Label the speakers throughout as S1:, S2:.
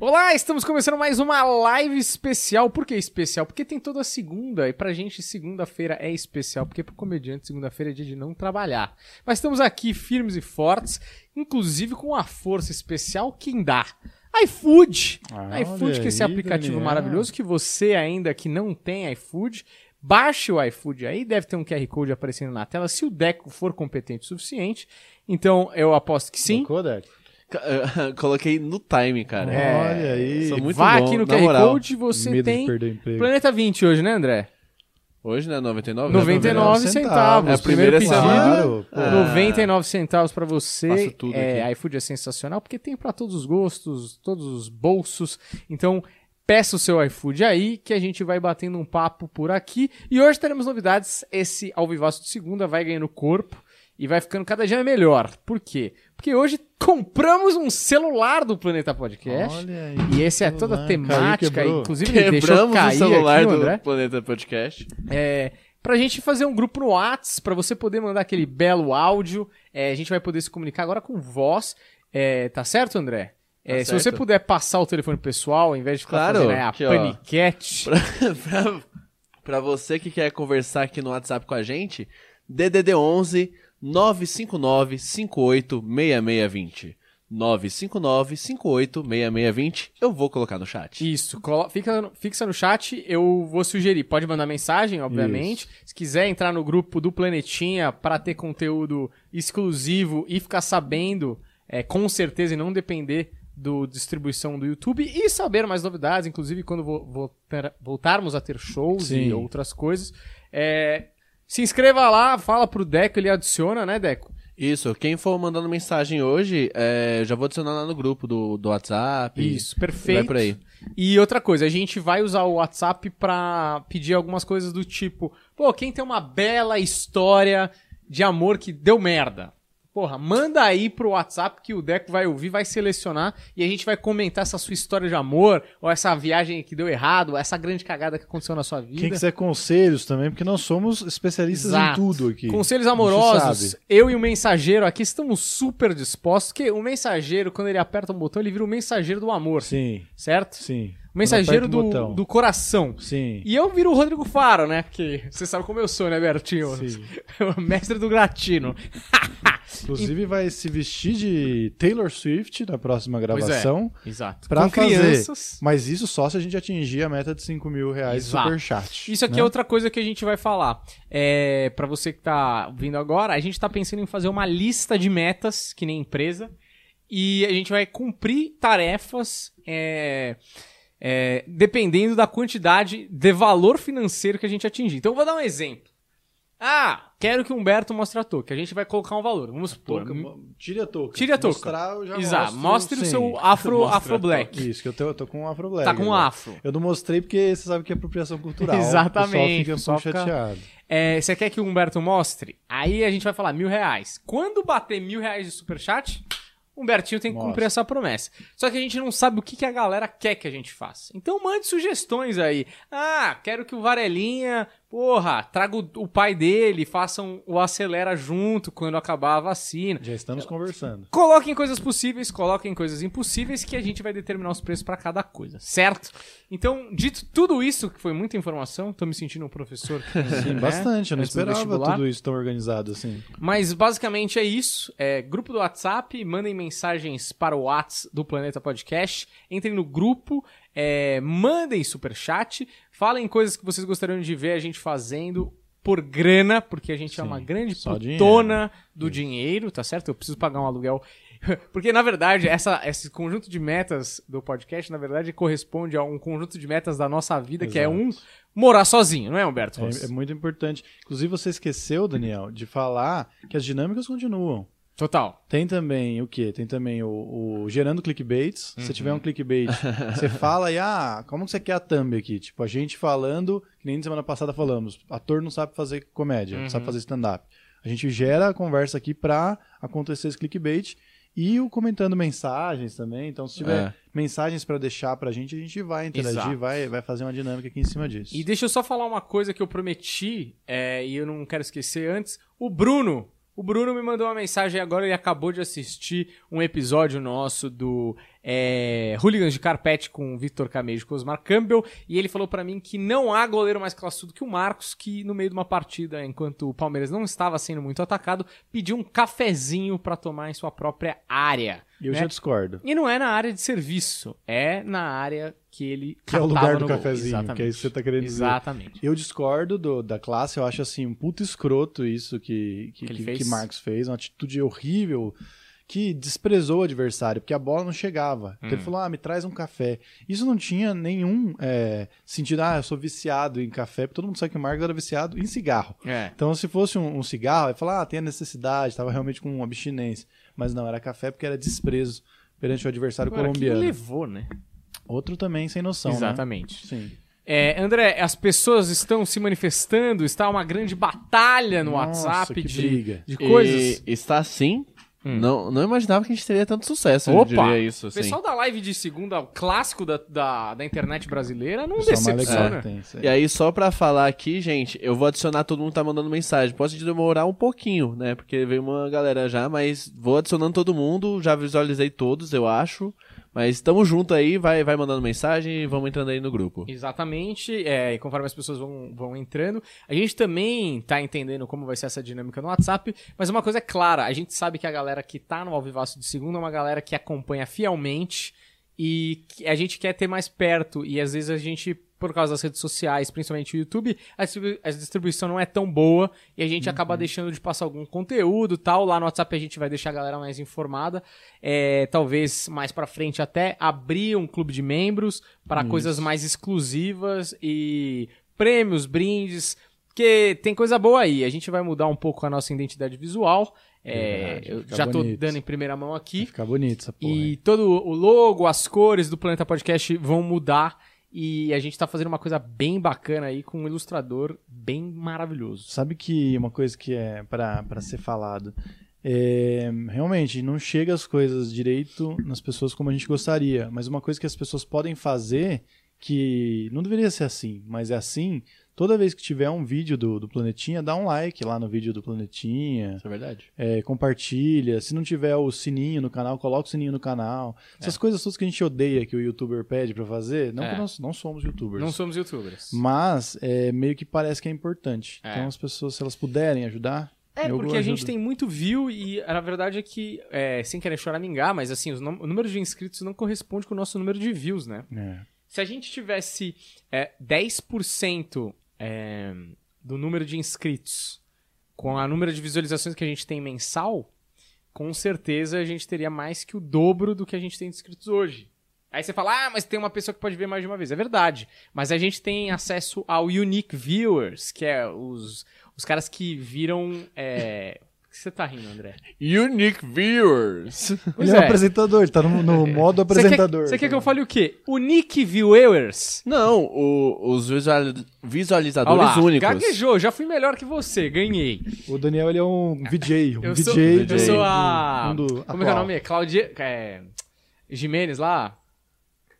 S1: Olá, estamos começando mais uma live especial. Por que especial? Porque tem toda segunda e pra gente segunda-feira é especial, porque pro comediante segunda-feira é dia de não trabalhar. Mas estamos aqui firmes e fortes, inclusive com uma força especial quem dá iFood.
S2: Ah,
S1: iFood, que é esse
S2: aí,
S1: aplicativo
S2: Daniel.
S1: maravilhoso que você ainda que não tem iFood, baixe o iFood aí, deve ter um QR Code aparecendo na tela, se o Deco for competente o suficiente. Então, eu aposto que sim.
S2: Colocou, Deco?
S3: Coloquei no time, cara.
S1: É,
S2: Olha aí.
S3: sou muito
S1: Vá
S3: bom,
S1: aqui no
S3: na
S1: QR
S3: moral.
S1: Code, você
S2: Medo
S1: tem
S2: de perder o emprego.
S1: Planeta 20 hoje, né, André?
S3: Hoje, né? 99?
S1: 99
S2: 99
S1: centavos.
S3: É a
S1: Primeiro pedido,
S2: Claro, pô.
S3: Ah.
S1: 99 centavos pra você.
S3: Faço tudo
S1: é,
S3: aqui.
S1: iFood é sensacional porque tem pra todos os gostos, todos os bolsos. Então, peça o seu iFood aí que a gente vai batendo um papo por aqui. E hoje teremos novidades. Esse ao vivaço de segunda vai ganhando corpo e vai ficando cada dia melhor. Por quê? Porque hoje compramos um celular do Planeta Podcast.
S2: Olha aí.
S1: E esse é toda a temática,
S2: caiu,
S1: inclusive
S3: Quebramos o
S1: cair
S3: celular
S1: aqui, o
S3: do
S1: André.
S3: Planeta Podcast.
S1: É, pra gente fazer um grupo no Whats, pra você poder mandar aquele belo áudio. É, a gente vai poder se comunicar agora com voz. É, tá certo, André? É,
S3: Tá
S1: se você
S3: certo.
S1: puder passar o telefone pessoal, ao invés de ficar
S3: Claro,
S1: fazendo aí a
S3: aqui, ó.
S1: paniquete.
S3: pra, pra você que quer conversar aqui no WhatsApp com a gente, DDD 11 959 58 6620. 959 58 6620. Eu vou colocar no chat.
S1: Isso, fica, fixa no chat, eu vou sugerir. Pode mandar mensagem, obviamente. Se quiser entrar no grupo do Planetinha pra ter conteúdo exclusivo e ficar sabendo, é, com certeza, e não depender do distribuição do YouTube e saber mais novidades, inclusive quando vo- voltar- voltarmos a ter shows e
S2: Sim.
S1: outras coisas. É, se inscreva lá, fala pro Deco, ele adiciona, né, Deco?
S3: Isso, quem for mandando mensagem hoje, é, já vou adicionar lá no grupo do, do WhatsApp.
S1: Isso,
S3: e
S1: perfeito.
S3: Vai por aí.
S1: E outra coisa, a gente vai usar o WhatsApp pra pedir algumas coisas do tipo, pô, quem tem uma bela história de amor que deu merda? Porra, manda aí pro WhatsApp que o Deco vai ouvir, vai selecionar e a gente vai comentar essa sua história de amor, ou essa viagem que deu errado, ou essa grande cagada que aconteceu na sua vida.
S2: Quem quiser conselhos também, porque nós somos especialistas
S1: Exato.
S2: em tudo aqui.
S1: Conselhos amorosos, eu e o mensageiro aqui estamos super dispostos, porque o mensageiro, quando ele aperta um botão, ele vira o mensageiro do amor,
S2: Sim,
S1: certo?
S2: sim.
S1: Mensageiro do, do coração.
S2: Sim.
S1: E eu viro o Rodrigo Faro, né? Porque você sabe como eu sou, né, Bertinho?
S2: Sim.
S1: o mestre do gratino.
S2: Inclusive vai se vestir de Taylor Swift na próxima
S1: é.
S2: gravação.
S1: Exato.
S2: Pra
S1: Com
S2: fazer.
S1: crianças.
S2: Mas isso só se a gente atingir a meta de 5 mil reais
S1: Exato.
S2: super chat.
S1: Isso aqui
S2: né?
S1: é outra coisa que a gente vai falar. É, para você que tá vindo agora, a gente tá pensando em fazer uma lista de metas, que nem empresa, e a gente vai cumprir tarefas é, é, dependendo da quantidade de valor financeiro que a gente atingir. Então eu vou dar um exemplo. Ah, quero que o Humberto mostre a touca. A gente vai colocar um valor. Vamos supor.
S2: Tire a touca.
S1: Tire a touca.
S2: Mostrar, eu já
S1: Exato.
S2: mostro,
S1: Mostre o seu afro, afro black.
S2: Isso, que eu, tô, eu tô com um afro black.
S1: Tá com um
S2: agora.
S1: afro.
S2: Eu não mostrei porque você sabe que é apropriação cultural.
S1: Exatamente,
S2: O pessoal fica
S1: o pessoal fica-
S2: chateado.
S1: É, você quer que o Humberto mostre? Aí a gente vai falar mil reais. Quando bater mil reais de superchat, o Humbertinho tem que
S2: Mostra.
S1: cumprir essa promessa. Só que a gente não sabe o que, que a galera quer que a gente faça. Então mande sugestões aí. Ah, quero que o Varelinha, porra, traga o, o pai dele, façam o acelera junto quando acabar a vacina.
S2: Já estamos conversando.
S1: Coloquem coisas possíveis, coloquem coisas impossíveis que a gente vai determinar os preços pra cada coisa, certo? Então, dito tudo isso, que foi muita informação, tô me sentindo um professor.
S2: Sim,
S1: né?
S2: bastante. Eu não
S1: Antes
S2: esperava tudo isso tão organizado assim.
S1: Mas basicamente é isso. É, grupo do WhatsApp, mandem mensagens para o WhatsApp do Planeta Podcast. Entrem no grupo, é, mandem superchat, falem coisas que vocês gostariam de ver a gente fazendo por grana, porque a gente é
S2: Sim,
S1: uma grande putona do dinheiro, tá certo? Eu preciso pagar um aluguel. Porque, na verdade, essa, esse conjunto de metas do podcast, na verdade, corresponde a um conjunto de metas da nossa vida, que é
S2: Exato.
S1: um morar sozinho, não é, Humberto?
S2: É, é muito importante. Inclusive, você esqueceu, Daniel, de falar que as dinâmicas continuam.
S1: Total.
S2: Tem também o quê? Tem também o, o gerando clickbaits. Se
S1: Uhum.
S2: tiver um clickbait, você fala e, ah, como que você quer a thumb aqui? Tipo, a gente falando, que nem semana passada falamos, ator não sabe fazer comédia,
S1: Uhum.
S2: não sabe fazer stand-up. A gente gera a conversa aqui pra acontecer esse clickbait e o comentando mensagens também. Então, se tiver
S3: É.
S2: mensagens pra deixar pra gente, a gente vai interagir,
S1: Exato.
S2: vai, vai fazer uma dinâmica aqui em cima disso.
S1: E deixa eu só falar uma coisa que eu prometi, é, e eu não quero esquecer antes. O Bruno, o Bruno me mandou uma mensagem agora, ele acabou de assistir um episódio nosso do é, Hooligans de Carpete com Victor Camejo e Cosmar Campbell. E ele falou pra mim que não há goleiro mais classudo que o Marcos, que no meio de uma partida, enquanto o Palmeiras não estava sendo muito atacado, pediu um cafezinho pra tomar em sua própria área.
S2: Eu
S1: né?
S2: já discordo.
S1: E não é na área de serviço, é na área que ele
S2: Que é o lugar do cafezinho,
S1: Exatamente.
S2: que é isso que você tá querendo dizer.
S1: Exatamente.
S2: Eu discordo do- da classe, eu acho assim, um puto escroto isso que, que,
S1: Que
S2: que Marcos fez, uma atitude horrível, que desprezou o adversário, porque a bola não chegava. Então
S1: Hum.
S2: ele falou, ah, me traz um café. Isso não tinha nenhum é, sentido, ah, eu sou viciado em café, porque todo mundo sabe que o Marcos era viciado em cigarro.
S1: É.
S2: Então, se fosse um, um cigarro, ele falar, ah, tem a necessidade, estava realmente com abstinência. Mas não, era café porque era desprezo perante o adversário
S1: Agora,
S2: colombiano.
S1: levou, né?
S2: Outro também sem noção,
S1: Exatamente.
S2: né? Sim.
S1: É, André, as pessoas estão se manifestando, está uma grande batalha no
S2: Nossa,
S1: WhatsApp
S2: que
S1: de,
S2: briga.
S1: de coisas.
S3: E está assim.
S1: Hum.
S3: Não, não imaginava que a gente teria tanto sucesso,
S1: Opa!
S3: eu diria isso.
S1: O
S3: Assim.
S1: pessoal da live de segunda, o clássico da, da, da internet brasileira, não decepciona.
S2: aí.
S3: E aí, só pra falar aqui, gente, eu vou adicionar todo mundo que tá mandando mensagem. Pode demorar um pouquinho, né? Porque veio uma galera já, mas vou adicionando todo mundo. Já visualizei todos, eu acho. Mas tamo junto aí, vai, vai mandando mensagem e vamos entrando aí no grupo.
S1: Exatamente, é, e conforme as pessoas vão, vão entrando, a gente também tá entendendo como vai ser essa dinâmica no WhatsApp, mas uma coisa é clara, a gente sabe que a galera que tá no Alvivaço de segunda é uma galera que acompanha fielmente e a gente quer ter mais perto, e às vezes a gente, por causa das redes sociais, principalmente o YouTube, a distribu- a distribuição não é tão boa e a gente acaba deixando de passar algum conteúdo e tal. Lá no WhatsApp a gente vai deixar a galera mais informada. É, talvez mais pra frente até abrir um clube de membros para coisas mais exclusivas e prêmios, brindes, porque tem coisa boa aí. A gente vai mudar um pouco a nossa identidade visual. É,
S2: Verdade,
S1: eu já tô
S2: bonito.
S1: dando em primeira mão
S2: Vai
S1: aqui.
S2: ficar bonito essa porra.
S1: E
S2: hein?
S1: todo o logo, as cores do Planeta Podcast vão mudar. E a gente tá fazendo uma coisa bem bacana aí com um ilustrador bem maravilhoso.
S2: Sabe que uma coisa que é pra ser falado é, realmente não chega as coisas direito nas pessoas como a gente gostaria, mas uma coisa que as pessoas podem fazer que não deveria ser assim, mas é assim, toda vez que tiver um vídeo do, do Planetinha, dá um like lá no vídeo do Planetinha,
S3: Isso é verdade.
S2: é, compartilha. Se não tiver o sininho no canal, coloca o sininho no canal. Essas coisas todas que a gente odeia que o youtuber pede pra fazer, não
S1: É.
S2: que nós não somos youtubers.
S1: Não somos youtubers.
S2: Mas é, meio que parece que é importante.
S1: É.
S2: Então as pessoas, se elas puderem ajudar.
S1: É,
S2: eu
S1: porque a gente tem muito view e a verdade é que, é, sem querer choramingar, mas assim, o número de inscritos não corresponde com o nosso número de views, né?
S2: É.
S1: Se a gente tivesse é, 10% é, do número de inscritos com a número de visualizações que a gente tem mensal, com certeza a gente teria mais que o dobro do que a gente tem de inscritos hoje. Aí você fala, ah, mas tem uma pessoa que pode ver mais de uma vez. É verdade. Mas a gente tem acesso ao Unique Viewers, que é os, os caras que viram. É... Que você tá rindo, André?
S3: Unique Viewers.
S1: Pois
S2: Ele é,
S1: é.
S2: apresentador, ele tá no, no modo
S1: quer,
S2: apresentador.
S1: você quer que eu fale o quê? Unique Viewers.
S3: Não, o- os visual-
S1: Olha
S3: visualizadores
S1: lá,
S3: únicos.
S1: gaguejou, já fui melhor que você, ganhei.
S2: O Daniel ele é um VJ, um
S1: Eu
S2: VJ.
S1: sou,
S3: DJ
S1: eu sou a.
S2: do mundo
S1: como é que é o nome? Claudia. É, Jimenez lá?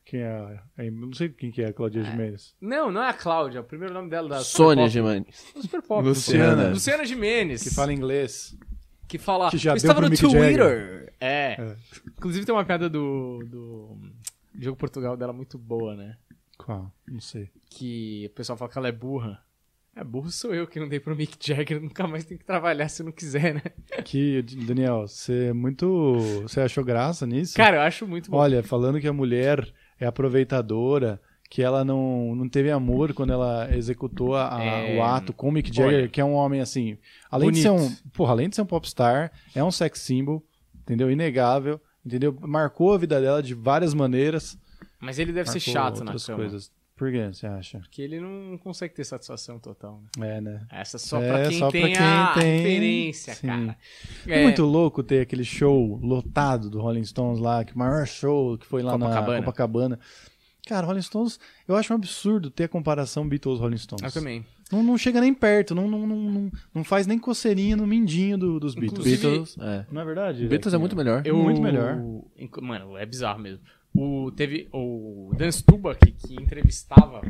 S2: Quem é? é, Não sei quem que é a Claudia Jimenez.
S1: Não, não é a Cláudia, é o primeiro nome dela da
S3: Sônia.
S1: Super Pop.
S3: Luciana.
S1: Luciana Jimenez.
S2: Que fala inglês.
S1: Que fala.
S2: Que já
S1: eu
S2: deu
S1: estava no
S2: Mick
S1: Twitter. É.
S2: É.
S1: Inclusive tem uma piada do. do Jogo Portugal dela muito boa, né?
S2: Qual? Não sei.
S1: Que o pessoal fala que ela é burra. É burro sou eu que não dei pro Mick Jagger, nunca mais tem que trabalhar se não quiser, né?
S2: Que, Daniel, você é muito. Você achou graça nisso?
S1: Cara, eu acho muito bom.
S2: Olha, falando que a mulher é aproveitadora, que ela não, não teve amor quando ela executou a-
S1: É.
S2: o ato com o Mick Jagger,
S1: Olha.
S2: que é um homem assim. Além de ser
S1: Bonito.
S2: um. Porra, além de ser um popstar, é um sex symbol, entendeu? Inegável, entendeu? Marcou a vida dela de várias maneiras.
S1: Mas ele deve ser chato na cama.
S2: coisas. Por que você acha?
S1: Porque ele não consegue ter satisfação total, né?
S2: É, né?
S1: Essa só
S2: É,
S1: pra quem
S2: só pra
S1: tem
S2: quem
S1: a
S2: tem,
S1: referência,
S2: sim.
S1: cara.
S2: É. muito louco ter aquele show lotado do Rolling Stones lá, que o maior show que foi lá
S1: Copacabana.
S2: na Copacabana. Cara, Rolling Stones, eu acho um absurdo ter a comparação Beatles-Rolling Stones.
S1: Eu também.
S2: Não, não chega nem perto, não, não, não, não, faz nem coceirinha no mindinho do- dos Beatles.
S1: Inclusive-
S3: Beatles, é.
S2: Não é verdade?
S3: Beatles é muito melhor.
S1: Eu,
S2: Muito melhor.
S1: Mano, é bizarro mesmo. O, teve o Dan Stubach, que entrevistava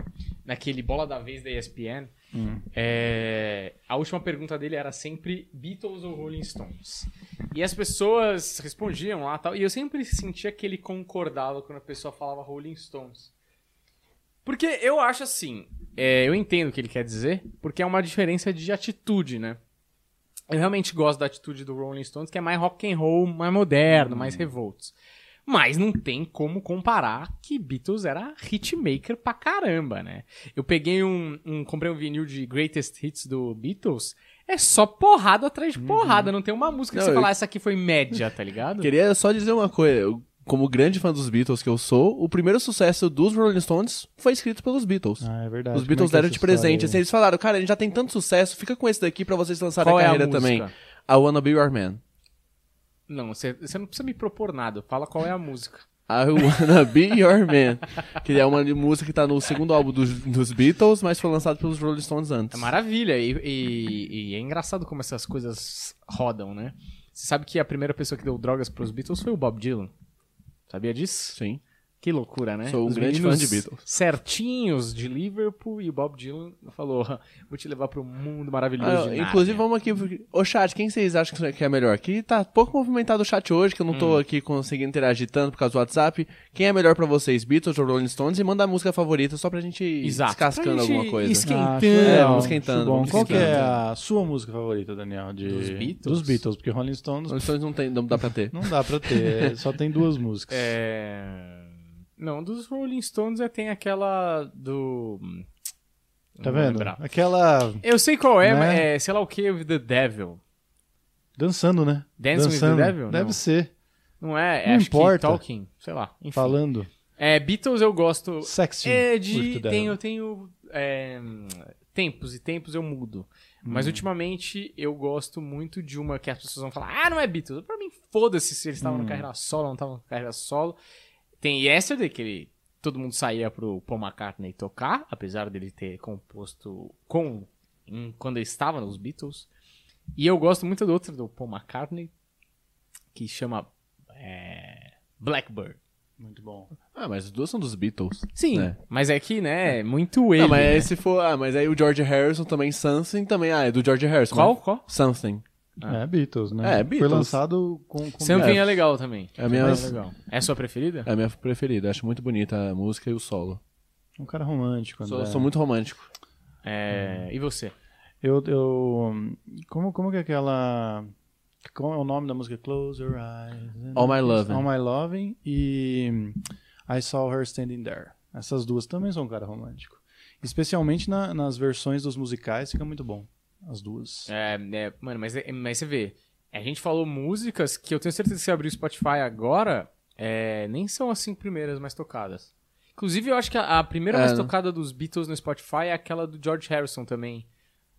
S1: naquele Bola da Vez da ESPN,
S2: Hum.
S1: é, a última pergunta dele era sempre Beatles ou Rolling Stones. E as pessoas respondiam lá tal, e eu sempre sentia que ele concordava quando a pessoa falava Rolling Stones. Porque eu acho assim, é, eu entendo o que ele quer dizer, porque é uma diferença de atitude, né? Eu realmente gosto da atitude do Rolling Stones, que é mais rock and roll, mais moderno, mais revoltos. Mas não tem como comparar que Beatles era hitmaker pra caramba, né? Eu peguei um, um comprei um vinil de Greatest Hits do Beatles, é só porrada atrás de porrada, não tem uma música que
S3: Não,
S1: você
S3: eu-
S1: falar essa aqui foi média, tá ligado?
S3: Queria só dizer uma coisa. eu, como grande fã dos Beatles que eu sou, o primeiro sucesso dos Rolling Stones foi escrito pelos Beatles.
S2: Ah, é verdade.
S3: Os
S2: Como
S3: Beatles
S2: é é
S3: deram de presente. Assim, eles falaram, cara, a gente já tem tanto sucesso, fica com esse daqui pra vocês lançarem
S1: Qual
S3: a
S1: é a
S3: carreira
S1: música?
S3: também. I Wanna Be Your Man.
S1: Não, você, não precisa me propor nada, fala qual é a música.
S3: I Wanna Be Your Man. Que é uma música que tá no segundo álbum dos, dos Beatles, mas foi lançado pelos Rolling Stones antes.
S1: É maravilha, e, e- e é engraçado como essas coisas rodam, né? Você sabe que a primeira pessoa que deu drogas pros Beatles foi o Bob Dylan? Sabia disso?
S3: Sim.
S1: Que loucura, né?
S3: Sou um
S1: Os
S3: grande fã de Beatles.
S1: Certinhos de Liverpool e o Bob Dylan falou: vou te levar pro mundo maravilhoso.
S3: Ah,
S1: de
S3: inclusive,
S1: Nárnia."
S3: vamos aqui. Ô, chat, quem vocês acham que é melhor? Aqui tá pouco movimentado o chat hoje, que eu não tô
S1: Hum.
S3: aqui conseguindo interagir tanto por causa do WhatsApp. Quem é melhor pra vocês, Beatles ou Rolling Stones? E manda a música favorita só pra gente ir
S1: Exato.
S3: descascando
S1: Pra gente
S3: alguma coisa.
S2: Ah,
S1: Esquentando.
S2: legal,
S3: Vamos esquentando,
S2: bom.
S3: vamos
S2: Qual que é a sua música favorita, Daniel? De...
S1: Dos Beatles?
S2: Dos Beatles, porque Rolling Stones
S3: Rolling Stones não, tem, não dá pra ter.
S2: não dá pra ter, só tem duas músicas.
S1: É. Não, dos Rolling Stones é, tem aquela do.
S2: Tá
S1: Não vou
S2: vendo?
S1: lembrar.
S2: Aquela
S1: Eu sei qual é,
S2: Né?
S1: mas é, sei lá o que, with the Devil.
S2: dançando, né?
S1: Dancing with
S2: dançando.
S1: the Devil?
S2: Deve
S1: Não.
S2: ser,
S1: Não é?
S2: Não
S1: é acho
S2: importa.
S1: Talking, sei lá. Enfim.
S2: falando.
S1: É, Beatles eu gosto.
S2: Sexy.
S1: É,
S2: with
S1: de. Tenho,
S2: Devil.
S1: tenho é, tempos e tempos eu mudo. Mas
S2: Hum.
S1: ultimamente eu gosto muito de uma que as pessoas vão falar, ah, não é Beatles. Pra mim, foda-se se eles estavam
S2: Hum.
S1: na carreira solo ou não estavam na carreira solo. Tem Yesterday, que ele, todo mundo saía pro Paul McCartney tocar, apesar dele ter composto com em- quando ele estava nos Beatles. E eu gosto muito do outro, do Paul McCartney, que chama é, Blackbird.
S2: Muito bom.
S3: Ah, mas as duas são dos Beatles.
S1: Sim,
S3: né?
S1: mas é que, né, muito ele.
S3: Não, mas
S1: né?
S3: se for. Ah, mas aí o George Harrison também, Something também. Ah, é do George Harrison.
S1: Qual?
S3: né?
S1: Qual?
S3: Something.
S1: Ah.
S2: É Beatles, né?
S3: É, Beatles.
S2: Foi lançado com... com
S1: Something
S3: É.
S1: é legal também.
S3: É a minha,
S1: É legal. É a sua preferida?
S3: é a minha preferida. Acho muito bonita a música e o solo.
S2: um cara romântico.
S3: Sou,
S2: André.
S3: sou muito romântico.
S1: É... E você?
S2: Eu, eu... Como, como que é aquela... Qual é o nome da música? Close Your Eyes. and
S3: All My
S2: Kiss-
S3: Lovin'.
S2: All My Loving e I Saw Her Standing There. Essas duas também são um cara romântico. Especialmente na- nas versões dos musicais, fica muito bom. As duas.
S1: É, é, mano, mas, é- mas você vê, a gente falou músicas que eu tenho certeza que se abrir o Spotify agora, é, nem são as cinco primeiras mais tocadas. Inclusive, eu acho que a, a primeira
S3: É,
S1: mais
S3: né?
S1: tocada dos Beatles no Spotify é aquela do George Harrison também,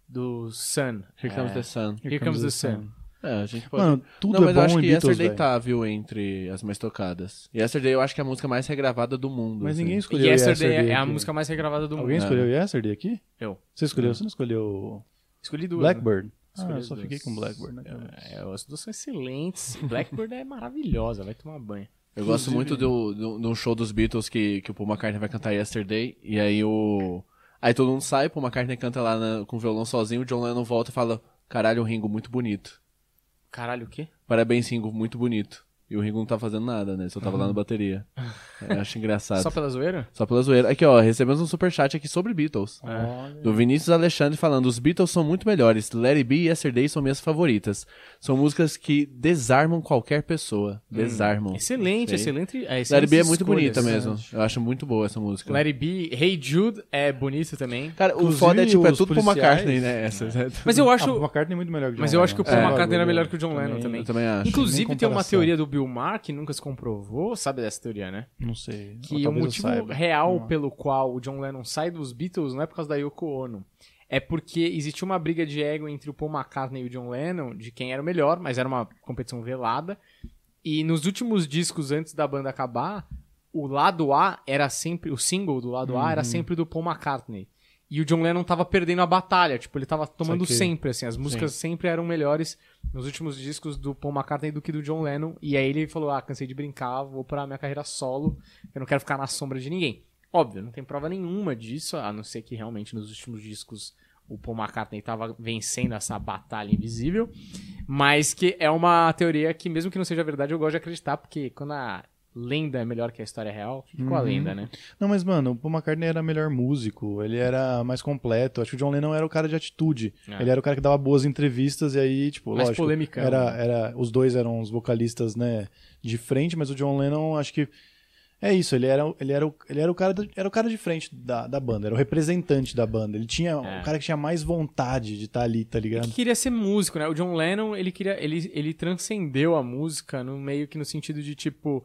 S1: do Sun.
S3: Here Comes
S1: É,
S3: the Sun.
S1: Here Comes the Sun.
S3: É, a gente pode.
S2: Mano, tudo
S3: não, mas
S2: é bom
S3: eu acho que
S2: Beatles,
S3: Yesterday
S2: velho.
S3: tá, viu, entre as mais tocadas. Yesterday eu acho que é a música mais regravada do mundo.
S2: Mas
S3: assim.
S2: ninguém escolheu
S1: Yesterday, é a
S2: aqui.
S1: música mais regravada do
S2: Alguém
S1: mundo.
S2: escolheu Yesterday aqui?
S1: Eu.
S2: Você escolheu? Você não escolheu
S1: Escolhi duas. né?
S2: Blackbird? Ah,
S1: Escolhi
S2: eu só
S1: duas.
S2: fiquei com Blackbird. Né?
S1: É, as duas são excelentes. Blackbird é maravilhosa, vai tomar banho.
S3: Eu gosto muito do, do, do show dos Beatles que, que o Paul McCartney vai cantar Yesterday. E aí o. Aí todo mundo sai, o Paul McCartney canta lá na- com o violão sozinho, o John Lennon volta e fala: Caralho, Ringo, muito bonito.
S1: Caralho, o quê?
S3: Parabéns, Ringo, muito bonito. E o Ringo não tá fazendo nada, né? Só tava lá na bateria. Eu acho engraçado.
S1: Só
S3: Só,
S1: pela zoeira?
S3: pela zoeira. Aqui, ó, recebemos um superchat aqui sobre Beatles.
S2: Olha.
S3: Do Vinícius Alexandre falando: Os Beatles são muito melhores. Let It Be e Yesterday são minhas favoritas. São músicas que desarmam qualquer pessoa. Desarmam.
S1: Excelente,
S3: Sei.
S1: excelente. É,
S3: Let It Be é muito
S1: escolhas.
S3: bonita mesmo. Eu acho muito boa essa música.
S1: Let It Be, Hey Jude é bonito também.
S3: Cara, o foda é tipo, é tudo pro McCartney, né? Essas, é tudo-
S1: Mas eu
S2: Ah,
S1: acho.
S2: o McCartney é muito melhor que o John
S1: Mas eu acho que o
S2: Lennon.
S1: Paul
S2: É,
S1: McCartney era melhor que o John Lennon também.
S3: Eu também acho.
S1: Inclusive, tem uma teoria do Bill Maher que nunca se comprovou, sabe dessa teoria, né?
S2: Não sei.
S1: Que o motivo real pelo qual o John Lennon sai dos Beatles não é por causa da Yoko Ono. É porque existiu uma briga de ego entre o Paul McCartney e o John Lennon de quem era o melhor, mas era uma competição velada. E nos últimos discos antes da banda acabar, o lado A era sempre. O single do lado A era sempre do Paul McCartney. E o John Lennon tava perdendo a batalha, tipo, ele tava tomando
S2: Saquei.
S1: sempre, assim, as músicas sempre eram melhores nos últimos discos do Paul McCartney do que do John Lennon. E aí ele falou: Ah, cansei de brincar, vou pra minha carreira solo, eu não quero ficar na sombra de ninguém. Óbvio, não tem prova nenhuma disso, a não ser que realmente nos últimos discos o Paul McCartney estava vencendo essa batalha invisível, mas que é uma teoria que, mesmo que não seja verdade, eu gosto de acreditar, porque quando a lenda é melhor que a história real, fica com a
S2: Uhum.
S1: lenda, né?
S2: Não, mas, mano, o Paul McCartney era melhor músico, ele era mais completo. Acho que o John Lennon era o cara de atitude.
S1: É.
S2: Ele era o cara que dava boas entrevistas e aí, tipo,
S1: Mais
S2: lógico.
S1: polemicão,
S2: Era,
S1: né?
S2: era, os dois eram os vocalistas, né, de frente, mas o John Lennon, acho que. É isso, ele era, ele era, o, ele era, o, cara, era o cara de frente da, da banda, era o representante da banda. Ele tinha
S1: É.
S2: o cara que tinha mais vontade de estar ali, tá ligado?
S1: que queria ser músico, né? O John Lennon, ele queria, ele, ele transcendeu a música no meio que no sentido de tipo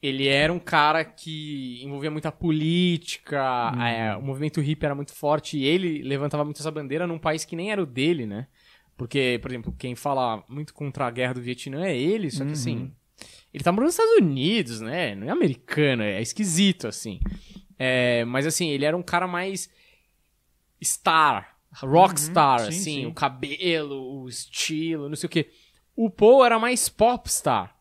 S1: ele era um cara que envolvia muita política, é, o movimento hippie era muito forte e ele levantava muito essa bandeira num país que nem era o dele, né? Porque, por exemplo, quem fala muito contra a guerra do Vietnã é ele, só que assim, ele tá morando nos Estados Unidos, né? Não é americano, é esquisito, assim. É, mas assim, ele era um cara mais star, rockstar,
S2: sim,
S1: assim,
S2: sim.
S1: o cabelo, o estilo, não sei o quê. O Paul era mais popstar.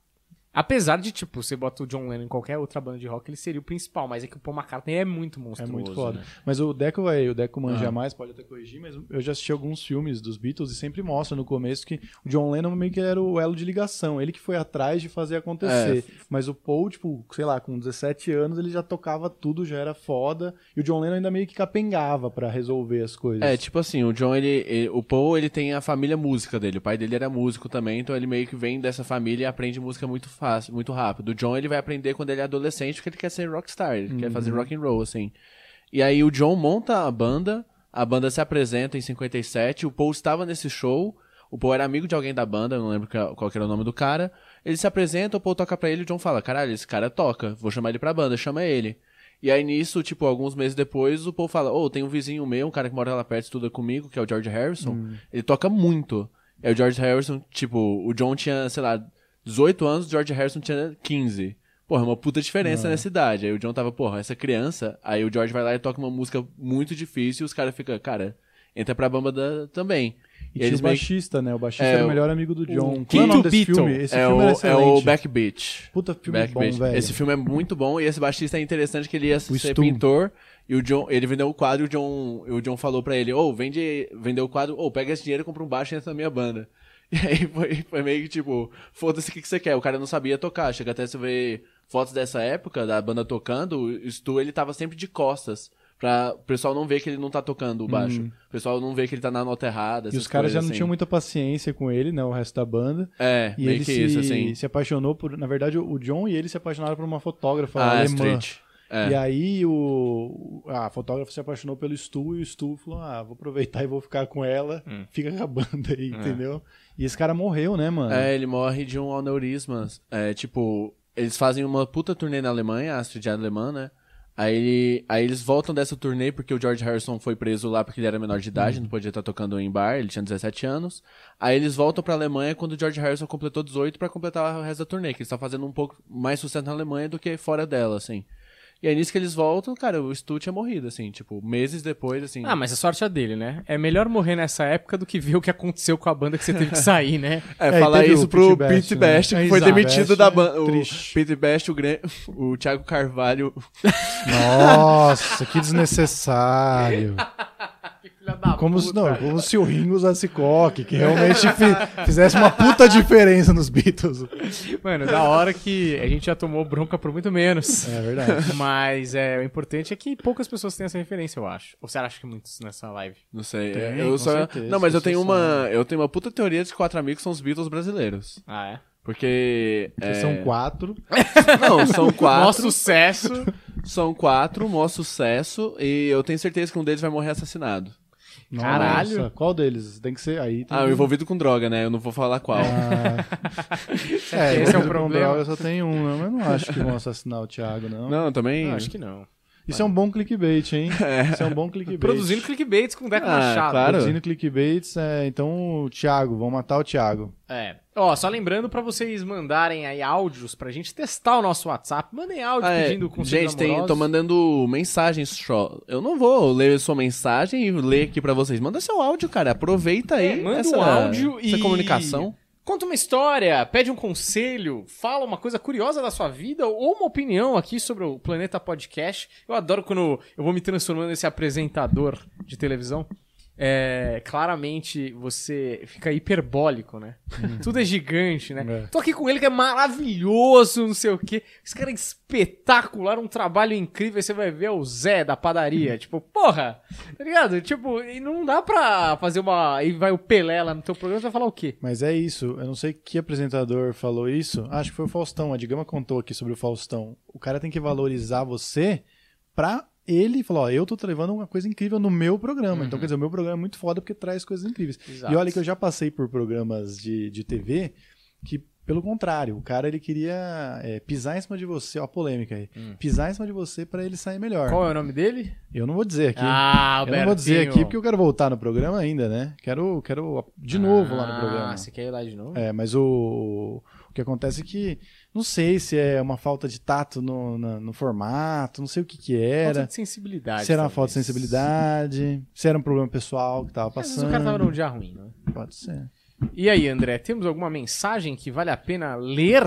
S1: Apesar de, tipo, você bota o John Lennon em qualquer outra banda de rock, ele seria o principal, mas é que o Paul McCartney é muito
S2: É
S1: monstruoso.
S2: muito foda.
S1: né?
S2: Mas o Deco vai, o Deco manja
S3: Ah.
S2: mais, pode até corrigir, mas eu já assisti alguns filmes dos Beatles e sempre mostra no começo que o John Lennon meio que era o elo de ligação, ele que foi atrás de fazer acontecer. Mas o Paul, tipo, sei lá, com 17 anos ele já tocava tudo, já era foda, e o John Lennon ainda meio que capengava pra resolver as coisas.
S3: É, tipo assim, o John, ele, ele- o Paul, ele tem a família música dele. O pai dele era músico também, então ele meio que vem dessa família e aprende música muito fácil, muito rápido. O John, ele vai aprender quando ele é adolescente, porque ele quer ser rockstar, ele quer fazer rock and roll, assim. E aí o John monta a banda, a banda se apresenta em 57, o Paul estava nesse show, o Paul era amigo de alguém da banda, não lembro qual que era o nome do cara. Ele se apresenta, o Paul toca pra ele, o John fala, caralho, esse cara toca, vou chamar ele pra banda, chama ele. E aí nisso, tipo, alguns meses depois, o Paul fala, ô, tem um vizinho meu, um cara que mora lá perto, estuda comigo, que é o George Harrison. Ele toca muito. É o George Harrison, tipo, o John tinha, sei lá, 18 anos, o George Harrison tinha 15. Porra, uma puta diferença nessa idade. Aí o John tava, porra, essa criança. Aí o George vai lá e toca uma música muito difícil e os caras ficam, cara, entra pra banda também.
S2: E tinha o
S3: meio
S2: baixista, né? O baixista
S3: É,
S2: era o
S3: o-
S2: melhor amigo do John. Qual é
S1: quinto
S2: o nome desse
S1: Beatle.
S2: filme? Esse
S3: é,
S2: filme
S3: o, é
S2: excelente.
S3: o Backbeat.
S2: Puta filme
S3: Backbeat.
S2: bom, velho.
S3: Esse filme é muito bom e esse baixista é interessante que ele ia ser
S2: Stu.
S3: pintor e o John, ele vendeu o quadro e o John, o John falou pra ele, ô, vende, vendeu o quadro, ô, pega esse dinheiro e compra um baixo e entra na minha banda. E aí foi, foi meio que tipo, foda-se o que, que você quer. O cara não sabia tocar. Chega até você ver fotos dessa época, da banda tocando, o Stu, ele tava sempre de costas. Pra o pessoal não ver que ele não tá tocando o baixo. O pessoal não vê que ele tá na nota errada.
S2: E os caras já não
S3: assim.
S2: tinham muita paciência com ele, né? O resto da banda.
S3: É,
S2: E
S3: meio
S2: ele
S3: que
S2: se,
S3: isso, assim.
S2: se apaixonou por. Na verdade, o John e ele se apaixonaram por uma fotógrafa
S3: Ah,
S2: alemã.
S3: Street. É.
S2: E aí o a fotógrafa se apaixonou pelo Stu e o Stu falou: Ah, vou aproveitar e vou ficar com ela, fica com a banda aí, entendeu? E esse cara morreu, né, mano?
S3: É, ele morre de um aneurisma. É, tipo, eles fazem uma puta turnê na Alemanha, a Astrid alemã, né? Aí, ele- aí eles voltam dessa turnê porque o George Harrison foi preso lá porque ele era menor de idade, não podia estar tocando em bar, ele tinha 17 anos. Aí eles voltam pra Alemanha quando o George Harrison completou 18 pra completar o resto da turnê, que eles estão fazendo um pouco mais sucesso na Alemanha do que fora dela, assim. E aí nisso que eles voltam, cara, o Stu tinha morrido, assim, tipo, meses depois, assim.
S1: Ah, mas a sorte é dele, né? É melhor morrer nessa época do que ver o que aconteceu com a banda que você teve que sair, né?
S3: É,
S2: É, e
S3: falar isso
S2: o
S3: pro
S2: Pete
S3: Pete
S2: Best,
S3: Best,
S2: né?
S3: que foi
S2: Exato.
S3: demitido
S2: Best
S3: da
S2: é
S3: banda. O
S2: triste.
S3: Pete Best, o, Gran- o Thiago Carvalho.
S2: Nossa, que desnecessário.
S1: Que filha da
S2: Como se, não, como se o Ringo usasse coque, que realmente fi- fizesse uma puta diferença nos Beatles.
S1: Mano, da hora que a gente já tomou bronca por muito menos.
S2: É verdade.
S1: Mas é, o importante é que poucas pessoas têm essa referência, eu acho. Ou você acha que muitos nessa live?
S3: Não sei.
S2: Tem,
S3: eu só...
S2: certeza,
S3: Não, mas eu tenho uma. Eu tenho uma puta teoria de que quatro amigos são os Beatles brasileiros.
S1: Ah, é?
S3: Porque. é,
S2: São quatro.
S3: Não, são
S1: Mó
S3: quatro.
S1: sucesso.
S3: São quatro, maior sucesso. E eu tenho certeza que um deles vai morrer assassinado.
S1: Caralho.
S2: Nossa, qual deles? Tem que ser aí. tem
S3: Ah,
S2: que-
S3: envolvido com droga, né? Eu não vou falar qual.
S2: Ah, é,
S1: Esse é o problema.
S2: droga Só tem um, não, mas eu não acho que vão assassinar o Thiago, não.
S3: Não, também.
S1: Ah, acho que não.
S2: Isso é um bom clickbait, hein? Isso é um bom clickbait.
S1: Produzindo clickbaits com o Deco
S3: Ah,
S1: Machado.
S3: claro.
S2: Produzindo clickbaits, é, então o Thiago, vão matar o Thiago.
S1: É. Ó, só lembrando pra vocês mandarem aí áudios pra gente testar o nosso WhatsApp. Mandem áudio
S3: Ah, é.
S1: pedindo conselhos
S3: Gente, tem, tô mandando mensagens. só. Eu não vou ler sua mensagem e ler aqui pra vocês. Manda seu áudio, cara. Aproveita aí.
S1: É, manda
S3: essa,
S1: um áudio
S3: essa
S1: e-
S3: comunicação.
S1: Conta uma história, pede um conselho, fala uma coisa curiosa da sua vida ou uma opinião aqui sobre o Planeta Podcast. Eu adoro quando eu vou me transformando nesse apresentador de televisão. É, claramente você fica hiperbólico, né? Tudo é gigante, né?
S2: É.
S1: Tô aqui com ele que é maravilhoso, não sei o quê. Esse cara é espetacular, um trabalho incrível. Aí você vai ver o Zé da padaria. Tipo, porra, tá ligado? Tipo, e não dá pra fazer uma. Aí vai o Pelé lá no teu programa, você vai falar o quê?
S2: Mas é isso. Eu não sei que apresentador falou isso. Acho que foi o Faustão. A Digama contou aqui sobre o Faustão. O cara tem que valorizar você pra ele falar, ó, eu tô levando uma coisa incrível no meu programa. Então, quer dizer, o meu programa é muito foda porque traz coisas incríveis.
S1: Exato.
S2: E olha que eu já passei por programas de, de TV que, pelo contrário, o cara ele queria é, pisar em cima de você, ó, a polêmica aí. Pisar em cima de você pra ele sair melhor.
S1: Qual é o nome dele?
S2: Eu não vou dizer aqui.
S1: Ah,
S2: eu não vou dizer aqui porque eu quero voltar no programa ainda, né? Quero, quero de novo lá no programa.
S1: Ah, você quer ir lá de novo?
S2: É, mas o, o que acontece é que não sei se é uma falta de tato no, na- no formato, não sei o que que
S1: Falta
S2: era.
S1: de sensibilidade.
S2: Se era uma falta de sensibilidade, se era um problema pessoal que tava
S1: Às vezes
S2: passando.
S1: o cara tava num dia ruim, né?
S2: Pode ser.
S1: E aí, André, temos alguma mensagem que vale a pena ler?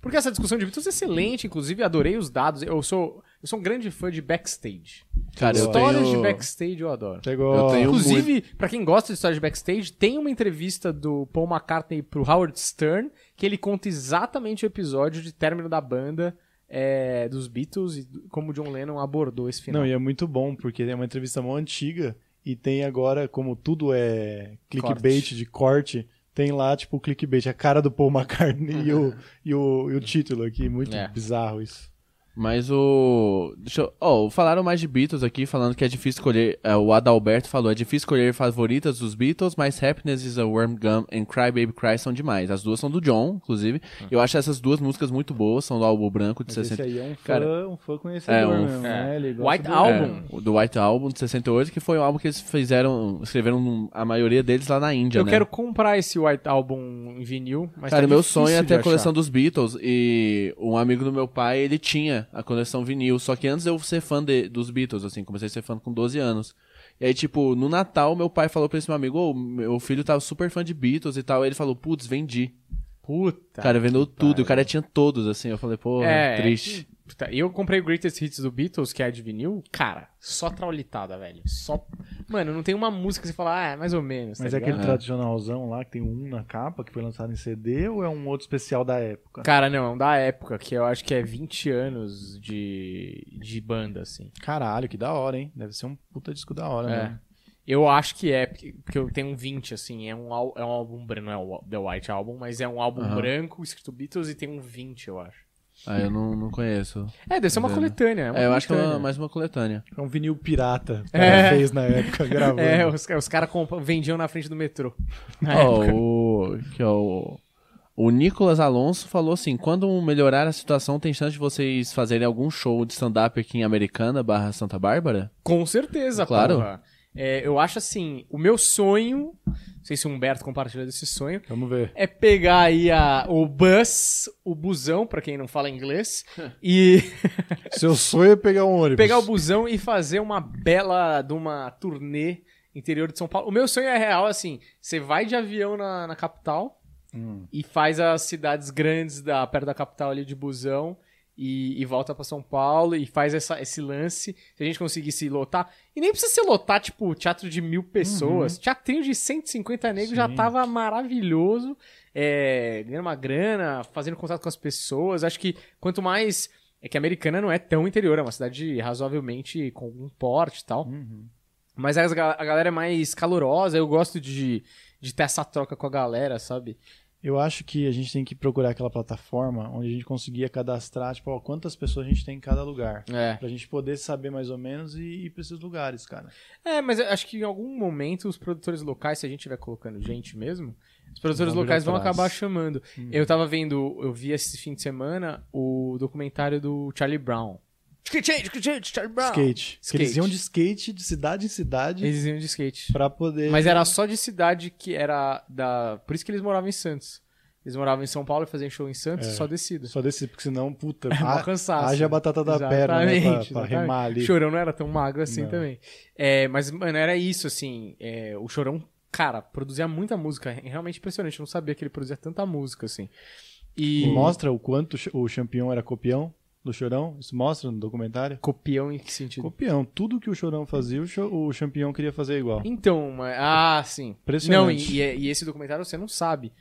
S1: Porque essa discussão de Beatles é excelente, inclusive adorei os dados. Eu sou, eu sou um grande fã de backstage.
S3: Cara, eu
S1: Histórias
S3: tenho...
S1: de backstage eu adoro.
S2: Pegou.
S3: Eu tenho-
S1: Inclusive, pra quem gosta de história de backstage, tem uma entrevista do Paul McCartney pro Howard Stern que ele conta exatamente o episódio de término da banda é, dos Beatles e como o John Lennon abordou esse final.
S2: Não, e é muito bom, porque é uma entrevista mó antiga e tem agora, como tudo é clickbait
S1: Corte.
S2: de corte, tem lá, tipo, o clickbait, a cara do Paul McCartney e, o, e, o, e o título aqui. Muito
S1: É.
S2: bizarro isso.
S3: Mas o. Deixa eu. Ó, falaram mais de Beatles aqui, falando que é difícil escolher. é, o Adalberto falou: é difícil escolher favoritas dos Beatles, mas Happiness is a Worm Gum e Cry Baby Cry são demais. As duas são do John, inclusive. Eu acho essas duas músicas muito boas, são do álbum branco de
S2: Mas
S3: 60.
S2: esse aí é um fã,
S3: Cara,
S2: um fã conhecedor
S3: é um-
S2: mesmo, né? Ele gosta
S1: White
S2: do-
S1: Album.
S3: É, o do White Album de 68, que foi um álbum que eles fizeram, escreveram a maioria deles lá na Índia,
S1: eu
S3: né?
S1: quero comprar esse White Album em vinil, mas
S3: Cara,
S1: tá
S3: meu sonho é ter a
S1: achar.
S3: coleção dos Beatles e um amigo do meu pai, ele tinha a coleção vinil, só que antes eu ser fã de- dos Beatles, assim, comecei a ser fã com 12 anos. E aí, tipo, no Natal, meu pai falou pra esse meu amigo, ô, meu filho tava super fã de Beatles e tal, aí ele falou, putz, vendi.
S1: Puta.
S3: cara, vendeu tudo, e
S1: pariu.
S3: o cara tinha todos, assim, eu falei, pô,
S1: É,
S3: triste.
S1: Puta, Eu comprei o Greatest Hits do Beatles, que é de vinil, cara, só traulitada, velho. Só. Mano, não tem uma música que você fala, ah, é mais ou menos.
S2: Mas
S1: tá
S2: é aquele
S1: ligado?
S2: tradicionalzão lá, que tem um na capa, que foi lançado em CD, ou é um outro especial da época?
S1: Cara, não, é um da época, que eu acho que é 20 anos de, de banda, assim.
S2: Caralho, que da hora, hein? Deve ser um puta disco da hora, né?
S1: Eu acho que é, porque eu tenho um 20, assim, é um, é um álbum branco, não é o The White Album, mas é um álbum
S3: Aham.
S1: branco, escrito Beatles, e tem um 20, eu acho.
S3: Ah, eu não, não conheço.
S1: É, deve ser uma
S3: Vendo.
S1: coletânea. É, uma
S3: É, eu acho que é uma-
S1: coletânea.
S3: mais uma coletânea.
S2: É um vinil pirata que o
S1: É.
S2: fez na época, gravando.
S1: É, os, os caras vendiam na frente do metrô. Na
S3: Ó,
S1: época.
S3: o, que é o, o Nicolas Alonso falou assim: quando melhorar a situação, tem chance de vocês fazerem algum show de stand-up aqui em Americana barra Santa Bárbara?
S1: Com certeza,
S3: Claro.
S1: porra. É, eu acho assim, o meu sonho, não sei se o Humberto compartilha desse sonho,
S2: Vamos ver.
S1: é pegar aí a, o bus, o busão, pra quem não fala inglês, e
S2: Seu sonho é pegar um ônibus.
S1: pegar o busão e fazer uma bela de uma turnê interior de São Paulo. O meu sonho é real, assim, você vai de avião na, na capital
S2: Hum.
S1: e faz as cidades grandes da, perto da capital ali de busão e, e volta pra São Paulo e faz essa, esse lance. Se a gente conseguisse lotar. E nem precisa ser lotar, tipo, teatro de mil pessoas. Teatrinho de 150 negros já
S2: Sim.
S1: tava maravilhoso. É, ganhando uma grana, fazendo contato com as pessoas. Acho que quanto mais. É que a americana não é tão interior, é uma cidade razoavelmente com um porte e tal.
S2: Uhum.
S1: Mas a galera é mais calorosa, eu gosto de, de ter essa troca com a galera, sabe?
S2: Eu acho que a gente tem que procurar aquela plataforma onde a gente conseguia cadastrar, tipo, ó, quantas pessoas a gente tem em cada lugar.
S1: É.
S2: Pra gente poder saber mais ou menos e ir pra esses lugares, cara.
S1: É, mas eu acho que em algum momento os produtores locais, se a gente estiver colocando gente mesmo, os produtores
S2: Vão
S1: locais vão acabar chamando. Eu tava vendo, eu vi esse fim de semana o documentário do Charlie Brown. Skate, skate, Brown.
S2: Skate. Que Eles
S1: Skate.
S2: iam de skate de cidade em cidade
S1: Eles iam de skate.
S2: pra poder.
S1: Mas era só de cidade que era da. Por isso que eles moravam em Santos. Eles moravam em São Paulo e faziam show em Santos,
S2: É.
S1: só descida.
S2: Só desse, porque senão, puta,
S1: Mó
S2: ha-
S1: cansaço.
S2: haja batata da perna, né? Pra, pra remar ali.
S1: Chorão não era tão magro assim
S2: Não.
S1: também. É, mas, mano, era isso, assim. é, o Chorão cara, produzia muita música. É realmente impressionante. Eu não sabia que ele produzia tanta música, assim.
S2: E
S1: E.
S2: mostra o quanto o Champion era copião do Chorão? Isso mostra no documentário?
S1: Copião em que sentido?
S2: Copião. Tudo que o Chorão fazia, o, Cho- o Champion queria fazer igual.
S1: Então, mas... ah, sim. Não, e, e- e esse documentário você não sabe.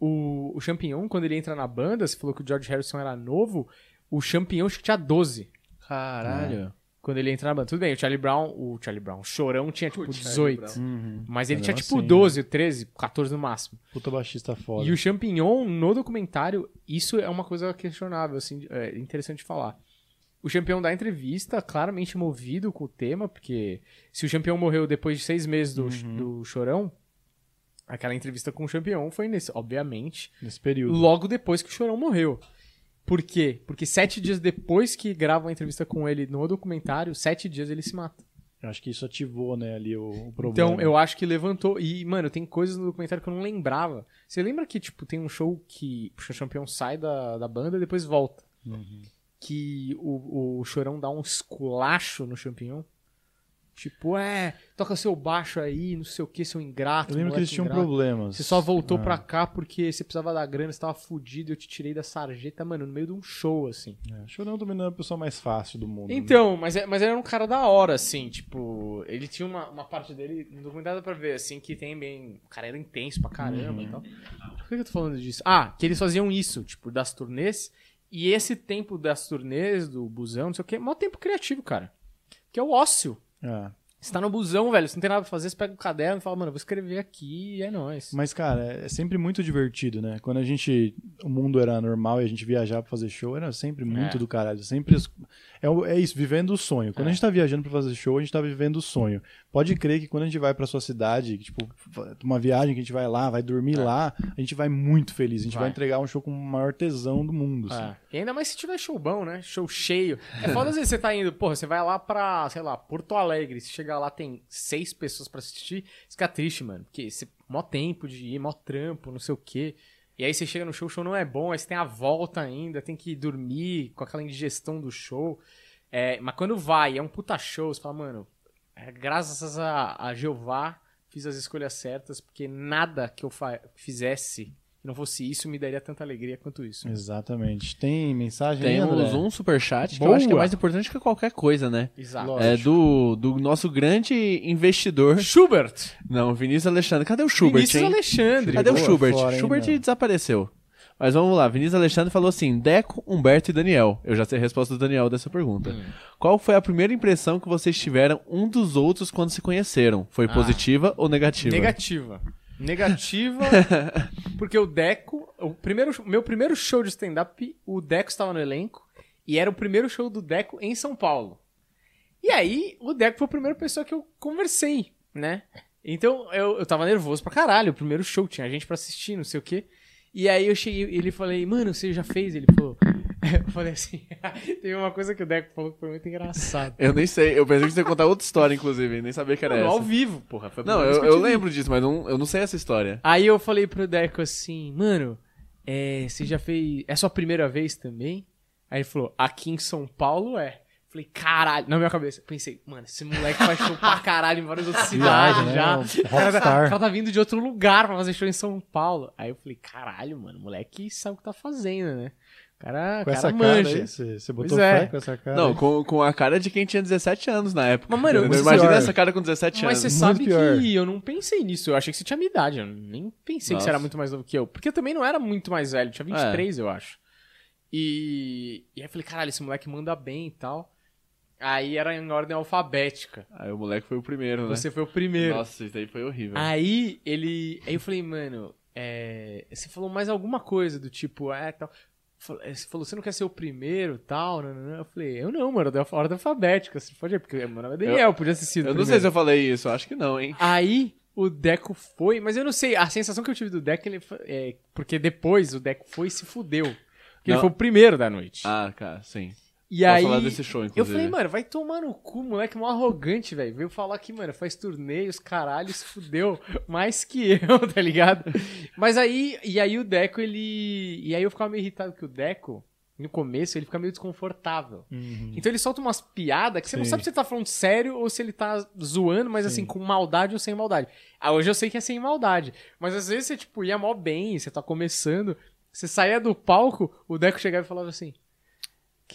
S1: O, o Champignon, quando ele entra na banda, você falou que o George Harrison era novo, o que tinha 12
S3: Caralho.
S1: Quando ele entra na banda. Tudo bem, o Charlie Brown, o Charlie Brown, o Chorão tinha tipo
S3: Charlie
S1: 18.
S3: Brown.
S2: Uhum.
S1: Mas ele
S2: Mas
S1: tinha tipo
S2: assim,
S1: 12, 13, 14 no máximo.
S2: Puta baixista foda.
S1: E o Champignon, no documentário, isso é uma coisa questionável, assim, é interessante de falar. O Champignon dá entrevista, claramente movido com o tema, porque se o Champignon morreu depois de seis meses do, do Chorão, aquela entrevista com o Champignon foi, nesse, obviamente,
S2: Nesse período.
S1: logo depois que o Chorão morreu. Por quê? Porque sete dias depois que gravam a entrevista com ele no documentário, sete dias ele se mata.
S2: Eu acho que isso ativou, né, ali o, o problema.
S1: Então, eu acho que levantou. E, mano, tem coisas no documentário que eu não lembrava. Você lembra que, tipo, tem um show que o Champion sai da, da banda e depois volta?
S2: Uhum.
S1: Que o, o Chorão dá um esculacho no Champignon. Tipo, é, toca seu baixo aí, não sei o que, seu ingrato.
S2: Eu lembro que eles tinham
S1: ingrato.
S2: problemas.
S1: Você só voltou
S2: Ah.
S1: pra cá porque você precisava da grana, você tava fudido, eu te tirei da sarjeta, mano, no meio de um show, assim.
S2: É, Chorão também não é a pessoa mais fácil do mundo. né?
S1: Então, mas, é- mas ele era um cara da hora, assim, tipo, ele tinha uma, uma parte dele, no documentário dá pra ver, assim, que tem bem, o cara era intenso pra caramba e tal. Por que que eu tô falando disso? Ah, que eles faziam isso, tipo, das turnês, e esse tempo das turnês, do busão, não sei o que, é maior tempo criativo, cara. Que é o ócio.
S2: É.
S1: Você tá no busão, velho, você não tem nada pra fazer, você pega um caderno e fala, mano, eu vou escrever aqui e é nóis.
S2: Mas, cara, é sempre muito divertido, né? Quando a gente. O mundo era normal e a gente viajava pra fazer show, era sempre muito
S1: É.
S2: do caralho. Sempre. É, o- é isso, vivendo o sonho. Quando
S1: É.
S2: a gente tá viajando pra fazer show, a gente tá vivendo o sonho. Pode crer que quando a gente vai pra sua cidade, tipo, uma viagem que a gente vai lá, vai dormir lá, a gente vai muito feliz. A gente vai,
S1: Vai.
S2: entregar um show com o maior tesão do mundo. assim.
S1: É. E ainda mais se tiver show bom, né? Show cheio. É foda às vezes você tá indo, porra, você vai lá pra, sei lá, Porto Alegre, se chegar lá tem seis pessoas pra assistir, fica triste, mano. Porque você, mó tempo de ir, mó trampo, não sei o quê. E aí você chega no show, o show não é bom, aí você tem a volta ainda, tem que dormir com aquela indigestão do show. É, mas quando vai, é um puta show, você fala, mano, é, graças a, a Jeová fiz as escolhas certas, porque nada que eu fizesse que não fosse isso me daria tanta alegria quanto isso.
S2: Exatamente. Tem mensagem aí, André?
S3: Temos um superchat que eu acho que é mais importante que qualquer coisa, né?
S1: Exato.
S2: Lógico.
S3: É do, do nosso grande investidor.
S1: Schubert.
S3: Não, Vinícius Alexandre. Cadê o Schubert,
S1: Vinícius
S3: hein?
S1: Alexandre.
S3: Cadê o
S2: Boa,
S3: Schubert?
S2: fora,
S3: Schubert desapareceu. Mas vamos lá, Vinícius Alexandre falou assim: Deco, Humberto e Daniel. Eu já sei a resposta do Daniel dessa pergunta.
S1: Hum.
S3: Qual foi a primeira impressão que vocês tiveram um dos outros quando se conheceram? Foi
S1: Ah.
S3: positiva ou negativa?
S1: Negativa. Negativa, porque o Deco, o primeiro, meu primeiro show de stand-up, o Deco estava no elenco, e era o primeiro show do Deco em São Paulo. E aí, o Deco foi a primeira pessoa que eu conversei, né? Então, eu, eu tava nervoso pra caralho, o primeiro show, tinha gente pra assistir, não sei o quê. E aí eu cheguei, ele falei, mano, você já fez? Ele falou, eu falei assim, teve uma coisa que o Deco falou que foi muito engraçado.
S3: Eu nem sei, eu pensei que você ia contar outra história, inclusive, nem sabia que era
S1: Mano,
S3: essa.
S1: ao vivo, porra.
S3: Não, eu, eu lembro disso, mas não, eu não sei essa história.
S1: Aí eu falei pro Deco assim, mano, é, você já fez. É sua primeira vez também? Aí ele falou, aqui em São Paulo é. Falei, caralho, na minha cabeça. Pensei, mano, esse moleque faz show pra caralho em várias outras cidades
S2: Viagem, né?
S1: já.
S2: Um
S1: O cara, tá,
S2: rockstar.
S1: o cara tá vindo de outro lugar pra fazer show em São Paulo. Aí eu falei, caralho, mano, o moleque sabe o que tá fazendo, né? Cara,
S2: Com
S1: cara
S2: essa
S1: manja.
S2: cara aí, você, você botou
S1: Pois é.
S2: fé com essa cara?
S3: Não,
S2: aí?
S3: com, com a cara de quem tinha 17 anos na época.
S1: Mas, mano, mas
S3: Imagina
S2: pior.
S3: essa cara com 17
S1: Mas você
S3: anos.
S2: Muito
S1: sabe
S2: pior.
S1: que eu não pensei nisso. Eu achei que você tinha minha idade. Eu nem pensei que
S3: Nossa.
S1: você era muito mais novo que eu. Porque eu também não era muito mais velho. Tinha 23, eu acho. E... e aí eu falei, caralho, esse moleque manda bem e tal. Aí era em ordem alfabética.
S3: Aí o moleque foi o primeiro, né?
S1: Você foi o primeiro.
S3: Nossa, isso aí foi horrível.
S1: Aí ele. Aí eu falei, mano, é... você falou mais alguma coisa do tipo, é tal. É, Você falou, você não quer ser o primeiro tal? nananã. Eu falei, eu não, mano, da ordem alfabética. Você pode, porque meu nome é Daniel, podia ter sido.
S3: eu não sei se eu falei isso, acho que não, hein?
S1: Aí o Deco foi, mas eu não sei, a sensação que eu tive do Deco, ele, fa- é, porque depois o Deco foi e se fudeu. Porque ele
S3: Não.
S1: foi o primeiro da noite.
S3: Ah, cara, sim.
S1: E
S3: Posso
S1: aí.
S3: falar desse show,
S1: eu
S3: inclusive.
S1: falei, mano, vai tomar no cu, moleque mó arrogante, velho. Veio falar que, mano, faz torneios, caralho, se fudeu mais que eu, tá ligado? Mas aí, e aí o Deco, ele. E aí eu ficava meio irritado que o Deco, no começo, ele fica meio desconfortável.
S2: Uhum.
S1: Então ele solta umas piadas que você não
S2: Sim.
S1: sabe se ele tá falando sério ou se ele tá zoando, mas assim, com maldade ou sem maldade. Ah, hoje eu sei que é sem maldade. Mas às vezes você, tipo, ia mó bem, você tá começando, você saía do palco, o Deco chegava e falava assim: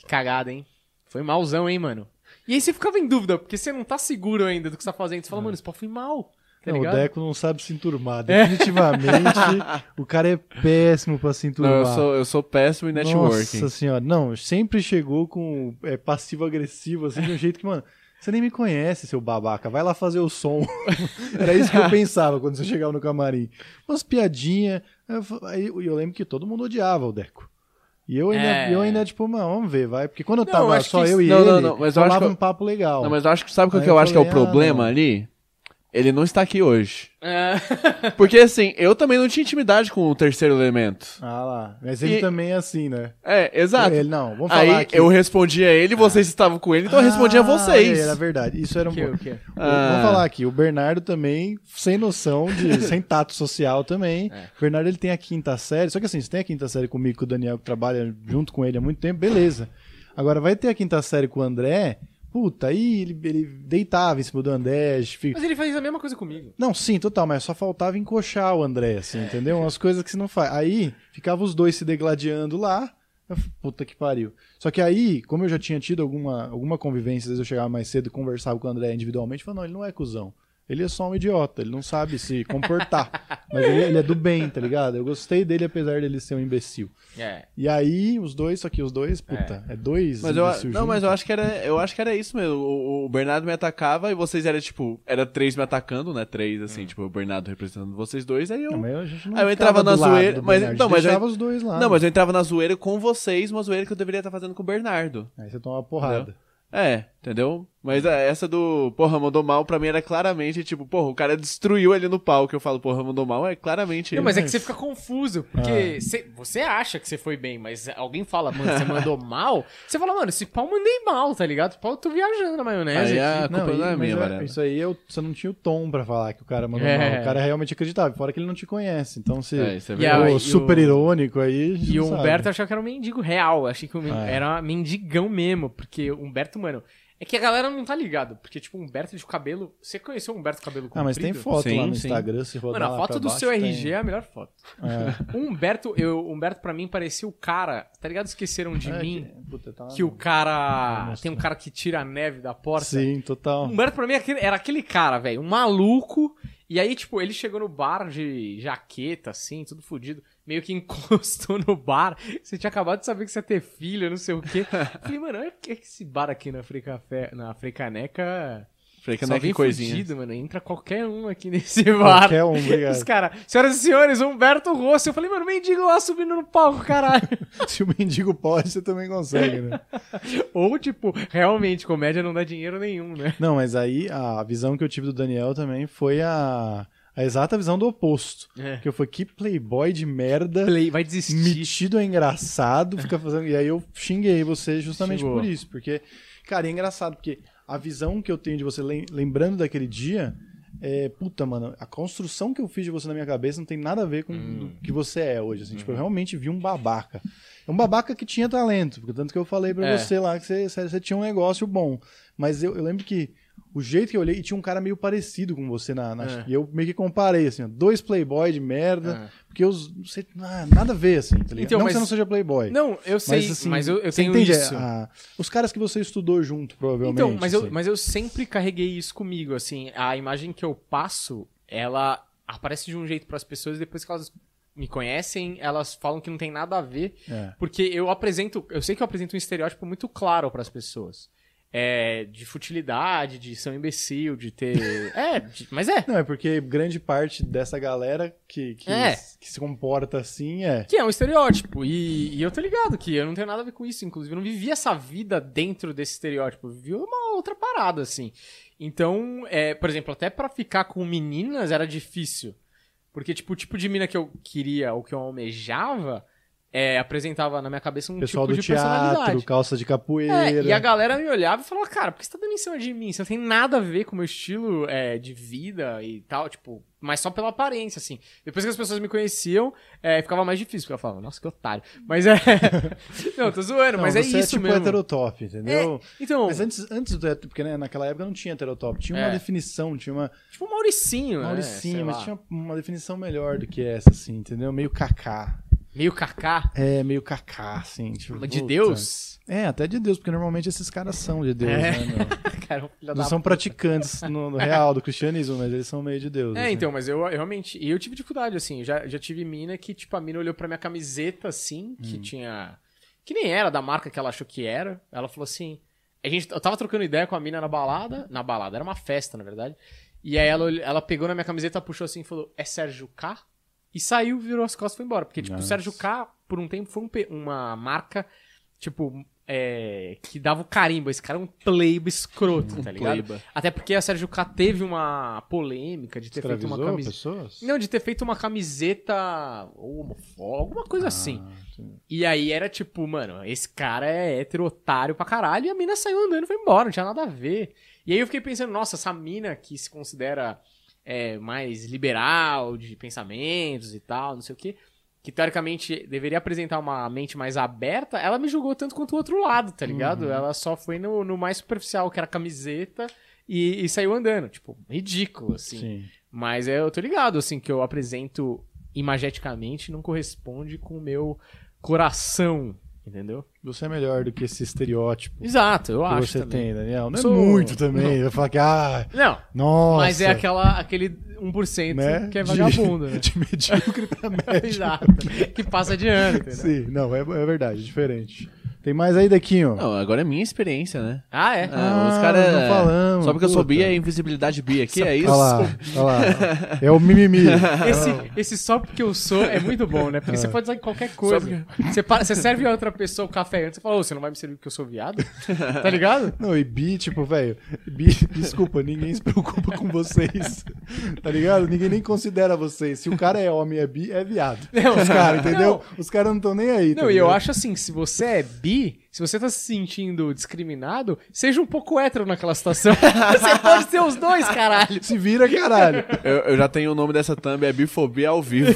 S1: cagada, hein? Foi malzão, hein, mano? E aí você ficava em dúvida, porque você não tá seguro ainda do que você tá fazendo. Você fala, mano, esse pau foi mal. Tá
S2: Não, o? Deco não sabe se enturmar. Definitivamente, o cara é péssimo pra se enturmar.
S3: Não, eu sou, eu sou péssimo em networking.
S2: Nossa senhora, não, sempre chegou com é, passivo-agressivo, assim, de um jeito que, mano, você nem me conhece, seu babaca, vai lá fazer o som. Era isso que eu pensava quando você chegava no camarim. Umas piadinhas, eu eu lembro que todo mundo odiava o Deco. E eu ainda,
S1: É.
S2: eu ainda tipo, mano, vamos ver, vai. Porque quando eu
S1: Não,
S2: tava
S1: acho
S2: só
S1: que
S2: eu e
S3: Não,
S2: ele,
S3: não, não, mas eu acho que eu-
S2: um papo legal.
S3: Não, mas eu acho que sabe
S2: Aí
S3: que eu
S2: eu
S3: acho que é o
S2: falei, ah,
S3: problema
S2: não.
S3: ali? Ele não está aqui hoje.
S1: É.
S3: Porque assim, eu também não tinha intimidade com o terceiro elemento.
S2: Ah lá, mas ele
S3: E-
S2: também é assim, né?
S3: É, exato.
S2: Ele, não, vamos falar
S3: Aí
S2: aqui.
S3: eu respondia a ele, vocês estavam com ele, então eu respondia a
S2: Ah,
S3: vocês.
S2: Era verdade, isso era um
S1: Que, quê?
S2: O-
S3: Ah.
S2: Vamos falar aqui, o Bernardo também, sem noção, de, sem tato social também.
S1: É.
S2: O Bernardo ele tem a quinta série, só que assim, se tem a quinta série comigo, com o Daniel, que trabalha junto com ele há muito tempo, beleza. Agora vai ter a quinta série com o André, puta, aí ele, ele deitava em cima do André. fica-
S1: Mas ele faz a mesma coisa comigo.
S2: Não, sim, total, mas só faltava encoxar o André, assim, entendeu? Umas coisas que você não faz. Aí ficava os dois se degladiando lá. eu Puta que pariu. Só que aí, como eu já tinha tido alguma, alguma convivência, às vezes eu chegava mais cedo e conversava com o André individualmente, eu falava, não, ele não é cuzão. Ele é só um idiota, ele não sabe se comportar. mas ele, ele é do bem, tá ligado? Eu gostei dele, apesar dele ser um imbecil.
S1: É.
S2: E aí, os dois, só que os dois, puta, é, dois
S3: Mas eu, não, mas
S2: junto.
S3: eu acho que era, eu acho que era isso mesmo. O, o Bernardo me atacava e vocês eram tipo, era três me atacando, né? Três assim, tipo, o Bernardo representando vocês dois, aí eu
S2: Não, mas a gente não
S3: Aí eu entrava na zoeira, mas-
S2: Bernardo,
S3: não, mas eu-
S2: os dois lá.
S3: Não, mas eu entrava na zoeira com vocês, uma zoeira que eu deveria estar fazendo com o Bernardo.
S2: Aí você toma uma porrada.
S3: É, entendeu? Mas é, essa do, porra, mandou mal, pra mim era claramente, tipo, porra, o cara destruiu ele no palco. Eu falo, porra, mandou mal, é claramente.
S1: Não, mas é que você fica confuso, porque cê- você acha que você foi bem, mas alguém fala, mano, você mandou mal, você fala, mano, esse pau mandei mal, tá ligado? Esse pau eu tô viajando na maionese.
S3: Aí
S1: aqui.
S3: a culpa não,
S2: e-
S3: é
S2: mas
S3: minha,
S2: é-. Isso aí eu, você não tinha o tom pra falar que o cara mandou
S1: É.
S2: mal. O cara realmente acreditava, fora que ele não te conhece. Então se
S3: É, isso é verdade.
S1: o-
S2: super irônico aí. a gente
S1: E o
S2: não.
S1: Humberto achava que era um mendigo real. Achei que o
S2: Ah, é.
S1: era um mendigão mesmo. Porque o Humberto, mano. É que a galera não tá ligado. Porque, tipo, o Humberto de cabelo. Você conheceu o Humberto de cabelo comprido?
S2: Ah, mas tem foto
S3: Sim,
S2: lá no
S3: sim.
S2: Instagram, se rodar
S1: Mano, a
S2: lá
S1: foto
S2: pra
S1: do
S2: baixo,
S1: seu
S2: tem.
S1: RG é a melhor foto.
S2: É.
S1: O Humberto, eu, o Humberto pra mim parecia o cara. Tá ligado? Esqueceram de
S2: É,
S1: mim.
S2: que- puta, tá
S1: Que o cara. Tem um cara que tira a neve da porta.
S2: Sim, total.
S1: O Humberto pra mim era aquele, era aquele cara, velho, um maluco. E aí, tipo, ele chegou no bar de jaqueta, assim, tudo fudido. Meio que encostou no bar. Você tinha acabado de saber que você ia ter filho, não sei o quê. Falei, mano, é que esse bar aqui na Africafé, na Africaneca.
S3: Falei que não é
S1: vem
S3: que coisinha.
S1: fudido, mano. Entra qualquer um aqui nesse bar.
S2: Qualquer um, obrigado.
S1: Os caras, senhoras e senhores, Humberto Rosso. Eu falei, mano, mendigo lá subindo no palco, caralho.
S2: Se o mendigo pode, você também consegue, né?
S1: Ou, tipo, realmente, comédia não dá dinheiro nenhum, né?
S2: Não, mas aí a visão que eu tive do Daniel também foi a, a exata visão do oposto.
S1: É.
S2: Que eu fui, que playboy de merda.
S1: Play, vai desistir.
S2: metido é engraçado, fica fazendo. E aí eu xinguei você justamente
S1: Xingou.
S2: por isso. Porque, cara, é engraçado, porque a visão que eu tenho de você, lem- lembrando daquele dia, é. Puta, mano, a construção que eu fiz de você na minha cabeça não tem nada a ver com o que você é hoje. Assim, Tipo, eu realmente vi um babaca. É um babaca que tinha talento, porque tanto que eu falei pra
S1: É.
S2: você lá que você, você- você tinha um negócio bom. Mas eu, eu lembro que. O jeito que eu olhei, e tinha um cara meio parecido com você na. na-
S1: É.
S2: E eu meio que comparei, assim, ó, dois playboy de merda,
S1: É.
S2: porque os. Não sei, nada a ver, assim, tá ligado?
S1: Então,
S2: não
S1: mas-
S2: que você não seja playboy.
S1: Não, eu sei, mas,
S2: assim,
S1: eu, eu
S2: você
S1: tenho
S2: entende
S1: isso.
S2: a- a- os caras que você estudou junto, provavelmente.
S1: Então, mas eu,
S2: assim.
S1: mas eu sempre carreguei isso comigo, assim, a imagem que eu passo, ela aparece de um jeito pras pessoas e depois que elas me conhecem, elas falam que não tem nada a ver,
S2: É.
S1: porque eu apresento, eu sei que eu apresento um estereótipo muito claro pras pessoas. É, de futilidade, de ser um imbecil, de ter. é, de- mas é.
S2: Não, é porque grande parte dessa galera que, que,
S1: É.
S2: que se comporta assim é.
S1: Que é um estereótipo. E, e eu tô ligado que eu não tenho nada a ver com isso. Inclusive, eu não vivi essa vida dentro desse estereótipo. Eu vivi uma outra parada, assim. Então, é, por exemplo, até pra ficar com meninas era difícil. Porque, tipo, o tipo de mina que eu queria ou que eu almejava é, apresentava na minha cabeça um
S2: Pessoal
S1: tipo
S2: do
S1: de
S2: teatro, calça de
S1: É,
S2: capoeira.
S1: e a galera me olhava e falava, cara, por que você tá dando em cima de mim? Você não tem nada a ver com o meu estilo é, de vida e tal, tipo, mas só pela aparência, assim. Depois que as pessoas me conheciam, é, ficava mais difícil, porque eu falava, nossa, que otário. Mas é. não, tô zoando,
S2: Não,
S1: mas é
S2: você
S1: isso
S2: tipo
S1: mesmo.
S2: heterotop, entendeu?
S1: Então,
S2: Mas antes, antes do heterotop, porque né, naquela época não tinha heterotop, tinha uma
S1: É.
S2: definição, tinha uma
S1: tipo o Mauricinho, né?
S2: Mauricinho, mas
S1: lá.
S2: tinha uma definição melhor do que essa, assim, entendeu? Meio cacá.
S1: Meio cacá.
S2: É, meio cacá, assim. Tipo,
S1: De
S2: puta.
S1: Deus?
S2: É, até de Deus, porque normalmente esses caras são de Deus,
S1: É.
S2: né, meu?
S1: Cara, filho
S2: Não são
S1: puta.
S2: praticantes no, no real do cristianismo, mas eles são meio de Deus.
S1: É,
S2: assim.
S1: então, mas eu, eu realmente. E eu tive dificuldade, assim. Já, já tive mina que, tipo, a mina olhou pra minha camiseta, assim, que
S2: Hum.
S1: tinha. Que nem era da marca que ela achou que era. Ela falou assim. A gente, eu tava trocando ideia com a mina na balada. Na balada, era uma festa, na verdade. E aí ela, ela pegou na minha camiseta, puxou assim e falou: É Sérgio K? E saiu, virou as costas e foi embora. Porque, tipo, o. Sérgio K, por um tempo, foi um uma marca, tipo, é, que dava o carimbo. Esse cara é um playboy escroto, tá ligado?
S3: playboy.
S1: Até porque a Sérgio K teve uma polêmica de ter feito uma camiseta.
S2: pessoas?
S1: Não, de ter feito uma camiseta homofóbica, alguma coisa assim.
S2: Ah, sim.
S1: E aí era tipo, mano, esse cara é hétero otário pra caralho e a mina saiu andando e foi embora, não tinha nada a ver. E aí eu fiquei pensando, nossa, essa mina que se considera é, mais liberal de pensamentos e tal, não sei o quê, que teoricamente deveria apresentar uma mente mais aberta, ela me julgou tanto quanto o outro lado, tá ligado?
S2: Uhum.
S1: Ela só foi no, no mais superficial, que era camiseta, e, e saiu andando. Tipo, ridículo, assim.
S2: Sim.
S1: Mas é, eu tô ligado, assim, que eu apresento imageticamente não corresponde com o meu coração, entendeu?
S2: Você é melhor do que esse estereótipo
S1: Exato, eu
S2: que
S1: acho
S2: você
S1: também.
S2: tem, Daniel. Não é
S1: Sou-
S2: muito também. Eu falo que, ah,
S1: Não,
S2: nossa.
S1: mas é aquela, aquele 1%
S2: né?
S1: que é
S2: De-
S1: vagabundo, né?
S2: De medíocre pra médio.
S1: Exato, que passa de ano, entendeu?
S2: Sim, não, é, é verdade, é diferente. Tem mais aí, Dequinho?
S3: Não, agora é minha experiência, né?
S1: Ah, é?
S3: Ah, os
S2: Ah,
S3: caras.
S2: não falamos,
S3: Só porque eu sou bi é invisibilidade bi aqui, é isso?
S2: Olha lá, olha lá. É o mimimi.
S1: Esse, esse só porque eu sou é muito bom, né? Porque você pode usar qualquer coisa. Você, pa- você serve a outra pessoa o café antes, você fala, ô, você não vai me servir porque eu sou viado? Tá ligado?
S2: Não, e bi, tipo, velho, bi, desculpa, ninguém se preocupa com vocês. Tá ligado? Ninguém nem considera vocês. Se o cara é homem e é bi, é viado.
S1: Não,
S2: Os caras, entendeu? Os caras não estão nem aí. tá
S1: Não, e eu acho assim, se você é bi, se você tá se sentindo discriminado, seja um pouco hétero naquela situação. você pode ser os dois, caralho.
S2: Se vira, caralho.
S3: Eu, eu já tenho o nome dessa thumb, é bifobia ao vivo.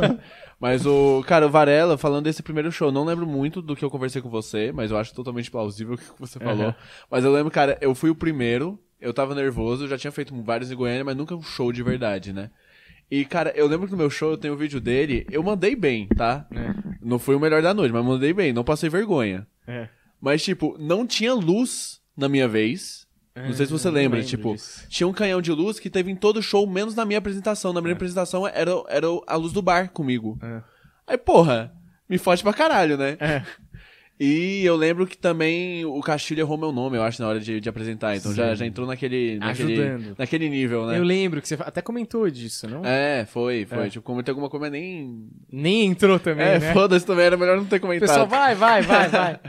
S3: mas o. Cara, o Varela, falando desse primeiro show, não lembro muito do que eu conversei com você, mas eu acho totalmente plausível o que você falou. Mas eu lembro, cara, eu fui o primeiro, eu tava nervoso, eu já tinha feito vários em Goiânia, mas nunca um show de verdade, né? E, cara, eu lembro que no meu show eu tenho um vídeo dele, eu mandei bem, tá? Não fui o melhor da noite, mas mandei bem, não passei vergonha.
S1: É.
S3: Mas, tipo, não tinha luz na minha vez. Não sei se você lembra, tipo,
S1: disso.
S3: tinha um canhão de luz que teve em todo o show, menos na minha apresentação. Na minha apresentação era, era a luz do bar comigo.
S1: É.
S3: Aí, porra, me fode pra caralho, né?
S1: É.
S3: E eu lembro que também o Castilho errou meu nome, eu acho, na hora de, de apresentar. Então já, já entrou naquele, naquele,
S1: Ajudando.
S3: naquele nível, né?
S1: Eu lembro que você até comentou disso, não?
S3: É, foi, foi.
S1: É.
S3: Tipo, comentei alguma coisa, mas nem.
S1: Nem entrou também,
S3: É,
S1: né?
S3: foda-se também, era melhor não ter comentado.
S1: pessoal, vai, vai, vai, vai.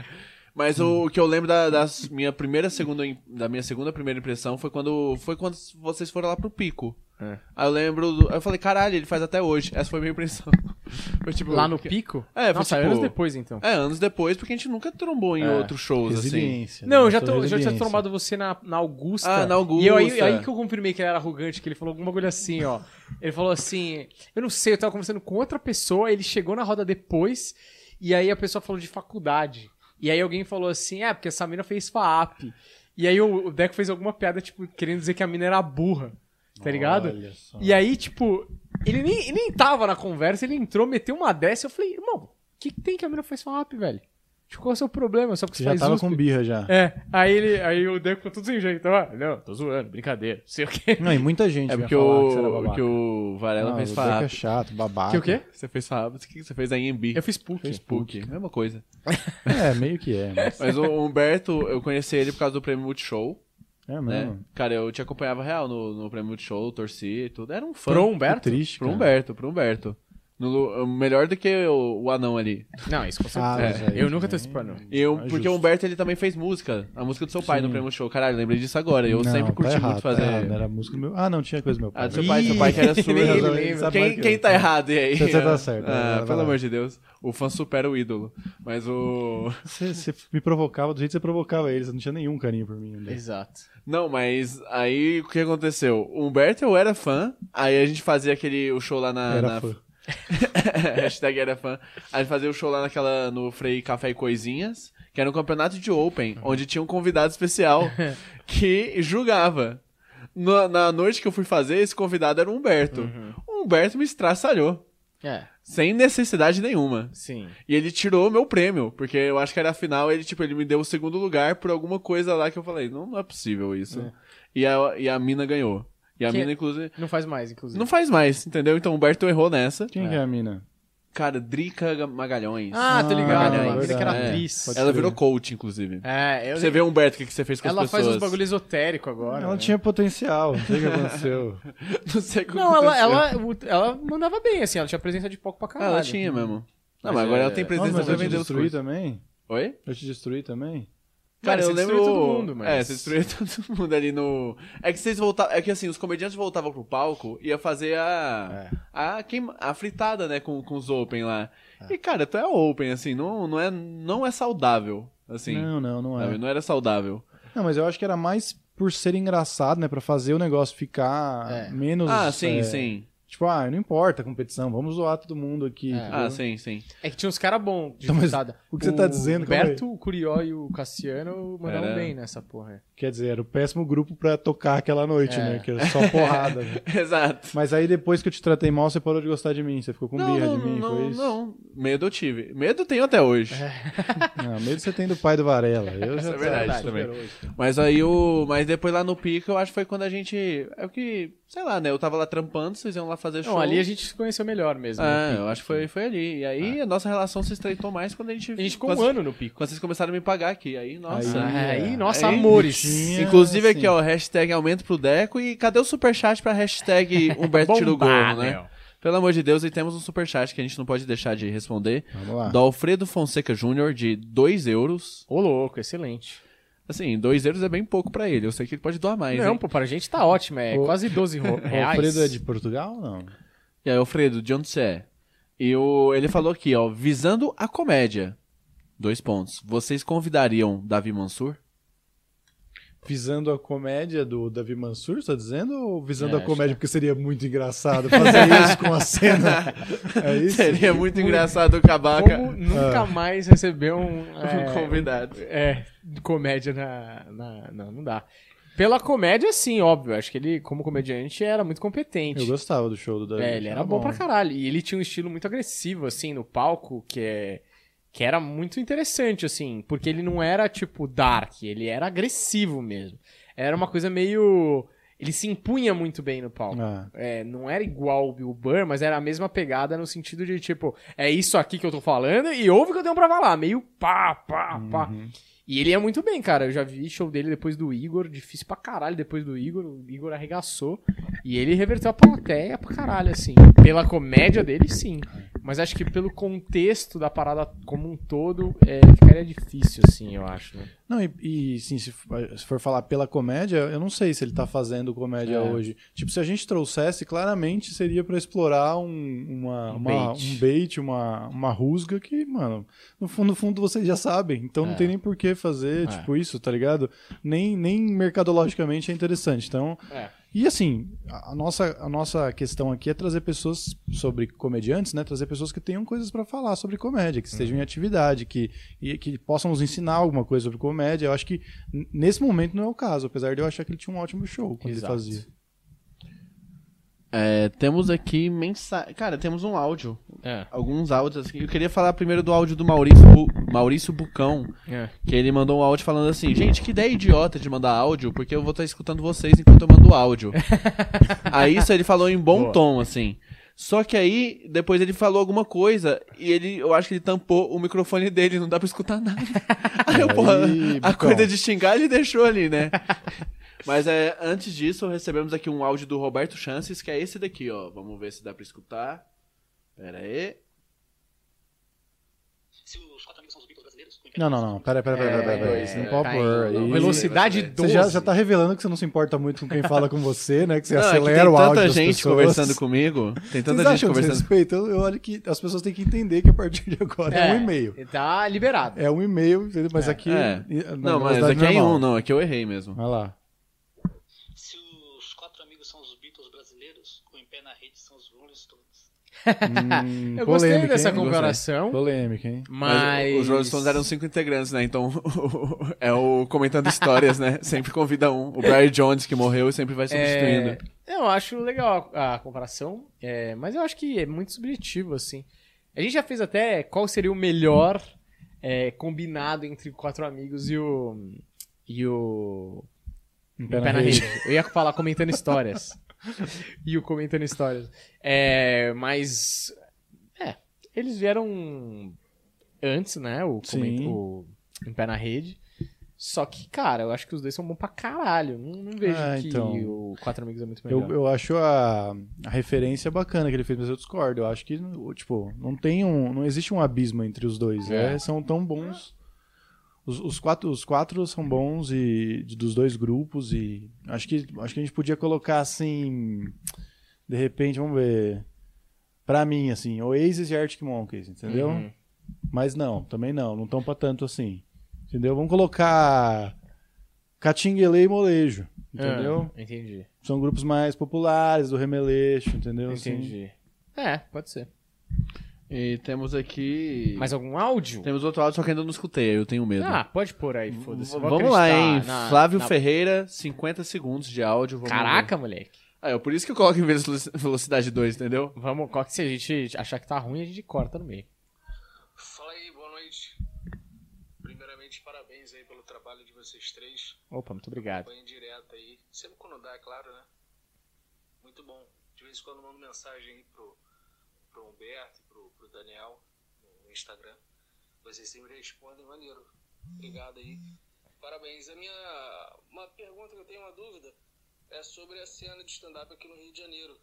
S3: Mas o, o que eu lembro da, das minha primeira segunda da minha segunda primeira impressão foi quando foi quando vocês foram lá pro pico.
S1: É.
S3: Aí eu lembro, do- aí eu falei, caralho, ele faz até hoje. Essa foi a minha impressão. Foi, tipo,
S1: Lá no
S3: que-
S1: pico?
S3: É, foi
S1: Nossa,
S3: tipo-
S1: anos depois, então.
S3: É, anos depois, porque a gente nunca trombou em
S1: É.
S3: outros shows assim.
S1: Não,
S2: né?
S1: eu já, tô, já tinha trombado você na, na Augusta.
S3: Ah, na Augusta.
S1: E eu, aí, aí que eu confirmei que ele era arrogante, que ele falou alguma coisa assim, ó. Ele falou assim, eu não sei, eu tava conversando com outra pessoa, ele chegou na roda depois, e aí a pessoa falou de faculdade. E aí alguém falou assim, é, porque essa mina fez FAAP. E aí o Deco fez alguma piada, tipo, querendo dizer que a mina era burra, tá ligado? E aí, tipo, ele nem, ele nem tava na conversa, ele entrou, meteu uma dessa, eu falei, irmão, o que, que tem que a mina fez FAAP, velho? Tipo, qual é o seu problema? Só porque
S2: Você
S1: você
S2: já
S1: faz
S2: tava
S1: USP?
S2: com birra já.
S1: É, aí ele, aí o Deco ficou tudo sem jeito. Ah, não, tô zoando, brincadeira, não sei o quê.
S2: Não, e muita gente
S3: É porque
S2: que
S3: o,
S2: babaca.
S3: que o Varela
S2: Não,
S3: fez
S2: o Deco é chato, babaca.
S1: Que o quê?
S3: Você fez FAP, o que que você fez a IMB?
S1: Eu fiz PUC.
S3: Fez PUC, mesma coisa.
S2: É, meio que é. Mas...
S3: Mas o Humberto, eu conheci ele por causa do Prêmio Multishow,
S2: É
S3: né?
S2: mesmo.
S3: Cara, eu te acompanhava real no, no Prêmio Multishow, torci e tudo. Era um fã.
S1: Pro
S2: Que
S1: Humberto?
S2: triste,
S3: Pro
S2: cara.
S3: Humberto, pro Humberto. No lu- melhor do que o, o anão ali.
S1: Não, isso com
S2: Ah,
S1: certeza.
S2: mas aí
S1: eu nunca
S2: também-
S1: torci pra não.
S3: E eu,
S2: É
S3: porque o Humberto ele também fez música. A música do seu pai no
S2: Sim.
S3: Prêmio Show. Caralho, lembrei disso agora. Eu
S2: Não,
S3: sempre
S2: tá
S3: curti
S2: errado,
S3: muito
S2: tá
S3: fazer.
S2: errado, era música do meu... Ah, não, tinha coisa do meu pai.
S3: Ah, do seu pai, seu pai que era surdo. Quem, quem tá errado e aí?
S2: Você tá certo,
S3: Ah,
S2: vai
S3: pelo
S2: lá.
S3: amor de Deus. O fã supera o ídolo. Mas o.
S2: Você, você me provocava do jeito que você provocava ele, você não tinha nenhum carinho por mim. Né?
S1: Exato.
S3: Não, mas aí o que aconteceu? O Humberto eu era fã, aí a gente fazia aquele o show lá na.
S2: Era
S3: na-
S2: fã.
S3: Hashtag era fã. A gente fazia o show lá naquela. no Frei Café e Coisinhas, que era um campeonato de Open, onde tinha um convidado especial que julgava. Na, na noite que eu fui fazer, esse convidado era o Humberto. O Humberto me estraçalhou.
S1: É,
S3: Sem necessidade nenhuma.
S1: sim.
S3: E ele tirou meu prêmio, porque eu acho que era a final, ele, tipo, ele me deu o segundo lugar por alguma coisa lá que eu falei, não, não é possível isso.
S1: É.
S3: E, a, e a mina ganhou. E a
S1: Que-
S3: mina, inclusive,
S1: Não faz mais, inclusive.
S3: não faz mais, entendeu? Então o Humberto errou nessa.
S2: Quem que é a mina?
S3: Cara, Drica Magalhães.
S1: Ah, tô ligado.
S2: Ah,
S1: era
S3: é.
S1: atriz.
S2: Pode
S3: Ela virou coach, inclusive.
S1: É, eu
S3: Você vê, Humberto, o que, que você fez com
S1: Ela
S3: as
S1: faz
S3: pessoas.
S1: uns bagulho esotérico agora.
S2: Ela
S1: né?
S2: tinha potencial, não sei o que aconteceu.
S3: Não sei o que
S1: Não, ela,
S3: aconteceu.
S1: ela, ela mandava bem, assim, ela tinha presença de palco pra
S3: Ah,
S1: caralho.
S3: ela tinha mesmo. Não,
S1: Mas
S3: mas agora
S1: é-
S3: ela tem
S2: Nossa,
S3: presença
S2: mas
S3: pra
S2: eu te
S3: vender os
S2: também?
S3: Oi?
S2: Eu te destruí também?
S3: Cara,
S1: Cara,
S3: eu
S1: você
S3: lembro.
S1: destruiu todo mundo, mas-
S3: É, você destruiu todo mundo ali no. É que vocês voltavam. É que assim, os comediantes voltavam pro palco e ia fazer a.
S1: É.
S3: A, queima... a fritada, né, com, com os Open lá.
S1: É.
S3: E, cara, tu é Open, assim, não, não, é, não é saudável. Assim.
S2: Não, não, não é.
S3: Não era saudável.
S2: Não, mas eu acho que era mais por ser engraçado, né? Pra fazer o negócio ficar
S1: É.
S2: menos.
S3: Ah, sim,
S2: é,
S3: sim.
S2: Tipo, ah, não importa a competição, vamos zoar todo mundo aqui.
S1: É.
S3: Ah, sim, sim.
S1: É que tinha uns caras bons de
S2: Então, o que você tá dizendo,
S1: O
S2: calma aí.
S1: Berto, o Curió e o Cassiano mandavam
S3: Era-
S1: bem nessa porra.
S2: Quer dizer, era o péssimo grupo pra tocar aquela noite,
S1: É.
S2: né? Que era só porrada. né?
S3: Exato.
S2: Mas aí depois que eu te tratei mal, você parou de gostar de mim. Você ficou com
S3: não,
S2: birra
S3: não,
S2: de mim,
S3: não,
S2: foi isso?
S3: não. Medo eu tive. Medo eu tenho até hoje.
S2: Não, medo você tem do pai do Varela. Eu já
S3: é verdade também. Mas aí o. Mas depois lá no Pica, eu acho que foi quando a gente. É o que. Sei lá, né? Eu tava lá trampando, vocês iam lá fazer show.
S1: Não, ali a gente se conheceu melhor mesmo.
S3: É, eu acho que foi, foi ali. E aí a nossa relação se estreitou mais quando a gente.
S1: A gente ficou um ano no Pico.
S3: Quando vocês começaram a me pagar aqui. Aí, nossa.
S2: Aí,
S1: Ah, Aí,
S2: é.
S1: nossa,
S3: Aí,
S1: amores.
S2: tinha-
S3: Inclusive
S2: assim.
S3: aqui, ó, hashtag aumento pro Deco. E cadê o superchat pra hashtag Humberto tira o
S1: Bombar,
S3: gorro, né?
S1: meu.
S3: Pelo amor de Deus, e temos um superchat que a gente não pode deixar de responder.
S2: Vamos lá.
S3: Do Alfredo Fonseca Júnior, de 2 euros.
S1: Ô, louco, excelente.
S3: Assim, 2 euros é bem pouco pra ele. Eu sei que ele pode doar mais.
S1: não,
S3: hein?
S1: pô, pra gente tá ótimo. É
S2: O-
S1: quase 12 ro-
S2: O
S1: reais.
S2: Alfredo é de Portugal ou não?
S3: E aí, Alfredo, de onde você é? E o, ele falou aqui, ó, visando a comédia. Dois pontos. Vocês convidariam Davi Mansur?
S2: Visando a comédia do Davi Mansur, você tá dizendo? Ou visando
S1: É,
S2: a comédia porque seria muito engraçado fazer isso com a cena? É isso?
S3: Seria muito engraçado o Cabaca
S1: Como nunca mais recebeu um, é,
S3: um convidado.
S1: É, comédia na, na- Não, não dá. Pela comédia, sim, óbvio. Acho que ele, como comediante, era muito competente.
S2: Eu gostava do show do Davi.
S1: É, ele era bom pra caralho. E ele tinha um estilo muito agressivo, assim, no palco, que é. Que era muito interessante, assim, porque ele não era, tipo, dark, ele era agressivo mesmo. Era uma coisa meio. Ele se impunha muito bem no palco.
S2: Ah,
S1: É, não era igual o Bill Burr, mas era a mesma pegada no sentido de, tipo, é isso aqui que eu tô falando e ouve o que eu tenho pra falar. Meio pá, pá, pá.
S2: uhum.
S1: E ele é muito bem, cara. Eu já vi show dele depois do Igor, difícil pra caralho depois do Igor. O Igor arregaçou. E ele reverteu a plateia pra caralho, assim. Pela comédia dele, sim. Mas acho que pelo contexto da parada como um todo, é, ficaria difícil, assim, eu acho. Né?
S2: Não, e, e sim, se, for- se for falar pela comédia, eu não sei se ele tá fazendo comédia
S1: É.
S2: hoje. Tipo, se a gente trouxesse, claramente seria pra explorar um, uma,
S1: Um
S2: uma-
S1: bait.
S2: um bait, uma, uma rusga que, mano, no fundo, no fundo vocês já sabem. Então não
S1: É.
S2: tem nem por que fazer,
S1: É.
S2: tipo, isso, tá ligado? Nem, nem mercadologicamente é interessante. Então,
S1: É.
S2: e assim, a nossa, a nossa questão aqui é trazer pessoas sobre comediantes, né? Trazer pessoas que tenham coisas pra falar sobre comédia, que estejam em atividade, que, e, que possam nos ensinar alguma coisa sobre comédia. Eu acho que nesse momento não é o caso, apesar de eu achar que ele tinha um ótimo show quando
S1: Exato.
S2: ele fazia.
S3: É, temos aqui mensagem. Cara, temos um áudio.
S1: É.
S3: Alguns áudios aqui. Eu queria falar primeiro do áudio do Maurício, Bu- Maurício Bucão.
S1: É.
S3: Que ele mandou um áudio falando assim: Gente, que ideia idiota de mandar áudio, porque eu vou estar escutando vocês enquanto eu mando áudio. aí isso ele falou em bom
S1: Boa.
S3: tom, assim. Só que aí, depois ele falou alguma coisa e ele, eu acho que ele tampou o microfone dele, não dá pra escutar nada. Aí eu, porra,
S2: Aí,
S3: a
S2: Bucão.
S3: coisa de xingar ele deixou ali, né? Mas é, antes disso, recebemos aqui um áudio do Roberto Chances, que é esse daqui, ó. Vamos ver se dá pra escutar. Pera aí.
S4: Se os quatro amigos são os Beatles brasileiros, o
S2: Não, não, não. Pera, pera, pera, pera, pera.
S1: É,
S2: pera. Não
S1: é,
S2: pode pôr.
S1: Velocidade
S3: Você
S1: 12.
S2: Você já, já tá revelando que você não se importa muito com quem fala com você, né? Que você
S3: Não, é que
S2: acelera
S3: tem
S2: o áudio
S3: tanta
S2: das
S3: gente
S2: pessoas.
S3: conversando comigo. Tem tanta
S2: Vocês
S3: gente conversando.
S2: respeito? Eu, eu olho que as pessoas têm que entender que a partir de agora é, um e-mail.
S1: Tá liberado.
S2: É um e-mail, entendeu? mas aqui...
S3: É. Não, mas aqui é em
S2: normal.
S3: um, não. Aqui eu errei mesmo.
S2: Olha lá.
S4: Se os quatro amigos são os Beatles brasileiros, o Em Pé na Rede são os Rolling Stones.
S2: Hum,
S1: Eu gostei
S2: polêmica,
S1: dessa
S2: hein?
S1: comparação,
S2: Polêmica, hein?
S1: mas...
S3: os Rolling Stones eram cinco integrantes, né? Então é o comentando histórias, né? Sempre convida um. O Brian Jones, que morreu, e sempre vai substituindo.
S1: É, eu acho legal a, a comparação, é, mas eu acho que é muito subjetivo, assim. A gente já fez até qual seria o melhor é, combinado entre quatro amigos e o. E o. Pé, na rede. Eu ia falar comentando histórias. e o comentando histórias. É, mas. É, eles vieram antes, né? O, coment-
S2: Sim.
S1: o Em Pé na Rede. Só que, cara, eu acho que os dois são bons pra caralho. Não, não vejo
S2: Ah,
S1: que
S2: então.
S1: o Quatro Amigos é muito melhor.
S2: Eu, eu acho a, a referência bacana que ele fez, mas eu discordo. Eu acho que, tipo, não tem um. Não existe um abismo entre os dois.
S1: É.
S2: É, são tão bons. Os, os quatro, os quatro são bons e dos dois grupos. E acho que, acho que a gente podia colocar assim. De repente, vamos ver. Pra mim, assim, Oasis e Arctic Monkeys, entendeu?
S1: Uhum.
S2: Mas não, também não. Não tão pra tanto assim. Entendeu? Vamos colocar. Catinguele e Molejo. Entendeu?
S1: Ah, entendi.
S2: São grupos mais populares do remeleixo, entendeu? Assim,
S1: Entendi. É, pode ser.
S3: E temos aqui.
S1: Mais algum áudio?
S3: Temos outro áudio, só que ainda não escutei, eu tenho medo.
S1: Ah, pode pôr aí, foda-se.
S3: Vamos lá, hein?
S1: na-
S3: Flávio
S1: na-
S3: Ferreira, 50 segundos de áudio. Vamos
S1: Caraca, moleque.
S3: ver. Ah, é por isso que eu coloco em velo- velocidade 2, entendeu?
S1: Vamos, qual que se a gente achar que tá ruim, a gente corta no meio.
S4: Fala aí, boa noite. Primeiramente, parabéns aí pelo trabalho de vocês três.
S1: Opa, muito obrigado.
S4: Banho direto aí. Sempre quando dá, é claro, né? Muito bom. De vez em quando eu mando mensagem aí pro, pro Humberto e pro, pro Daniel no Instagram. Vocês sempre respondem, maneiro. Obrigado aí. Parabéns. A minha. Uma pergunta que eu tenho, uma dúvida, é sobre a cena de stand-up aqui no Rio de Janeiro.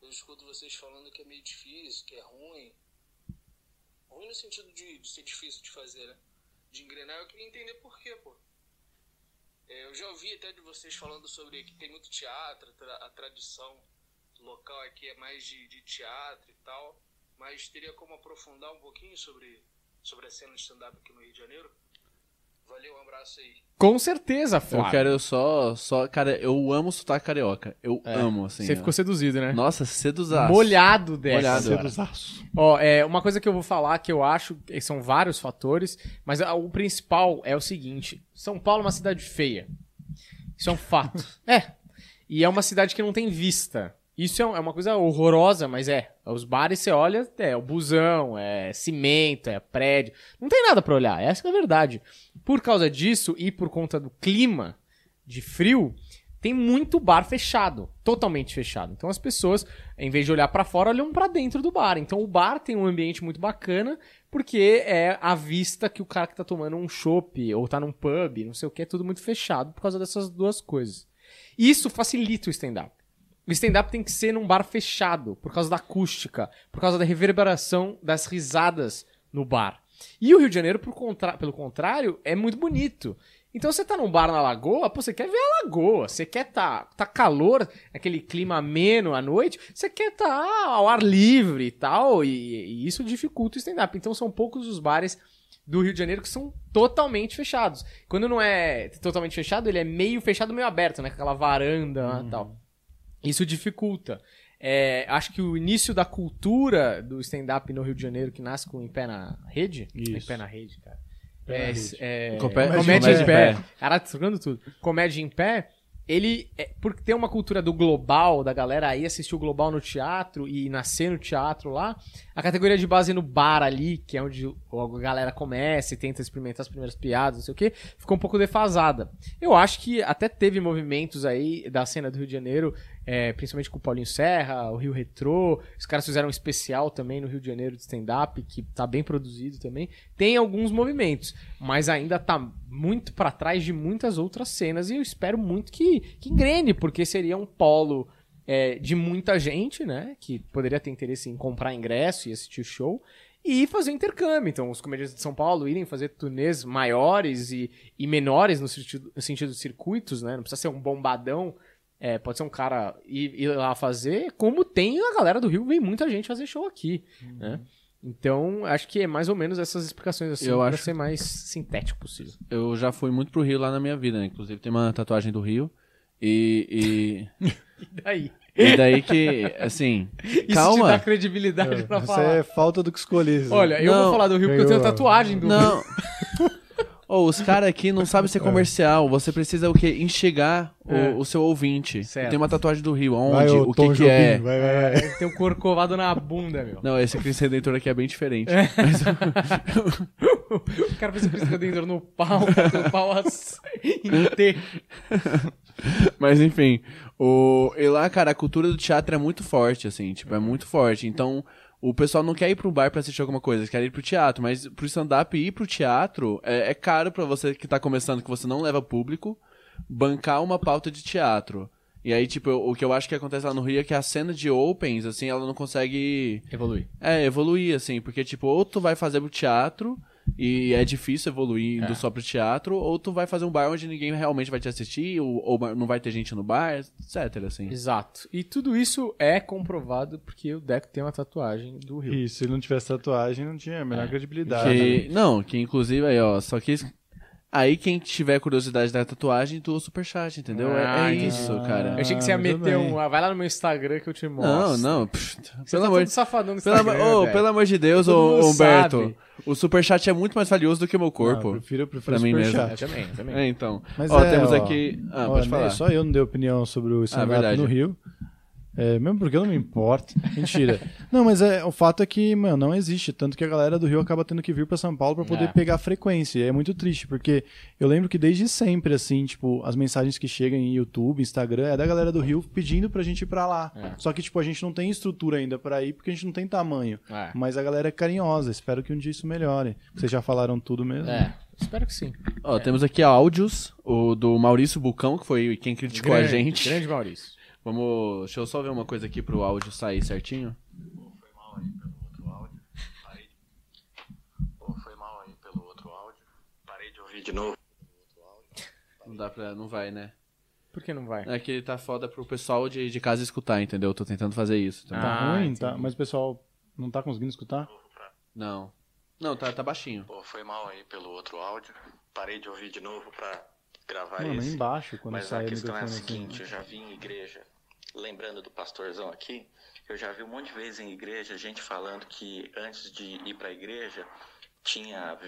S4: Eu escuto vocês falando que é meio difícil, que é ruim. Ruim no sentido de, de ser difícil de fazer, né? De engrenar. Eu queria entender por quê, pô. É, eu já ouvi até de vocês falando sobre que tem muito teatro, a tradição local aqui é mais de, de teatro e tal, mas teria como aprofundar um pouquinho sobre, sobre a cena de stand-up aqui no Rio de Janeiro? Valeu, um abraço aí.
S1: Com certeza, Flávio.
S3: Eu quero só, só. Cara, eu amo sotaque carioca. Eu amo, assim.
S1: Você
S3: ó.
S1: ficou seduzido, né?
S3: Nossa, seduzaço.
S1: Molhado dessa.
S3: Molhado.
S2: Cedo
S1: agora.
S2: zaço.
S1: Ó, é, uma coisa que eu vou falar que eu acho que são vários fatores, mas o principal é o seguinte: São Paulo é uma cidade feia. Isso é um fato. é. E é uma cidade que não tem vista. Isso é é uma coisa horrorosa, mas é. Os bares você olha, é o busão, é cimento, é prédio. Não tem nada pra olhar, essa é a verdade. Por causa disso e por conta do clima de frio, tem muito bar fechado, totalmente fechado. Então as pessoas, em vez de olhar pra fora, olham pra dentro do bar. Então o bar tem um ambiente muito bacana, porque é a vista que o cara que tá tomando um chopp ou tá num pub, não sei o que, é tudo muito fechado por causa dessas duas coisas. Isso facilita o stand-up. O stand-up tem que ser num bar fechado, por causa da acústica, por causa da reverberação das risadas no bar. E o Rio de Janeiro, por contra- pelo contrário, é muito bonito. Então você tá num bar na lagoa, pô, você quer ver a lagoa, você quer tá, tá calor, aquele clima ameno à noite, você quer tá ao ar livre e tal, e, e isso dificulta o stand-up. Então são poucos os bares do Rio de Janeiro que são totalmente fechados. Quando não é totalmente fechado, ele é meio fechado, meio aberto, né? Com aquela varanda e tal. Isso dificulta. É, acho que o início da cultura do stand-up no Rio de Janeiro, que nasce com Em Pé na Rede.
S2: Isso.
S1: Em Pé na Rede, cara.
S2: Pé na
S1: É,
S2: rede.
S1: é, comédia,
S3: comédia
S1: em pé.
S3: pé.
S1: Caralho, tô trocando tudo. Comédia em pé, ele. É, por ter uma cultura do global, da galera aí assistir o global no teatro e nascer no teatro lá, a categoria de base no bar ali, que é onde a galera começa e tenta experimentar as primeiras piadas, não sei o quê, ficou um pouco defasada. Eu acho que até teve movimentos aí da cena do Rio de Janeiro, é, principalmente com o Paulinho Serra, o Rio Retrô, os caras fizeram um especial também no Rio de Janeiro de stand-up, que tá bem produzido também. Tem alguns movimentos, mas ainda tá muito pra trás de muitas outras cenas e eu espero muito que, que engrene, porque seria um polo é, de muita gente, né? Que poderia ter interesse em comprar ingresso e assistir o show. E fazer intercâmbio. Então, os comediantes de São Paulo irem fazer turnês maiores e, e menores no sentido, no sentido de circuitos, né? Não precisa ser um bombadão. É, pode ser um cara ir, ir lá fazer, como tem a galera do Rio, vem muita gente fazer show aqui, né? Então, acho que é mais ou menos essas explicações assim,
S3: Eu
S1: pra
S3: acho-
S1: ser mais sintético possível.
S3: Eu já fui muito pro Rio lá na minha vida, né? Inclusive tem uma tatuagem do Rio. E.
S1: E daí?
S3: E, e daí que, assim.
S1: Isso te
S3: calma.
S1: dá credibilidade pra
S2: Isso
S1: falar.
S2: é falta do que escolher. Zé.
S1: Olha, eu
S3: Não,
S1: vou falar do Rio porque eu tenho
S2: ganhou.
S1: tatuagem do Rio.
S3: Ô, os caras aqui não sabem ser comercial. Você precisa o quê? Enxergar o,
S1: É.
S3: o seu ouvinte.
S1: Certo.
S3: Tem uma tatuagem do Rio.
S2: Vai,
S3: Onde?
S2: ô,
S3: o
S2: Tom
S3: que, que
S2: Jobim,
S3: é?
S2: Vai, vai, vai.
S1: Tem um corcovado na bunda, meu.
S3: Não, esse Cristo Redentor aqui é bem diferente.
S1: O cara fez o Cristo Redentor no pau, bateu o pau assim, inteiro.
S3: Mas enfim, o... e lá, cara, a cultura do teatro é muito forte, assim, tipo, é muito forte. Então, o pessoal não quer ir pro bar pra assistir alguma coisa, eles querem ir pro teatro, mas pro stand-up ir pro teatro é, é caro pra você que tá começando, que você não leva público, bancar uma pauta de teatro. E aí, tipo, o que eu acho que acontece lá no Rio é que a cena de opens, assim, ela não consegue
S1: Evolui.
S3: é, evoluir, assim, porque, tipo, ou tu vai fazer pro teatro, e é difícil evoluir indo
S1: É.
S3: só pro teatro, ou tu vai fazer um bar onde ninguém realmente vai te assistir, ou, ou não vai ter gente no bar, etc, assim.
S1: Exato. E tudo isso é comprovado porque o Deco tem uma tatuagem do Rio.
S2: E se ele não tivesse tatuagem, não tinha a menor credibilidade.
S3: Que, não, que inclusive aí, ó, só que aí quem tiver curiosidade da tatuagem, doa superchat, entendeu? É-
S1: Ah,
S3: é,
S1: entendi.
S3: isso, cara.
S1: Eu achei que você ia
S2: muito
S1: meter um. ah, Vai lá no meu Instagram que eu te
S3: Não,
S1: mostro.
S3: não, pff,
S1: Você
S3: pelo
S1: tá
S3: amor de
S1: safadão no
S3: pelo,
S1: velho.
S3: pelo amor de Deus, ô, Humberto,
S1: sabe.
S3: O superchat é muito mais valioso do que o meu
S2: Não,
S3: corpo.
S2: eu prefiro, eu prefiro
S3: Pra mim mesmo.
S2: superchat.
S1: Eu também, também.
S3: É, então.
S2: Mas
S3: ó,
S2: é,
S3: temos
S2: ó,
S3: aqui. Ah,
S2: Ó,
S3: pode falar. Ah,
S2: Só eu não dei opinião sobre o stand-up
S3: verdade.
S2: no Rio. É, mesmo porque eu não me importo. Mentira. não, mas é, o fato é que, mano, não existe. Tanto que a galera do Rio acaba tendo que vir pra São Paulo pra poder
S1: É.
S2: pegar frequência. E é muito triste, porque eu lembro que desde sempre, assim, tipo, as mensagens que chegam em YouTube, Instagram, é da galera do Rio pedindo pra gente ir pra lá.
S1: É.
S2: Só que, tipo, a gente não tem estrutura ainda pra ir porque a gente não tem tamanho.
S1: É.
S2: Mas a galera é carinhosa. Espero que um dia isso melhore. Vocês já falaram tudo mesmo.
S1: É, espero que sim.
S3: Ó, temos aqui áudios, o do Maurício Bucão, que foi quem criticou a
S1: Grande,
S3: gente.
S1: Grande Maurício.
S3: Vamos. Deixa eu só ver uma coisa aqui pro áudio sair certinho.
S5: Foi mal aí pelo outro áudio. Parei. Pô, foi mal aí pelo outro áudio. Parei de ouvir de novo.
S3: Não dá pra. Não vai, né?
S1: Por que não vai?
S3: É que tá foda pro pessoal de, de casa escutar, entendeu? Eu tô tentando fazer isso.
S2: Tá
S1: Ah,
S2: ruim,
S1: entendi.
S2: tá? Mas o pessoal não tá conseguindo escutar?
S3: Não. Não, tá, tá baixinho.
S5: Pô, foi mal aí pelo outro áudio. Parei de ouvir de novo pra gravar
S2: Mano,
S5: esse.
S2: embaixo, quando
S5: Mas
S2: sai
S5: a questão é a
S2: microfone assim.
S5: seguinte, eu já vi em igreja, lembrando do pastorzão aqui, eu já vi um monte de vezes em igreja gente falando que antes de ir pra igreja tinha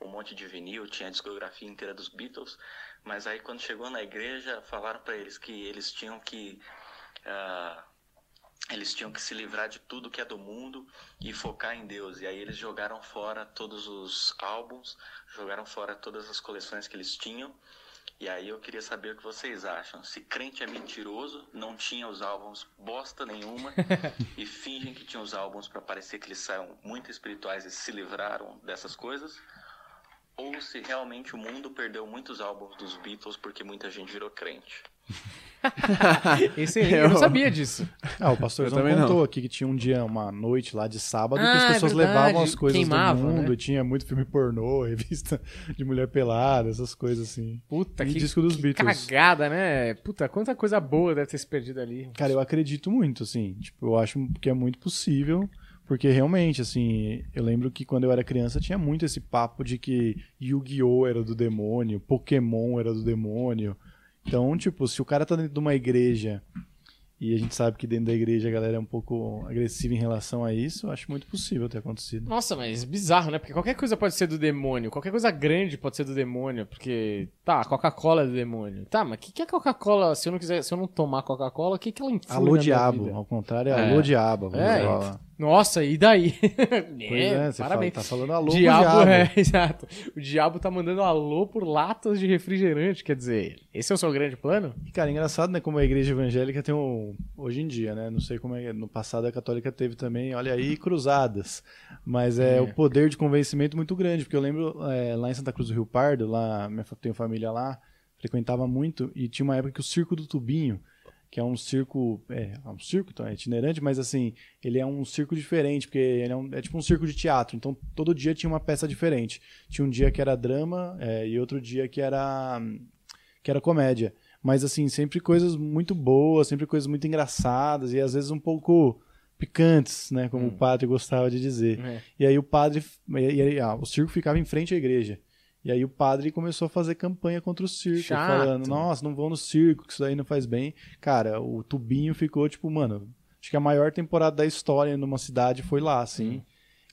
S5: um monte de vinil, tinha a discografia inteira dos Beatles, mas aí quando chegou na igreja falaram pra eles que eles tinham que ah, eles tinham que se livrar de tudo que é do mundo e focar em Deus. E aí eles jogaram fora todos os álbuns, jogaram fora todas as coleções que eles tinham. E aí eu queria saber o que vocês acham. Se crente é mentiroso, não tinha os álbuns bosta nenhuma e fingem que tinha os álbuns para parecer que eles são muito espirituais e se livraram dessas coisas, ou se realmente o mundo perdeu muitos álbuns dos Beatles porque muita gente virou crente.
S1: Excelente. Eu não sabia disso.
S2: Ah, o pastorzão
S3: Eu também
S2: contou
S3: não.
S2: aqui que tinha um dia, uma noite lá de sábado, que
S1: Ah,
S2: as
S1: é
S2: pessoas
S1: verdade.
S2: levavam as coisas
S1: Queimavam,
S2: do mundo,
S1: né?
S2: e tinha muito filme pornô, revista de mulher pelada, essas coisas assim.
S1: Puta
S2: E
S1: que,
S2: disco dos
S1: que
S2: Beatles.
S1: cagada, né? Puta, quanta coisa boa deve ter se perdido ali.
S2: Cara, eu acredito muito, assim, tipo, eu acho que é muito possível, porque realmente, assim, eu lembro que quando eu era criança tinha muito esse papo de que Yu-Gi-Oh! era do demônio, Pokémon era do demônio. Então, tipo, se o cara tá dentro de uma igreja e a gente sabe que dentro da igreja a galera é um pouco agressiva em relação a isso, eu acho muito possível ter acontecido.
S1: Nossa, mas bizarro, né? Porque qualquer coisa pode ser do demônio. Qualquer coisa grande pode ser do demônio. Porque, tá, Coca-Cola é do demônio. Tá, mas o que, que é Coca-Cola? Se eu não quiser, se eu não tomar Coca-Cola, o que, que ela influi
S2: Alô diabo,
S1: vida?
S2: ao contrário é
S3: É.
S2: alô diabo.
S1: É,
S2: falar.
S1: Nossa, e daí?
S2: Pois é, você
S1: parabéns.
S2: fala, tá falando alô
S1: diabo,
S2: diabo.
S1: é, exato. O diabo tá mandando alô por latas de refrigerante. Quer dizer, esse é o seu grande plano?
S2: E, Cara, engraçado, né? Como a igreja evangélica tem um. Hoje em dia, né? Não sei como é. No passado a católica teve também, olha aí, cruzadas. Mas é,
S1: É.
S2: o poder de convencimento muito grande. Porque eu lembro é, lá em Santa Cruz do Rio Pardo, lá, minha, tenho família lá, frequentava muito, e tinha uma época que o Circo do Tubinho, que é um circo, é, é um circo, então é itinerante, mas assim, ele é um circo diferente, porque ele é, um- é tipo um circo de teatro, então todo dia tinha uma peça diferente. Tinha um dia que era drama é, e outro dia que era que era comédia. Mas assim, sempre coisas muito boas, sempre coisas muito engraçadas e às vezes um pouco picantes, né, como o padre gostava de dizer.
S1: É.
S2: E aí o padre, e aí, ah, o circo ficava em frente à igreja. E aí o padre começou a fazer campanha contra o circo,
S1: Chato.
S2: falando, nossa, não vão no circo, que isso daí não faz bem. Cara, o Tubinho ficou, tipo, mano, acho que a maior temporada da história numa cidade foi lá, assim,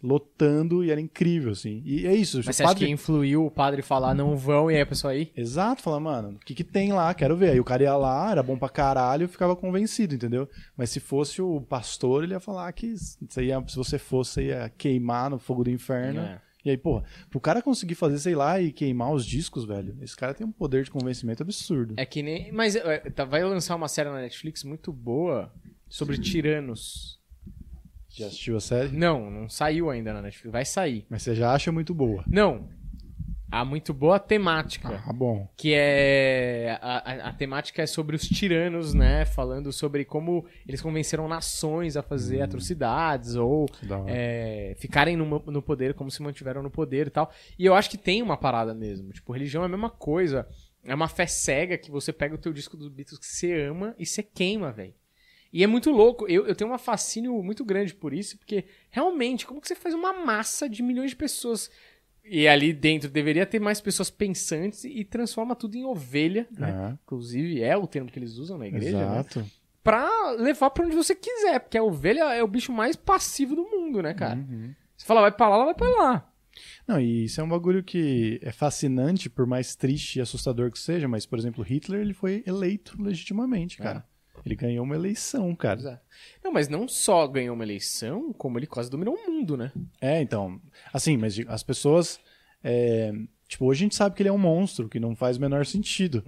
S2: lotando e era incrível, assim. E é isso,
S1: Mas você acha
S2: padre...
S1: que influiu o padre falar não vão e aí a pessoa aí?
S2: Exato, fala, mano, o que que tem lá? Quero ver. Aí o cara ia lá, era bom pra caralho, eu ficava convencido, entendeu? Mas se fosse o pastor, ele ia falar que você ia, se você fosse, você ia queimar no fogo do inferno.
S1: É.
S2: E aí, porra, pro cara conseguir fazer, sei lá, e queimar os discos, velho, esse cara tem um poder de convencimento absurdo.
S1: É que nem. Mas é, tá- vai lançar uma série na Netflix muito boa sobre tiranos.
S2: Já assistiu a série?
S1: Não, não saiu ainda na Netflix. Vai sair.
S2: Mas você já acha muito boa.
S1: Não. A muito boa temática.
S2: Ah, bom.
S1: Que é. A, a- a temática é sobre os tiranos, né? Falando sobre como eles convenceram nações a fazer atrocidades ou é, ficarem no, no poder como se mantiveram no poder e tal. E eu acho que tem uma parada mesmo. Tipo, religião é a mesma coisa. É uma fé cega que você pega o teu disco dos Beatles que você ama e você queima, velho. E é muito louco. Eu, eu tenho um fascínio muito grande por isso, porque realmente, como que você faz uma massa de milhões de pessoas e ali dentro deveria ter mais pessoas pensantes e transforma tudo em ovelha, né?
S2: É,
S1: Inclusive é o termo que eles usam na igreja, né?
S2: exato.
S1: Pra levar pra onde você quiser, porque a ovelha é o bicho mais passivo do mundo, né, cara?
S2: Uhum.
S1: Você fala, vai pra lá, ela vai pra lá.
S2: Não, e isso é um bagulho que é fascinante, por mais triste e assustador que seja, mas, por exemplo, Hitler, ele foi eleito legitimamente, cara. Ele ganhou uma eleição, cara.
S1: É. Não, mas não só ganhou uma eleição, como ele quase dominou o mundo, né?
S2: É, então. Assim, mas as pessoas. é, tipo, hoje a gente sabe que ele é um monstro, que não faz o menor sentido.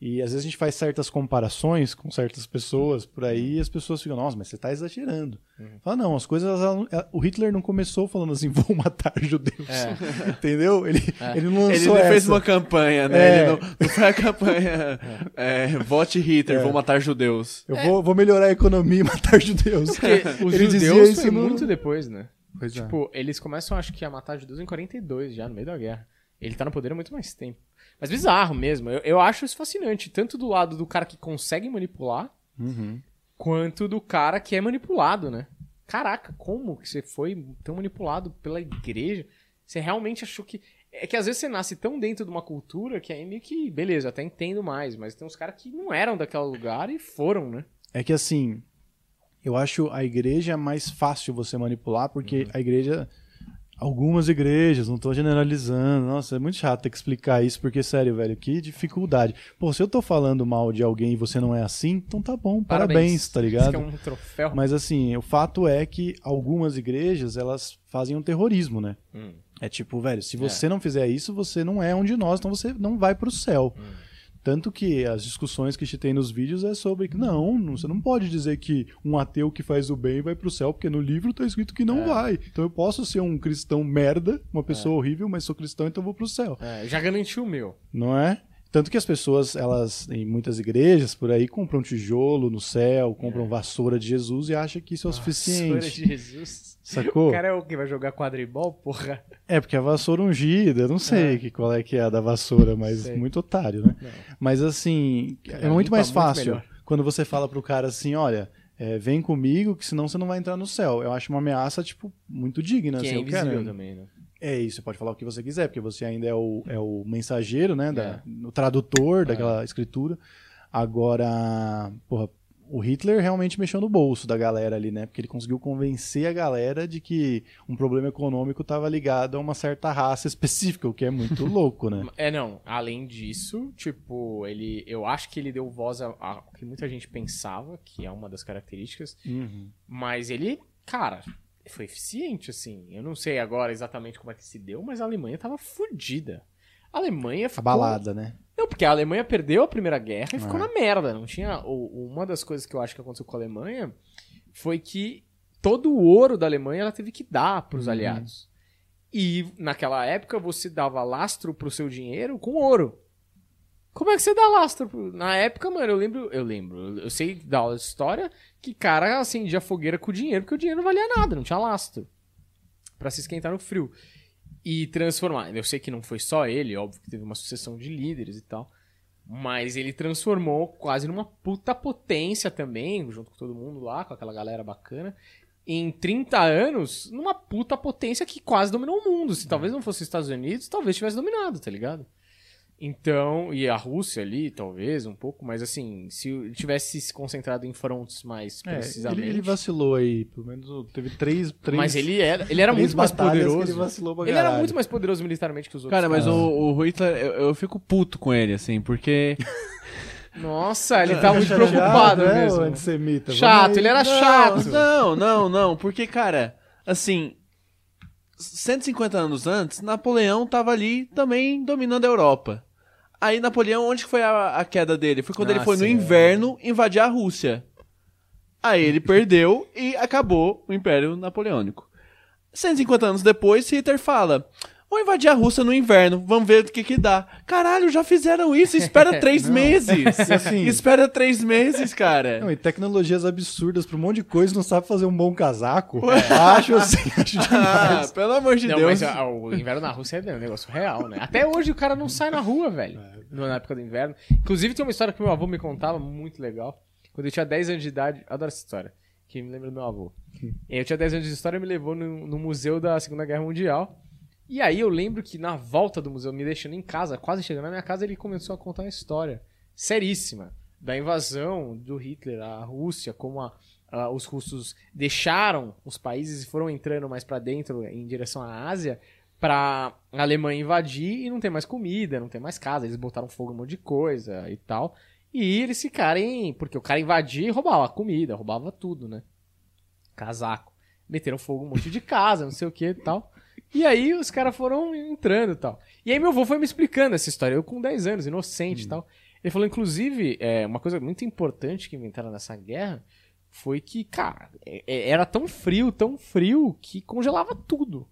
S2: E às vezes a gente faz certas comparações com certas pessoas por aí e as pessoas ficam, nossa, mas você tá exagerando. Fala, não, as coisas. elas não- é, o Hitler não começou falando assim, vou matar judeus. Entendeu? Ele, ele não
S3: Ele
S2: lançou
S3: não
S2: essa.
S3: fez uma campanha, né?
S2: É.
S3: Ele não, não foi a campanha. é, vote Hitler, vou matar judeus.
S2: Eu vou, vou melhorar a economia e matar judeus.
S1: Porque os
S2: ele dizia
S1: judeus
S2: isso
S1: foi
S2: no-
S1: muito depois, né?
S2: Pois é.
S1: Tipo, eles começam, acho que, a matar judeus em 42, já, no meio da guerra. Ele tá no poder há muito mais tempo. Mas bizarro mesmo. Eu, eu acho isso fascinante. Tanto do lado do cara que consegue manipular,
S2: Uhum.
S1: quanto do cara que é manipulado, né? Caraca, como que você foi tão manipulado pela igreja? Você realmente achou que. É que às vezes você nasce tão dentro de uma cultura que aí meio que, beleza, até entendo mais, mas tem uns caras que não eram daquele lugar e foram, né?
S2: É que assim, eu acho a igreja mais fácil você manipular, porque
S1: Uhum.
S2: a igreja. Algumas igrejas, não tô generalizando. Nossa, é muito chato ter que explicar isso, porque, sério, velho, que dificuldade. Pô, se eu tô falando mal de alguém e você não é assim, então tá bom, parabéns, tá
S1: Isso
S2: ligado?
S1: que é um troféu.
S2: Mas assim, o fato é que algumas igrejas, elas fazem um terrorismo, né?
S1: Hum.
S2: É tipo, velho, se você não fizer isso, você não é um de nós, então você não vai pro céu.
S1: Hum.
S2: Tanto que as discussões que a gente tem nos vídeos é sobre que não, não- você não pode dizer que um ateu que faz o bem vai pro céu, porque no livro tá escrito que
S1: É.
S2: não vai. Então eu posso ser um cristão merda, uma pessoa horrível, mas sou cristão, então vou pro céu.
S1: É, já garantiu o meu.
S2: Não é? Tanto que as pessoas, elas, em muitas igrejas por aí, compram tijolo no céu, compram vassoura de Jesus e acham que isso é o
S1: Vassoura
S2: suficiente.
S1: de Jesus.
S2: Sacou?
S1: O cara é o que vai jogar quadribol, porra.
S2: É, porque a vassoura ungida, eu não sei que, qual é que é a da vassoura, mas
S1: Sei.
S2: muito otário, né? Mas assim, é
S1: Cara,
S2: muito
S1: limpa
S2: mais
S1: muito
S2: fácil
S1: melhor.
S2: quando você fala pro cara assim, olha, é, vem comigo, que senão você não vai entrar no céu. Eu acho uma ameaça, tipo, muito digna.
S1: Que
S2: assim,
S1: é
S2: eu
S1: invisível
S2: quero-
S1: também, né?
S2: É isso, você pode falar o que você quiser, porque você ainda é o, é o mensageiro, né? Da,
S1: É.
S2: O tradutor daquela escritura. Agora, porra, o Hitler realmente mexeu no bolso da galera ali, né? Porque ele conseguiu convencer a galera de que um problema econômico estava ligado a uma certa raça específica, o que é muito louco, né?
S1: É, não. Além disso, tipo, ele. Eu acho que ele deu voz a- que muita gente pensava, que é uma das características.
S2: Uhum.
S1: Mas ele, cara, foi eficiente, assim. Eu não sei agora exatamente como é que se deu, mas a Alemanha tava fodida. A Alemanha ficou.
S2: Abalada, né?
S1: Não, porque a Alemanha perdeu a Primeira Guerra e ficou
S2: É.
S1: na merda. Não tinha. o- Uma das coisas que eu acho que aconteceu com a Alemanha foi que todo o ouro da Alemanha ela teve que dar pros
S2: Uhum.
S1: aliados. E naquela época você dava lastro pro seu dinheiro com ouro. Como é que você dá lastro? Na época, mano, eu lembro, eu lembro, eu sei da aula de história que cara acendia fogueira com dinheiro, porque o dinheiro não valia nada, não tinha lastro. Pra se esquentar no frio. E transformar. Eu sei que não foi só ele, óbvio que teve uma sucessão de líderes e tal. Mas ele transformou quase numa puta potência também, junto com todo mundo lá, com aquela galera bacana. Em 30 anos, numa puta potência que quase dominou o mundo. Se talvez não fosse os Estados Unidos, talvez tivesse dominado, tá ligado? Então, e a Rússia ali, talvez, um pouco, mas assim, se ele tivesse se concentrado em fronts mais
S2: É,
S1: precisamente.
S2: ele, ele vacilou aí, pelo menos teve três, três
S1: mas ele era, ele era muito mais poderoso.
S2: Ele, vacilou pra
S1: Ele era muito mais poderoso militarmente que os outros.
S3: Cara, mas o,
S1: caras.
S3: o Hitler, eu, eu fico puto com ele, assim, porque.
S1: Nossa, ele tá muito preocupado
S2: né,
S1: mesmo.
S2: antissemita?
S1: Chato, ele era
S3: Não,
S1: chato.
S3: Não, não, não, porque, cara, assim. 150 anos antes, Napoleão tava ali também dominando a Europa. Aí, Napoleão, onde que foi a, a queda dele? Foi quando
S1: Ah,
S3: ele foi no
S1: sim, é.
S3: inverno invadir a Rússia. Aí ele perdeu e acabou o Império Napoleônico. 150 anos depois, Hitler fala: Vou invadir a Rússia no inverno, vamos ver o que que dá. Caralho, já fizeram isso, espera três meses.
S2: E assim-
S3: espera três meses, cara.
S2: Não, e tecnologias absurdas pra um monte de coisa, não sabe fazer um bom casaco. Acho assim, acho
S3: Ah,
S2: demais.
S3: pelo amor de
S1: Não,
S3: Deus.
S1: mas ah, o inverno na Rússia é um negócio real, né? Até hoje o cara não sai na rua, velho. Na época do inverno. Inclusive tem uma história que meu avô me contava, muito legal. Quando eu tinha 10 anos de idade, eu adoro essa história, que me lembra do meu avô. Eu tinha 10 anos de história e me levou no, no museu da Segunda Guerra Mundial. E aí eu lembro que na volta do museu, me deixando em casa, quase chegando na minha casa, ele começou a contar uma história seríssima da invasão do Hitler à Rússia, como a- a- os russos deixaram os países e foram entrando mais pra dentro em direção à Ásia pra Alemanha invadir e não ter mais comida, não ter mais casa, eles botaram fogo em um monte de coisa e tal. E eles ficarem, porque o cara invadia e roubava comida, roubava tudo, né? Casaco. Meteram fogo em um monte de casa, não sei o que e tal. E aí os caras foram entrando e tal. E aí meu avô foi me explicando essa história, eu com 10 anos, inocente e tal. Ele falou, inclusive, é, uma coisa muito importante que inventaram nessa guerra foi que, cara, é- é- era tão frio, tão frio, que congelava tudo.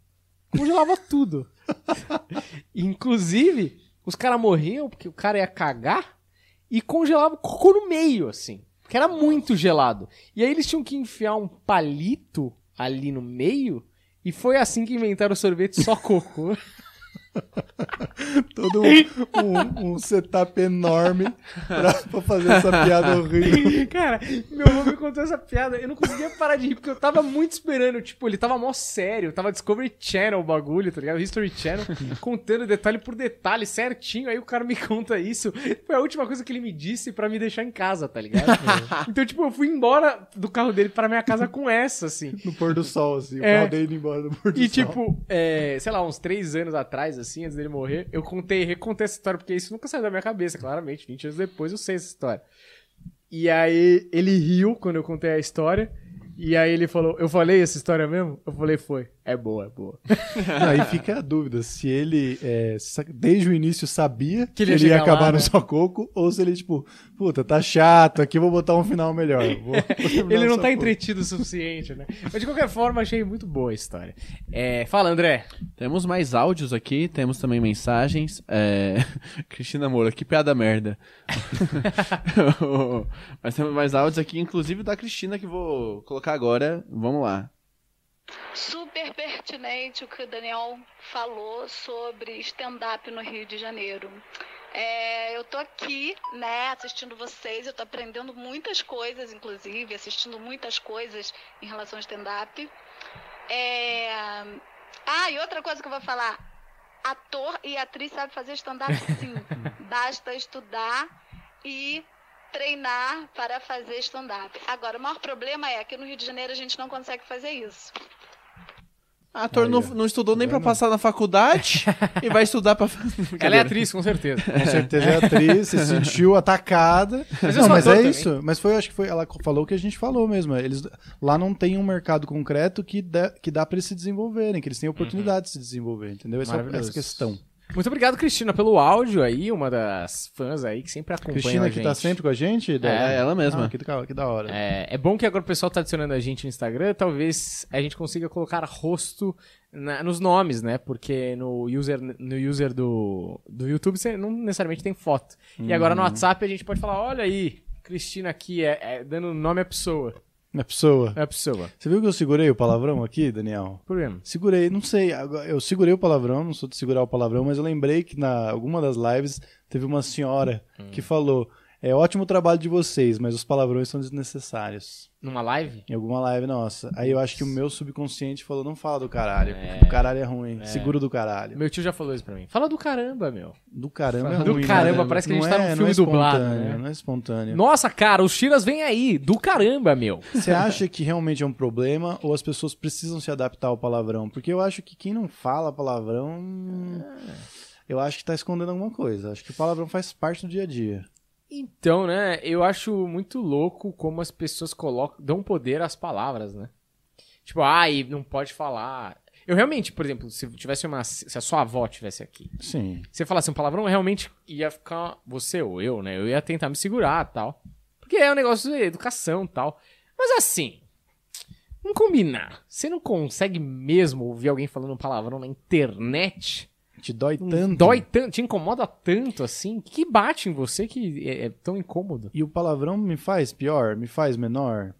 S1: Congelava tudo. Inclusive, os caras morriam porque o cara ia cagar e congelava o cocô no meio, assim. Porque era muito gelado. E aí eles tinham que enfiar um palito ali no meio. E foi assim que inventaram o sorvete só cocô.
S2: Todo um, um- um setup enorme pra, pra fazer essa piada horrível.
S1: Cara, meu avô me contou essa piada, eu não conseguia parar de rir, porque eu tava muito esperando, tipo, ele tava mó sério, tava Discovery Channel o bagulho, tá ligado? History Channel, contando detalhe por detalhe, certinho, aí o cara me conta isso. Foi a última coisa que ele me disse pra me deixar em casa, tá ligado? Então, tipo, eu fui embora do carro dele pra minha casa com essa, assim.
S2: No pôr do sol, assim. O
S1: É.
S2: carro dele indo embora no pôr do
S1: E,
S2: sol.
S1: tipo, é, sei lá, uns três anos atrás, assim, antes dele morrer, eu contei, recontei essa história, porque isso nunca saiu da minha cabeça, claramente. 20 anos depois eu sei essa história. E aí ele riu quando eu contei a história. E aí ele falou, eu falei essa história mesmo? Eu falei, foi. É boa, é boa.
S2: Aí fica a dúvida se ele, é, desde o início, sabia que
S1: ele
S2: ele,
S1: ia
S2: ia
S1: chegar
S2: acabar
S1: lá,
S2: no
S1: né?
S2: só coco, ou se ele, tipo, puta, tá chato, aqui eu vou botar um final melhor. Vou- vou
S1: Ele não tá entretido o suficiente, né? Mas de qualquer forma, achei muito boa a história. É, fala, André.
S3: Temos mais áudios aqui, temos também mensagens. É... Cristina Moura, que piada merda. Mas temos mais áudios aqui, inclusive da Cristina, que vou colocar agora. Vamos lá.
S6: Super pertinente o que o Daniel falou sobre stand-up no Rio de Janeiro. É, eu tô aqui, né, assistindo vocês, eu tô aprendendo muitas coisas, inclusive, assistindo muitas coisas em relação ao stand-up. É... Ah, e outra coisa que eu vou falar. Ator e atriz sabe fazer stand-up sim. Basta estudar e treinar para fazer stand-up. Agora, o maior problema é que no Rio de Janeiro a gente não consegue fazer isso.
S3: A ator
S2: Aí,
S3: não, não estudou nem pra
S2: vendo?
S3: passar na faculdade e vai estudar pra.
S1: Ela é atriz, com certeza.
S2: Com certeza é atriz, se sentiu atacada.
S1: Mas
S2: não, mas é
S1: também.
S2: isso. Mas foi, acho que foi, ela falou o que a gente falou mesmo. Eles lá não tem um mercado concreto que dá, que dá para eles se desenvolverem, que eles têm oportunidade de se desenvolver, entendeu? Essa,
S1: Maravilhoso.
S2: essa questão.
S1: Muito obrigado, Cristina, pelo áudio aí, uma das fãs aí que sempre acompanha
S2: Cristina
S1: a
S2: que
S1: gente.
S2: tá sempre com a gente? Débora?
S3: É, ela mesma.
S2: Ah, que, da- que da hora.
S1: É, é bom que agora o pessoal tá adicionando a gente no Instagram, talvez a gente consiga colocar rosto na- nos nomes, né? Porque no user, no user do, do YouTube você não necessariamente tem foto. E agora
S2: Uhum.
S1: no WhatsApp a gente pode falar, olha aí, Cristina aqui, é, é dando nome à pessoa.
S2: A pessoa.
S1: É a pessoa.
S2: Você viu que eu segurei o palavrão aqui, Daniel?
S1: Problema.
S2: Segurei, não sei, eu segurei o palavrão, não sou de segurar o palavrão, mas eu lembrei que na alguma das lives teve uma senhora
S1: Hum.
S2: que falou: é ótimo o trabalho de vocês, mas os palavrões são desnecessários.
S1: Numa live?
S2: Em alguma live nossa. Aí eu acho que o meu subconsciente falou: não fala do caralho,
S1: É.
S2: porque do caralho é ruim, segura do caralho.
S1: Meu tio já falou isso pra mim. Fala do caramba, meu.
S2: Do caramba é
S1: Do
S2: ruim.
S1: caramba,
S2: né?
S1: parece que a
S2: Não
S1: gente tá
S2: é-
S1: num
S2: não é
S1: filme dublado, né?
S2: Não é espontâneo.
S1: Nossa, cara, os tiras vêm aí. Do caramba, meu.
S2: Você acha que realmente é um problema ou as pessoas precisam se adaptar ao palavrão? Porque eu acho que quem não fala palavrão. Eu acho que tá escondendo alguma coisa. Acho que o palavrão faz parte do dia a dia.
S1: Então, né, eu acho muito louco como as pessoas colocam, dão poder às palavras, né? Tipo, ai, não pode falar. Eu realmente, por exemplo, se tivesse uma. Se a sua avó tivesse aqui,
S2: Sim.
S1: você falasse um palavrão, eu realmente ia ficar. Você ou eu, né? Eu ia tentar me segurar tal. Porque é um negócio de educação tal. Mas assim. Vamos combinar. Você não consegue mesmo ouvir alguém falando um palavrão na internet?
S2: Te dói
S1: Não
S2: tanto.
S1: Dói tanto, te incomoda tanto assim? Que bate em você que é, é tão incômodo?
S2: E o palavrão me faz pior, me faz menor.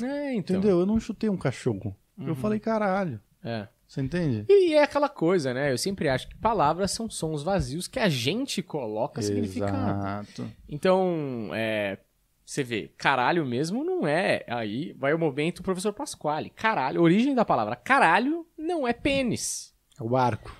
S1: É, então.
S2: Entendeu? Eu não chutei um cachorro.
S1: Uhum.
S2: Eu falei caralho.
S1: É.
S2: Você entende?
S1: E é aquela coisa, né? Eu sempre acho que palavras são sons vazios que a gente coloca significado.
S2: Exato.
S1: Então, é, você vê, caralho mesmo não é. Aí vai o momento professor Pasquale. Caralho, origem da palavra caralho não é pênis.
S2: É o barco.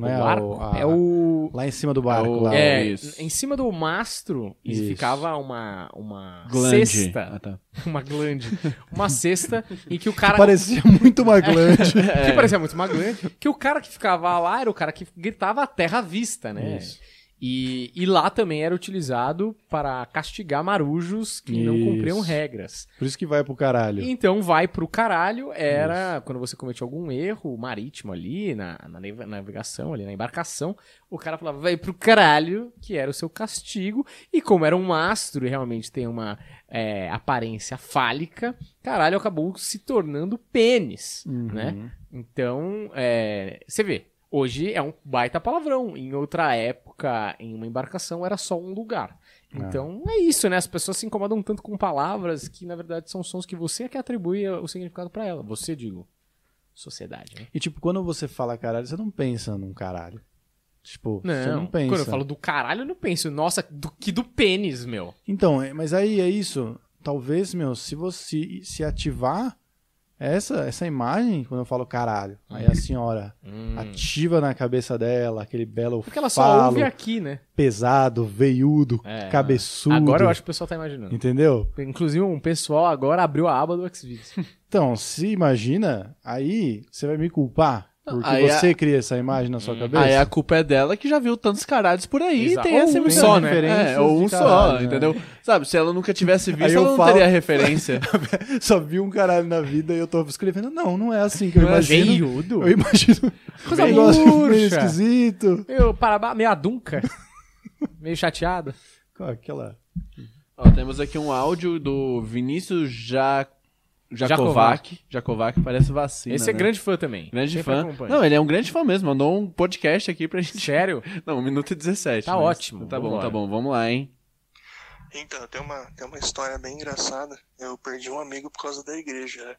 S2: Não
S1: o
S2: é
S1: barco
S2: a-
S1: é o.
S2: Lá em cima do barco.
S3: o-
S2: lá,
S1: É,
S3: isso.
S1: em cima do mastro
S2: Isso.
S1: ficava uma, uma
S3: Glande.
S1: cesta.
S3: Ah, tá.
S1: Uma glande. Uma cesta em que o cara.
S2: Parecia muito uma glande.
S1: Que parecia muito maglante. Que o cara que ficava lá era o cara que gritava a terra à vista, né?
S2: Isso.
S1: E, e lá também era utilizado para castigar marujos que não
S2: Isso.
S1: cumpriam regras.
S2: Por isso que vai pro caralho.
S1: Então, vai pro caralho era quando você cometia algum erro marítimo ali, na, na nave- navegação, ali na embarcação, o cara falava, vai pro caralho, que era o seu castigo. E como era um mastro e realmente tem uma é, aparência fálica, caralho acabou se tornando pênis,
S2: Uhum.
S1: né? Então, é, você vê, hoje é um baita palavrão. Em outra época, em uma embarcação, era só um lugar. Então, é isso, né? As pessoas se incomodam tanto com palavras que, na verdade, são sons que você é que atribui o significado pra ela. Você, digo, sociedade, né?
S2: E tipo, quando você fala caralho, você não pensa num caralho. Tipo, você não pensa.
S1: Quando eu falo do caralho, eu não penso, nossa, do, que do pênis, meu.
S2: Então, é- mas aí é isso. Talvez, meu, se você se ativar essa, essa imagem, quando eu falo caralho, aí a senhora ativa na cabeça dela aquele belo
S1: Hum. Porque ela só
S2: falo
S1: ouve aqui, né?
S2: pesado, veiudo,
S1: É.
S2: cabeçudo.
S1: Agora eu acho que o pessoal tá imaginando.
S2: Entendeu?
S1: Inclusive, um pessoal agora abriu a aba do Xvideos.
S2: Então, se imagina, aí você vai me culpar porque
S3: Aí a-
S2: você cria essa imagem na sua cabeça.
S3: Aí a culpa é dela que já viu tantos caralhos por aí
S1: Exato.
S3: e tem essa
S1: Ou um
S3: impressão.
S1: só, né?
S3: É, ou um
S2: de
S3: só,
S2: caralho, né?
S3: entendeu? Sabe, se ela nunca tivesse visto,
S2: Aí eu
S3: ela não
S2: falo-
S3: teria referência.
S2: Só vi um caralho na vida e eu tô escrevendo. Não, não é assim que eu
S3: Não é
S2: imagino.
S1: Veiudo?
S2: Eu imagino
S1: Coisa
S2: um negócio meio esquisito.
S1: Meio, parabá, meio adunca. meio chateado.
S2: Aquela.
S3: Ó, temos aqui um áudio do Vinícius ja... Jakovac. Jakovac parece vacina.
S1: Esse é
S3: né?
S1: grande fã também.
S3: Grande
S1: Sempre
S3: fã.
S1: acompanha.
S3: Não, ele é um grande fã mesmo. Mandou um podcast aqui pra gente.
S1: Sério?
S3: Não, 1 minuto e 17.
S1: Tá
S3: mas-
S1: ótimo,
S3: Tá bom,
S1: vambora.
S3: tá bom. Vamos lá, hein?
S7: Então, tem uma, tem uma história bem engraçada. Eu perdi um amigo por causa da igreja. né?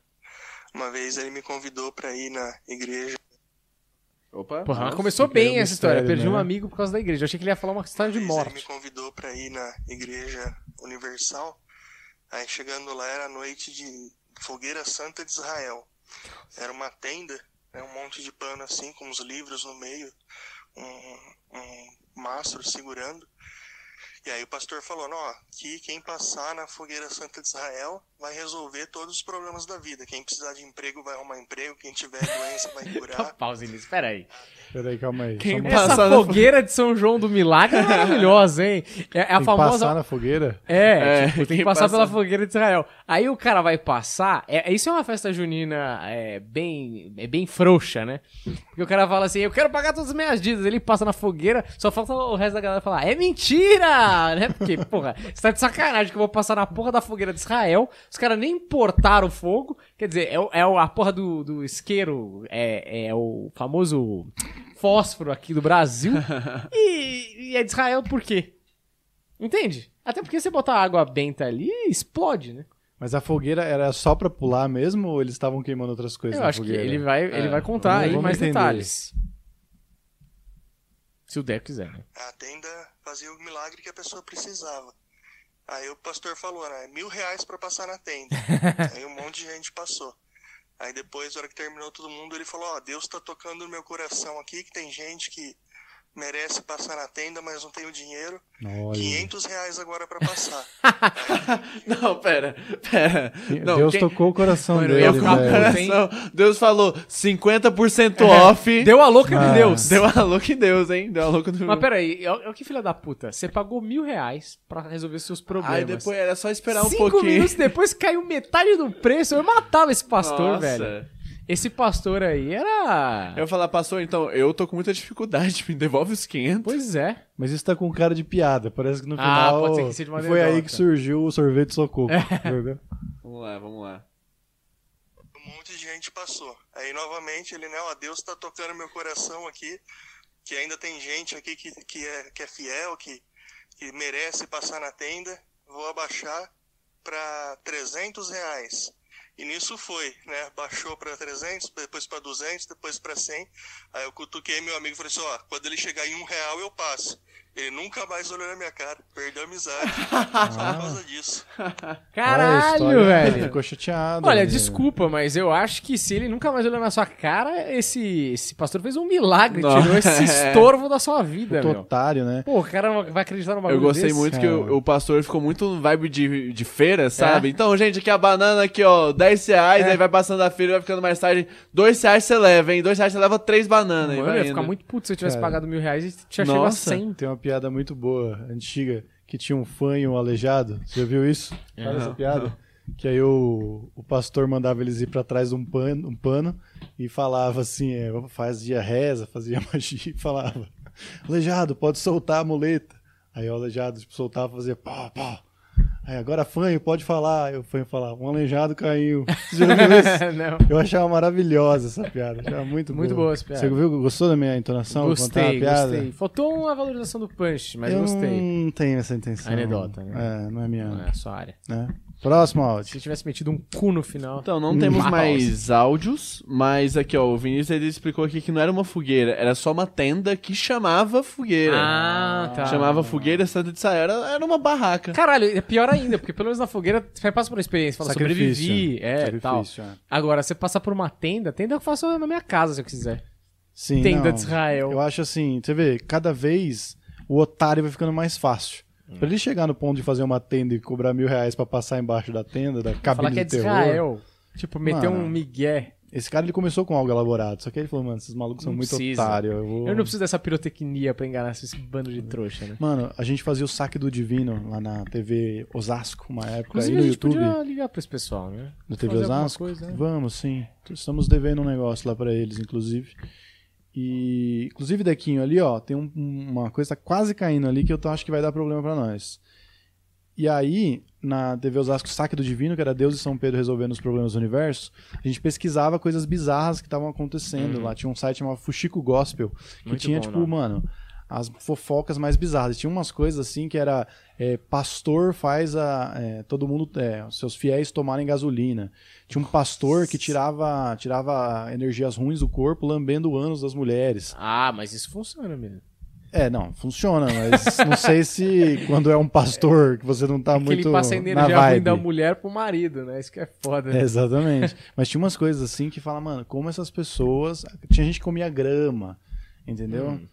S7: Uma vez ele me convidou pra ir na igreja.
S3: Opa.
S1: Porra,
S3: nossa.
S1: começou bem
S2: um
S1: essa história. Perdi um
S2: né?
S1: amigo por causa da igreja. Eu achei que ele ia falar uma história de
S7: Uma vez Ele me
S1: morte.
S7: convidou pra ir na igreja universal. Aí chegando lá era noite de fogueira santa de Israel. Era uma tenda, né, um monte de pano assim, com os livros no meio, um, um mastro segurando. E aí o pastor falou, ó, que quem passar na fogueira santa de Israel vai resolver todos os problemas da vida. Quem precisar de emprego vai arrumar emprego, quem tiver doença vai curar.
S1: Pausa nisso, espera aí.
S2: Peraí, calma aí.
S3: Quem
S2: Só
S1: Essa
S3: Passar na
S1: fogueira de São João do Milagre é maravilhosa, hein? É, é a
S2: Tem que
S1: famosa.
S2: passar na fogueira?
S1: É,
S3: É,
S1: tipo, tem que passar
S3: passa-
S1: pela fogueira de Israel. Aí o cara vai passar. É, isso é uma festa junina é, bem, é bem frouxa, né? Porque o cara fala assim: Eu quero pagar todas as minhas dívidas. Ele passa na fogueira, só falta o resto da galera falar: É mentira! Né? Porque, porra, você tá de sacanagem que eu vou passar na porra da fogueira de Israel. Os caras nem importaram o fogo. Quer dizer, é, o- é a porra do, do isqueiro, é, é o famoso fósforo aqui do Brasil. e, e é de Israel por quê? Entende? Até porque você botar água benta ali, explode, né?
S2: Mas a fogueira era só pra pular mesmo ou eles estavam queimando outras coisas
S1: Eu
S2: na
S1: acho que
S2: fogueira?
S1: ele vai, ele
S3: É,
S1: vai contar
S2: vamos-
S1: aí
S2: vamos
S1: mais
S2: entender.
S1: detalhes. Se o Deco quiser, né?
S7: A tenda fazia o milagre que a pessoa precisava. Aí o pastor falou, né? Mil reais pra passar na tenda. Aí um monte de gente passou. Aí depois, na hora que terminou todo mundo, ele falou, ó, Deus tá tocando no meu coração aqui, que tem gente que merece passar na tenda, mas não tem o dinheiro.
S2: Olha.
S7: 500 reais agora pra passar.
S3: Não, pera, pera. Não,
S2: Deus
S3: quem-
S2: tocou o coração
S1: Mano,
S2: dele,
S1: eu?
S3: Coração, Deus falou 50% off.
S1: Deu a louca de. Deus.
S3: Deu a louca em Deus, hein? Deu a louca do
S1: Mas peraí, é o é o que filha da puta? Você pagou mil reais pra resolver seus problemas.
S3: Aí depois era só esperar um
S1: Cinco
S3: pouquinho.
S1: minutos depois caiu metade do preço. Eu matava esse pastor,
S3: Nossa.
S1: velho. Esse pastor aí era.
S3: Eu ia falar, pastor, então, eu tô com muita dificuldade, me devolve os 500.
S1: Pois é.
S2: Mas isso tá com cara de piada. Parece que no
S1: Ah,
S2: final
S1: pode ser que seja uma
S2: foi aí que surgiu o sorvete sococo. entendeu?
S3: Vamos lá, vamos lá.
S7: Um monte de gente passou. Aí novamente ele, né, ó, Deus tá tocando meu coração aqui, que ainda tem gente aqui que, que, é, que é fiel, que, que merece passar na tenda. Vou abaixar para 300 reais. E nisso foi, né? Baixou para 300, depois para 200, depois para 100. Aí eu cutuquei meu amigo e falei assim: ó, quando ele chegar em um real eu passo. Ele nunca mais olhou na minha cara, perdeu a amizade só por causa disso.
S1: Caralho, velho.
S2: Ficou chateado.
S1: Olha,
S2: né?
S1: desculpa, mas eu acho que se ele nunca mais olhou na sua cara, esse, esse pastor fez um milagre,
S3: Nossa.
S1: tirou esse estorvo da sua vida,
S2: Puto
S1: meu.
S2: otário, né?
S1: Pô, o cara vai acreditar no
S3: Eu gostei
S1: desse?
S3: muito que o, o pastor ficou muito no vibe de, de feira, sabe? Então, gente, aqui a banana aqui, ó, 10 reais,
S1: É.
S3: aí vai passando a feira, vai ficando mais tarde, 2 reais você leva, hein? 2 reais você leva 3 bananas.
S1: Mano,
S3: aí
S1: eu ia
S3: indo.
S1: ficar muito puto se eu tivesse
S2: Cara.
S1: pagado mil reais e tinha chegado a
S3: Nossa.
S1: 100.
S2: Tem uma piada muito boa, antiga, que tinha um fã e um aleijado. Você já viu isso? Sabe essa
S3: Não,
S2: piada? Que aí o, o pastor mandava eles ir pra trás de um pano, um pano e falava assim, é, fazia reza, fazia magia e falava, aleijado, pode soltar a muleta. Aí o aleijado tipo, soltava, fazia pá, pá. Aí agora fanho, pode falar. O fanho falava, um aleijado caiu. Você já viu isso?
S1: Não.
S2: Eu achava maravilhosa essa piada. Achava muito,
S1: Muito boa essa piada.
S2: Você viu, gostou da minha entonação?
S1: Gostei, gostei. Faltou uma valorização do punch, mas
S2: eu
S1: gostei.
S2: não tenho essa intenção.
S1: Anedota, né?
S2: É, não é minha.
S1: Não é a sua área.
S2: né? Próximo áudio.
S1: Se tivesse metido um cu no final.
S3: Então, não temos
S1: Mouse.
S3: mais áudios, mas aqui, ó, o Vinícius ele explicou aqui que não era uma fogueira, era só uma tenda que chamava fogueira.
S1: Ah, tá.
S3: Chamava Fogueira Santa de Israel, era, era uma barraca.
S1: Caralho, é pior ainda, porque pelo menos na fogueira você passa por uma experiência, fala
S2: Sacrifício.
S1: sobrevivi, é, tal.
S2: Sacrifício, é.
S1: Agora, você passar por uma tenda, tenda eu faço na minha casa se eu quiser.
S2: Sim,
S1: Tenda
S2: não.
S1: de Israel.
S2: Eu acho assim, você vê, cada vez o otário vai ficando mais fácil. Pra ele chegar no ponto de fazer uma tenda e cobrar mil reais pra passar embaixo da tenda, da cabine
S1: Falar que é de
S2: terror.
S1: Israel. Tipo, meter
S2: Mano.
S1: um migué.
S2: Esse cara ele começou com algo elaborado, só que ele falou, mano, esses malucos são
S1: Não
S2: muito
S1: precisa.
S2: otários. Eu, vou...
S1: Eu não preciso dessa pirotecnia pra enganar esse bando de trouxa, né?
S2: Mano, a gente fazia o saque do divino lá na TV Osasco, uma época
S1: Inclusive,
S2: aí
S1: a
S2: no
S1: gente
S2: YouTube.
S1: podia ligar pra esse pessoal, né?
S2: No TV
S1: Fazer alguma
S2: Osasco?
S1: coisa, né?
S2: Vamos, sim. Estamos devendo um negócio lá pra eles, inclusive. E, inclusive, Dequinho, ali, ó, tem um- uma coisa que tá quase caindo ali que eu tô- acho que vai dar problema pra nós. E aí, na TV Osasco Saque do Divino, que era Deus e São Pedro resolvendo os problemas do universo, a gente pesquisava coisas bizarras que estavam acontecendo lá. Tinha um site chamado Fuxico Gospel, que.
S1: Muito
S2: tinha,
S1: bom
S2: tipo,
S1: o nome.
S2: mano, as fofocas mais bizarras. Tinha umas coisas assim que era é, pastor faz a é, todo mundo é, seus fiéis tomarem gasolina. Tinha um pastor que tirava tirava energias ruins do corpo lambendo anos das mulheres.
S1: Ah, mas isso funciona mesmo.
S2: É, não, funciona, mas não sei se quando é um pastor que você não tá
S1: É que
S2: muito
S1: ele passa a energia ruim da mulher pro marido, né? Isso que é foda.
S2: É, exatamente. Mas tinha umas coisas assim que fala, mano, como essas pessoas. Tinha gente que comia grama, entendeu?
S1: Hum.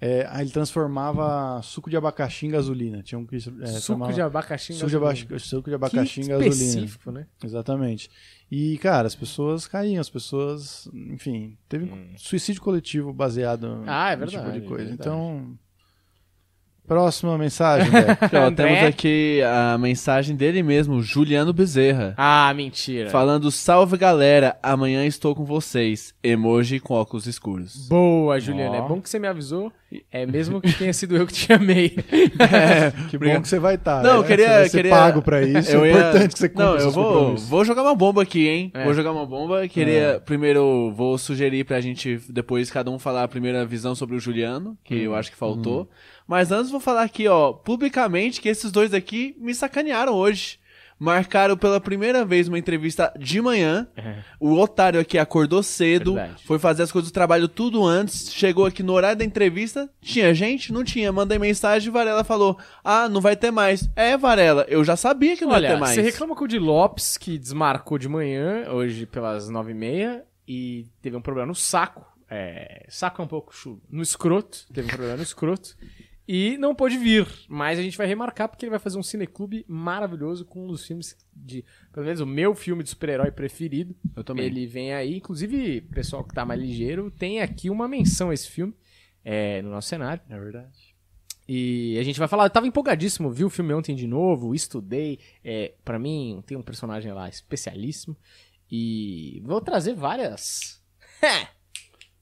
S2: É, aí ele transformava suco de abacaxi em gasolina. Tinha um que é,
S1: Suco
S2: chamava-
S1: de abacaxi. em
S2: suco de
S1: gasolina.
S2: abacaxi, suco de
S1: Que
S2: abacaxi em gasolina.
S1: específico, né?
S2: Exatamente. E, cara, as pessoas caíam, as pessoas, enfim, teve suicídio coletivo baseado
S1: Hum. Ah, é
S2: nesse tipo
S1: verdade,
S2: de coisa.
S1: é verdade.
S2: Então, próxima mensagem,
S3: ó, temos aqui a mensagem dele mesmo, Juliano Bezerra.
S1: Ah, mentira.
S3: Falando, salve galera, amanhã estou com vocês. Emoji com óculos escuros.
S1: Boa, Juliana.
S2: Ó.
S1: É bom que você me avisou. É mesmo que tenha sido eu que te chamei.
S2: que bom que você vai estar.
S3: Não, eu
S2: né?
S3: queria-
S2: Você vai ser
S3: queria-
S2: pago pra isso.
S3: Eu
S2: é
S3: ia-
S2: importante que você cumpra
S3: Não, eu vou, vou jogar uma bomba aqui, hein?
S1: É.
S3: Vou jogar uma bomba. Queria, primeiro, vou sugerir pra gente, depois, cada um falar a primeira visão sobre o Juliano, que eu acho que faltou. Mas antes, vou falar aqui, ó, publicamente, que esses dois aqui me sacanearam hoje. Marcaram pela primeira vez uma entrevista de manhã. O otário aqui acordou cedo,
S1: Verdade.
S3: foi fazer as coisas do trabalho tudo antes, chegou aqui no horário da entrevista, tinha gente? Não tinha. Mandei mensagem, Varela falou: Ah, não vai ter mais. É, Varela, eu já sabia que não ia
S1: Olha,
S3: ter mais.
S1: você reclama com o de Lopes, que desmarcou de manhã, hoje pelas nove e meia, e teve um problema no saco. É, saco é um pouco chulo. No escroto, teve um problema no escroto. E não pôde vir, mas a gente vai remarcar porque ele vai fazer um cineclube maravilhoso com um dos filmes de. Pelo menos o meu filme de super-herói preferido.
S3: Eu também.
S1: Ele vem aí, inclusive, pessoal que tá mais ligeiro, tem aqui uma menção a esse filme é, no nosso cenário.
S2: É verdade.
S1: E a gente vai falar, eu tava empolgadíssimo, vi o filme ontem de novo, estudei. É, para mim, tem um personagem lá especialíssimo. E vou trazer várias.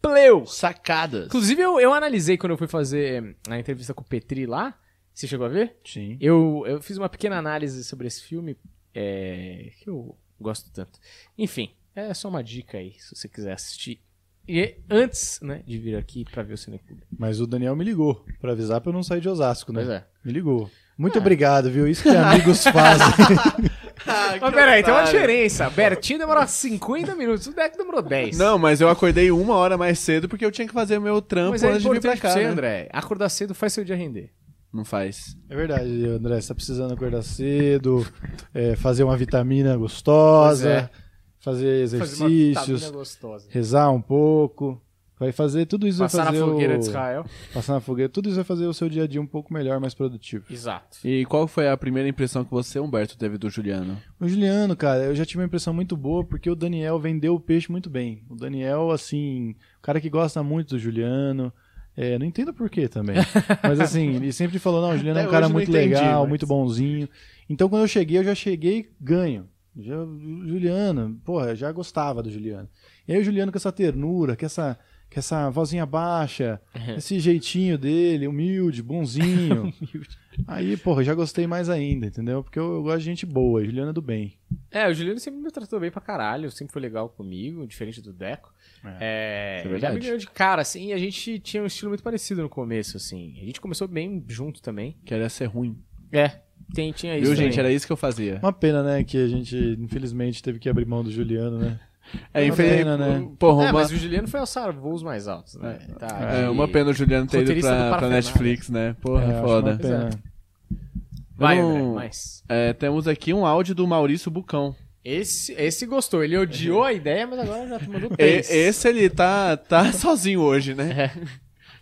S1: Pleu!
S3: Sacadas.
S1: Inclusive, eu, eu analisei quando eu fui fazer a entrevista com o Petri lá. Você chegou a ver?
S2: Sim.
S1: Eu, eu fiz uma pequena análise sobre esse filme, é, que eu gosto tanto. Enfim, é só uma dica aí, se você quiser assistir. E antes, né, de vir aqui pra ver o Cineclube.
S2: Mas o Daniel me ligou pra avisar pra eu não sair de Osasco, né?
S1: Pois é.
S2: Me ligou. Muito obrigado, viu? Isso que amigos fazem.
S1: Mas peraí, tem uma diferença. Bertinho demorou 50 minutos, o Deck demorou 10.
S3: Não, mas eu acordei uma hora mais cedo porque eu tinha que fazer meu trampo
S1: mas é
S3: antes de vir pra cá.
S1: você,
S3: né?
S1: André. Acordar cedo faz seu dia render.
S3: Não faz.
S2: É verdade, André. Você tá precisando acordar cedo, é, fazer uma vitamina gostosa,
S1: é.
S2: fazer
S1: Fazer uma
S2: exercícios,
S1: vitamina gostosa.
S2: rezar um pouco. Vai fazer tudo isso
S1: Passar
S2: vai
S1: na
S2: fazer
S1: fogueira
S2: o...
S1: de Israel.
S2: Passar na fogueira. Tudo isso vai fazer o seu dia a dia um pouco melhor, mais produtivo.
S1: Exato.
S3: E qual foi a primeira impressão que você, Humberto, teve do Juliano?
S2: O Juliano, cara, eu já tive uma impressão muito boa porque o Daniel vendeu o peixe muito bem. O Daniel, assim, o cara que gosta muito do Juliano. É, não entendo por quê também. Mas assim, ele sempre falou, não, o Juliano é
S3: Até
S2: um cara muito
S3: entendi,
S2: legal,
S3: mas-
S2: muito bonzinho. Então quando eu cheguei, eu já cheguei ganho. Já, o Juliano, porra, eu já gostava do Juliano. E aí o Juliano com essa ternura, com essa, com essa vozinha baixa, esse jeitinho dele, humilde, bonzinho. Aí, porra, eu já gostei mais ainda, entendeu? Porque eu, eu gosto de gente boa, Juliano é do bem.
S1: É, o Juliano sempre me tratou bem pra caralho, sempre foi legal comigo, diferente do Deco. É,
S3: é
S1: me ganhou de cara, assim, e a gente tinha um estilo muito parecido no começo, assim. A gente começou bem junto também.
S3: Queria ser ruim.
S1: É, tem, tinha isso
S3: Viu, gente? Era isso que eu fazia.
S2: Uma pena, né, que a gente, infelizmente, teve que abrir mão do Juliano, né?
S3: É,
S2: uma
S3: infeliz...
S2: pena, né?
S3: Porra,
S1: É,
S3: uma...
S1: mas o Juliano foi alçar voos mais altos, né? Tá,
S3: É,
S1: e-
S3: uma pena o Juliano ter ido pra, pra. Netflix, né? Porra,
S2: É,
S3: foda.
S1: Vai,
S3: não-
S1: André, mais.
S3: É, temos aqui um áudio do Maurício Bucão.
S1: Esse, esse gostou, ele odiou a ideia, mas agora já mandou três.
S3: esse ele tá, tá sozinho hoje, né?
S1: É.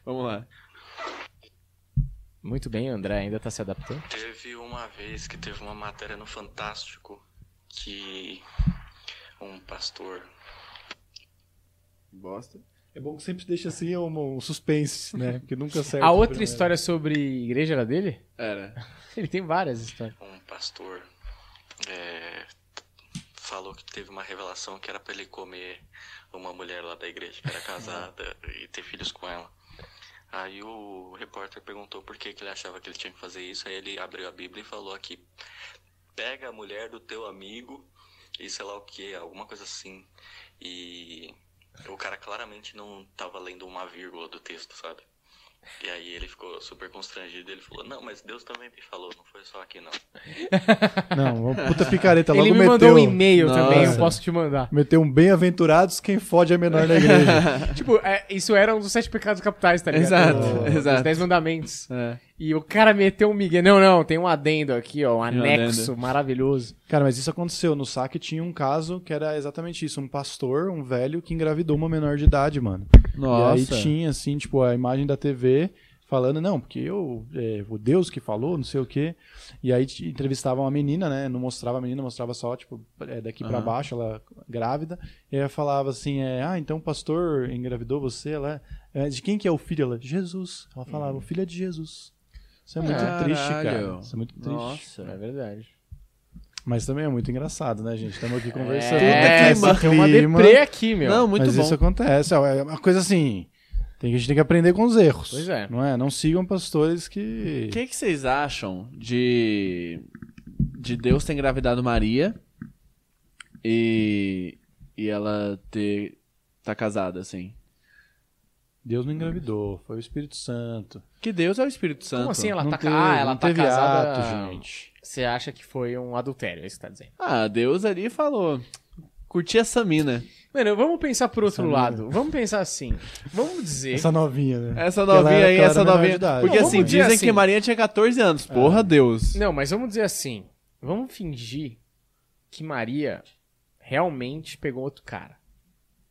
S3: Vamos lá.
S1: Muito bem, André ainda tá se adaptando.
S5: Teve uma vez que teve uma matéria no Fantástico que um pastor
S3: Bosta.
S2: É bom que sempre deixa assim um, um suspense, né? Porque nunca serve.
S1: A outra história sobre igreja era dele?
S3: Era.
S1: Ele tem várias histórias.
S5: um pastor é, falou que teve uma revelação que era pra ele comer uma mulher lá da igreja que era casada e ter filhos com ela. Aí o repórter perguntou por que, que ele achava que ele tinha que fazer isso. Aí ele abriu a Bíblia e falou aqui: pega a mulher do teu amigo e sei lá o que, alguma coisa assim. E o cara claramente não tava lendo uma vírgula do texto, sabe? E aí ele ficou super constrangido. Ele falou: Não, mas Deus também me falou, não foi só aqui não.
S2: Não, uma puta picareta. Logo
S1: Ele me
S2: meteu,
S1: mandou um e-mail
S3: Nossa.
S1: também, eu posso te mandar.
S2: meteu um bem-aventurados quem fode é menor na igreja.
S1: tipo, é, isso era um dos sete pecados capitais, tá ligado?
S3: Exato, exato.
S1: Dos dez mandamentos.
S3: É.
S1: E o cara meteu um migué. Não, não, tem um adendo aqui, ó, um
S3: Tem
S1: anexo maravilhoso.
S2: Cara, mas isso aconteceu. No saque tinha um caso que era exatamente isso. Um pastor, um velho, que engravidou uma menor de idade, mano.
S3: Nossa.
S2: E aí tinha, assim, tipo, a imagem da TV falando, não, porque eu, é, o Deus que falou, não sei o quê. E aí entrevistava uma menina, né? Não mostrava a menina, mostrava só, tipo, é, daqui pra
S3: Aham.
S2: baixo, ela grávida. E aí ela falava assim, é, ah, então o pastor engravidou você, ela é, de quem que é o filho? Ela, Jesus. Ela falava, o filho é de Jesus. Isso é muito
S3: Caralho.
S2: triste, cara. Isso é muito triste.
S3: Nossa.
S1: É verdade.
S2: Mas também é muito engraçado, né, gente? Estamos aqui conversando.
S1: É,
S2: Esse
S1: só tem uma
S2: clima.
S1: deprê aqui, meu.
S3: Não, muito
S2: Mas
S3: bom.
S2: isso acontece. ó, É uma coisa assim. Tem, a gente tem que aprender com os erros.
S1: Pois é.
S2: Não é? Não sigam pastores que.
S3: O que, que vocês acham de, de Deus ter engravidado Maria e, e ela ter tá casada, assim?
S2: Deus não engravidou, foi o Espírito Santo.
S3: Que Deus é o Espírito Santo.
S1: Como assim ela
S2: não
S1: tá
S2: teve,
S1: Ah, ela
S2: não
S1: tá
S2: teve
S1: casada.
S2: ato, gente.
S1: Você acha que foi um adultério, é isso que você tá dizendo.
S3: Ah, Deus ali falou. Curti essa mina.
S1: Mano, vamos pensar por outro
S2: Essa
S1: lado. Vamos pensar assim. Vamos dizer.
S2: Essa novinha, né?
S3: Essa novinha aí, essa novinha. Porque
S1: Não,
S3: assim, dizem
S1: assim.
S3: que Maria tinha 14 anos. Porra, Deus.
S1: Não, mas vamos dizer assim. Vamos fingir que Maria realmente pegou outro cara.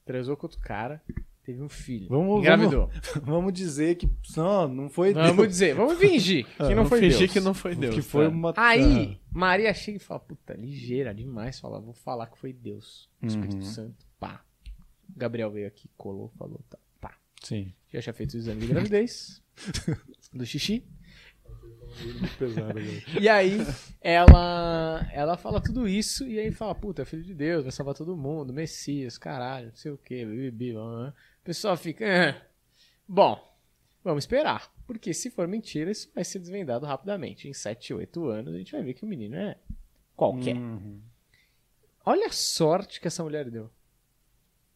S1: Transou com outro cara, teve um filho.
S2: Vamos-
S1: engravidou.
S2: Vamos dizer que. Não, não foi
S1: Vamos,
S2: Deus.
S1: dizer, vamos fingir que não
S3: Vamos
S1: foi
S3: fingir
S1: Deus.
S3: que não foi Deus.
S2: Que foi
S3: tá?
S2: uma.
S1: Aí, Maria chega e fala, puta, ligeira demais. Fala, vou falar que foi Deus. O Espírito
S2: Uhum.
S1: Santo. Pá. Gabriel veio aqui, colou, falou, tá. Pá.
S2: Sim.
S1: Já tinha feito o exame de gravidez. do xixi. E aí, ela ela fala tudo isso e aí fala, puta, é filho de Deus, vai salvar todo mundo, Messias, caralho, não sei o que, bibi, o pessoal fica, "Ah, bom, vamos esperar, porque se for mentira, isso vai ser desvendado rapidamente. Em 7, 8 anos, a gente vai ver que o menino é qualquer.
S2: Uhum.
S1: Olha a sorte que essa mulher deu.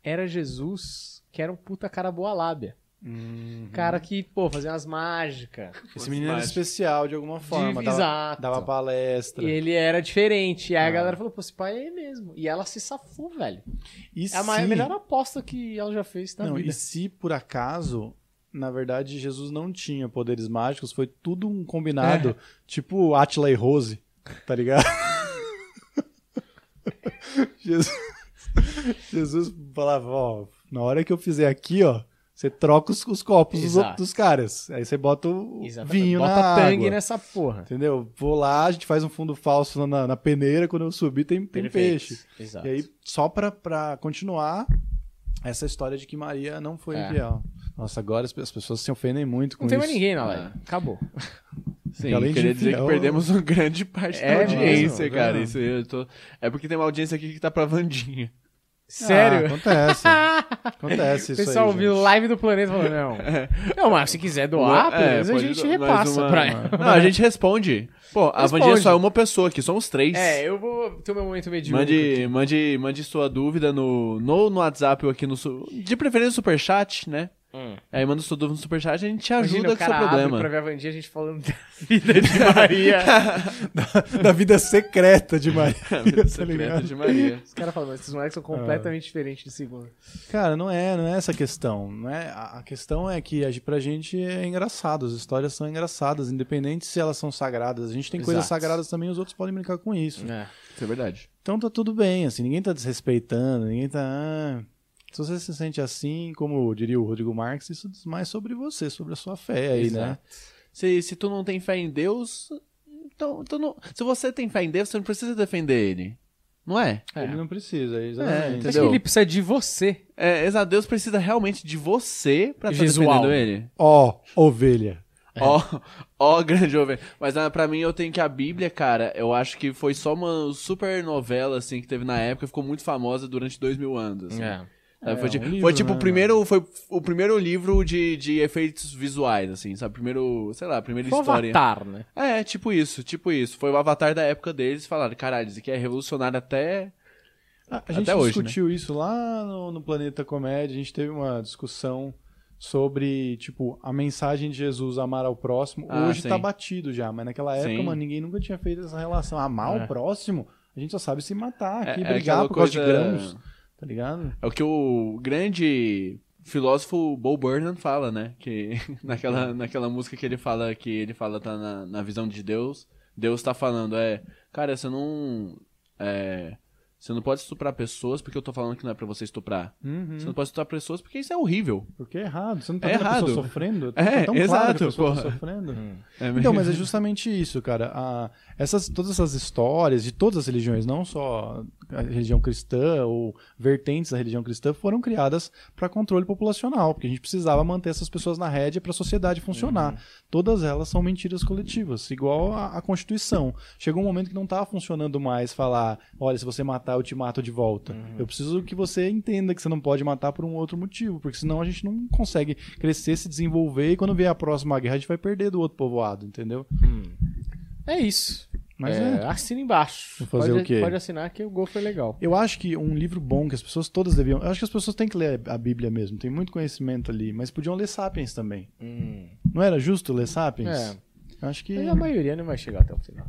S1: Era Jesus, que era um puta cara boa lábia.
S2: Uhum.
S1: Cara que, pô, fazia umas mágicas.
S2: Esse menino era especial de alguma forma.
S1: De-
S2: dava,
S1: exato.
S2: dava palestra.
S1: E ele era diferente. E aí a
S2: Ah.
S1: galera falou, pô, esse pai é ele mesmo. E ela se safou, velho.
S2: E
S1: É a maior-
S2: se-
S1: melhor aposta que ela já fez na
S2: Não,
S1: vida.
S2: e se por acaso, na verdade, Jesus não tinha poderes mágicos, foi tudo um combinado, tipo Atila e Rose, tá ligado? Jesus, Jesus falava, ó, na hora que eu fizer aqui, ó, você troca os, os copos dos, outros caras. Aí você bota o
S1: Exatamente.
S2: vinho
S1: Bota
S2: na
S1: tangue
S2: água.
S1: nessa porra.
S2: Entendeu? Vou lá, a gente faz um fundo falso na, na peneira, quando eu subir tem, tem peixe.
S1: Exato.
S2: E aí, só pra, pra continuar essa história de que Maria não foi
S1: É.
S2: infiel. Nossa, agora as as pessoas se ofendem muito com
S1: Não tem
S2: isso.
S1: mais ninguém na live. Acabou.
S3: Sim,
S2: Além de
S3: queria dizer
S2: infiel-
S3: que perdemos uma grande parte
S1: É
S3: da audiência,
S1: mesmo,
S3: cara.
S2: né?
S3: Isso aí eu tô... É porque tem uma audiência aqui que tá pra Vandinha.
S1: Sério?
S2: Ah, acontece. acontece
S1: o
S2: isso
S1: pessoal
S2: aí,
S1: ouviu
S2: gente.
S1: live do planeta falando, não. Não, mas se quiser doar, pelo menos a
S3: É, pode
S1: gente
S3: mas
S1: repassa
S3: uma-
S1: pra.
S3: Não, a gente responde. Pô, a
S1: Responde.
S3: Vandinha só é uma pessoa aqui, somos três.
S1: É, eu vou ter o meu momento medíocre.
S3: Mande, mande, mande sua dúvida no, no, no WhatsApp ou aqui no. De preferência no superchat, né?
S1: Hum.
S3: Aí manda sua dúvida no superchat a gente te
S1: Imagina,
S3: ajuda
S1: o
S3: com o seu
S1: cara abre
S3: problema.
S1: pra ver a Vandinha, a gente falando da vida de Maria.
S2: Da vida secreta de Maria.
S3: Vida
S2: tá
S3: secreta
S2: ligado?
S3: de Maria.
S1: Os caras falam, esses moleques são completamente diferentes de segundo.
S2: Cara, não é, não é essa a questão. Não é, a a questão é que a- pra gente é engraçado. As histórias são engraçadas, independente se elas são sagradas. A gente tem coisas
S1: Exato.
S2: sagradas também, os outros podem brincar com isso.
S1: É.
S3: Isso é verdade.
S2: Então tá tudo bem, assim, ninguém tá desrespeitando, ninguém tá. ah, se você se sente assim, como diria o Rodrigo Marques, isso diz mais sobre você, sobre a sua fé aí, né?
S1: Exato.
S3: Se, se tu não tem fé em Deus, então, tu não, se você tem fé em Deus, você não precisa defender ele. Não é?
S2: Ele não precisa,
S3: É,
S2: exatamente.
S1: Acho que ele precisa de você.
S3: É, exato, Deus precisa realmente de você pra estar
S1: Jesual.
S3: defendendo ele.
S2: Ó, ovelha.
S3: Ó, ó, grande jovem. Mas ah, pra mim eu tenho que a Bíblia, cara, eu acho que foi só uma super novela, assim, que teve na época, ficou muito famosa durante dois mil anos. assim. Sabe?
S2: É,
S3: foi,
S2: um
S3: tipo,
S2: livro,
S3: foi tipo
S2: né,
S3: o primeiro, foi o primeiro livro de, de efeitos visuais, assim, sabe? Primeiro, sei lá, primeira
S1: Foi
S3: história.
S1: Avatar, né?
S3: É, tipo isso, tipo isso. Foi o avatar da época deles, falaram, caralho, isso aqui é revolucionário até.
S2: A, a gente
S3: Até hoje,
S2: discutiu isso lá no, no Planeta Comédia, a gente teve uma discussão sobre, tipo, a mensagem de Jesus amar ao próximo.
S3: Ah,
S2: Hoje
S3: sim.
S2: tá batido já, mas naquela época,
S3: Sim.
S2: mano, ninguém nunca tinha feito essa relação. Amar
S1: É.
S2: o próximo, a gente só sabe se matar aqui,
S3: É- é
S2: brigar
S3: aquela
S2: por causa de
S3: coisa-
S2: grãos, tá ligado?
S3: É o que o grande filósofo Bo Burnham fala, né? Que naquela, naquela música que ele fala que ele fala tá na, na visão de Deus, Deus tá falando, é, cara, você não. É, você não pode estuprar pessoas porque eu tô falando que não é pra você estuprar.
S2: Uhum.
S3: Você não pode estuprar pessoas porque isso é horrível.
S2: Porque é errado. Você não tá
S3: É
S2: a pessoa
S3: errado.
S2: sofrendo?
S3: É,
S2: tá tão claro
S3: exato,
S2: que a pessoa tá sofrendo.
S3: É
S2: Então, mas é justamente isso, cara. A- essas, todas essas histórias de todas as religiões, não só a religião cristã ou vertentes da religião cristã, foram criadas para controle populacional, porque a gente precisava manter essas pessoas na rédea para a sociedade funcionar.
S3: Uhum.
S2: Todas elas são mentiras coletivas, igual a, a Constituição. Chegou um momento que não estava funcionando mais falar: olha, se você matar, eu te mato de volta.
S3: Uhum.
S2: Eu preciso que você entenda que você não pode matar por um outro motivo, porque senão a gente não consegue crescer, se desenvolver e quando vier a próxima guerra a gente vai perder do outro povoado, entendeu?
S1: É isso.
S2: Mas
S1: é,
S2: é.
S1: Assina embaixo.
S2: Vou fazer
S1: pode,
S2: o quê?
S1: Pode assinar que o gol foi legal.
S2: Eu acho que um livro bom que as pessoas todas deviam. Eu acho que as pessoas têm que ler a Bíblia mesmo, tem muito conhecimento ali, mas podiam ler Sapiens também. Não era justo ler Sapiens?
S1: É.
S2: Acho que.
S1: Mas a maioria não vai chegar até o final.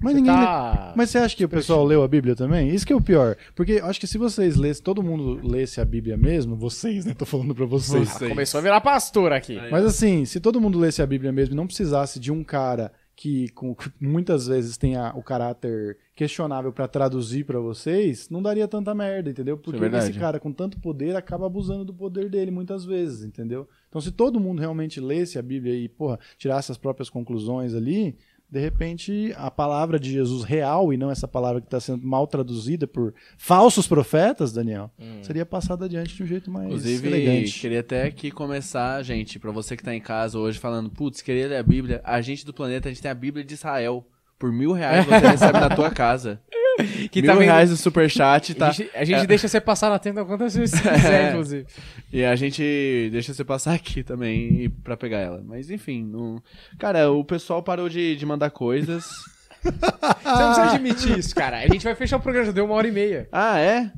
S2: Mas
S1: Você
S2: ninguém.
S1: tá-
S2: Mas você acha que o pessoal leu a Bíblia também? Isso que é o pior. Porque eu acho que se vocês lessem, todo mundo lesse a Bíblia mesmo, vocês, né? Tô falando pra vocês.
S1: Ah, Começou a virar pastor aqui.
S2: Mas assim, se todo mundo lesse a Bíblia mesmo e não precisasse de um cara que com- muitas vezes tem a- o caráter questionável pra traduzir pra vocês, não daria tanta merda, entendeu? Porque
S3: verdade.
S2: esse cara com tanto poder acaba abusando do poder dele muitas vezes, entendeu? Então se todo mundo realmente lesse a Bíblia e, porra, tirasse as próprias conclusões ali, de repente a palavra de Jesus real e não essa palavra que está sendo mal traduzida por falsos profetas, Daniel, seria passada adiante de um jeito mais
S3: Inclusive,
S2: elegante.
S3: queria até aqui começar, gente, pra você que tá em casa hoje falando, putz, queria ler a Bíblia, a gente do planeta, a gente tem a Bíblia de Israel. Por mil reais você recebe na tua casa.
S1: Que
S3: mil
S1: tá vendo-
S3: reais no superchat, tá?
S1: A gente, a gente
S3: É.
S1: deixa você passar na tenda quantas vezes você quiser, inclusive.
S3: E a gente deixa você passar aqui também pra pegar ela. Mas enfim, não... cara, o pessoal parou de, de mandar coisas.
S1: Você não precisa admitir isso, cara. A gente vai fechar o programa, já deu uma hora e meia.
S3: ah, é?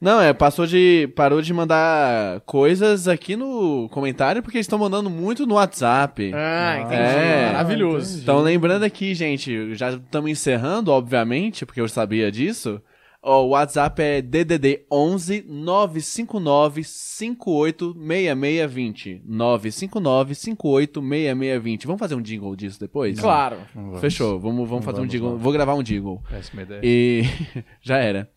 S3: Não, é, passou de. Parou de mandar coisas aqui no comentário porque eles estão mandando muito no WhatsApp.
S1: Ah, entendi.
S3: É.
S1: Maravilhoso.
S3: Então, lembrando aqui, gente, já estamos encerrando, obviamente, porque eu sabia disso. O WhatsApp é DDD 11 959 58 6620. 959 58 6620. Vamos fazer um jingle disso depois?
S1: Claro.
S3: Fechou, vamos, vamos fazer um
S2: vamos,
S3: jingle.
S2: vamos.
S3: Vou gravar um jingle.
S2: Péssima ideia.
S3: E já era.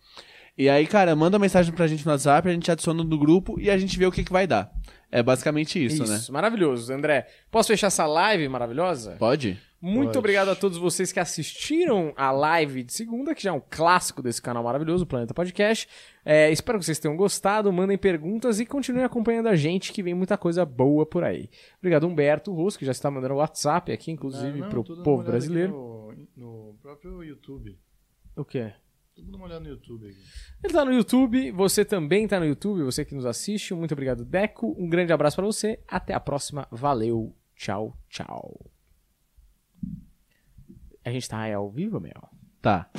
S3: E aí, cara, manda mensagem pra gente no WhatsApp, a gente adiciona no grupo e a gente vê o que, que vai dar. É basicamente isso, né?
S1: maravilhoso. André, posso fechar essa live maravilhosa?
S3: Pode?
S1: Muito
S2: Pode.
S1: obrigado a todos vocês que assistiram a live de segunda, que já é um clássico desse canal maravilhoso, o Planeta Podcast. É, espero que vocês tenham gostado, mandem perguntas e continuem acompanhando a gente, que vem muita coisa boa por aí. Obrigado, Humberto Russo, que já está mandando WhatsApp aqui, inclusive,
S2: não,
S1: pro
S2: tô dando uma
S1: povo brasileiro.
S2: No, no próprio YouTube.
S1: O quê?
S2: Tô dando uma olhada no YouTube aqui.
S1: Ele tá no YouTube, você também tá no YouTube, você que nos assiste. Muito obrigado, Deco. Um grande abraço pra você. Até a próxima. Valeu. Tchau, tchau. A gente tá ao vivo, Mel?
S3: Tá.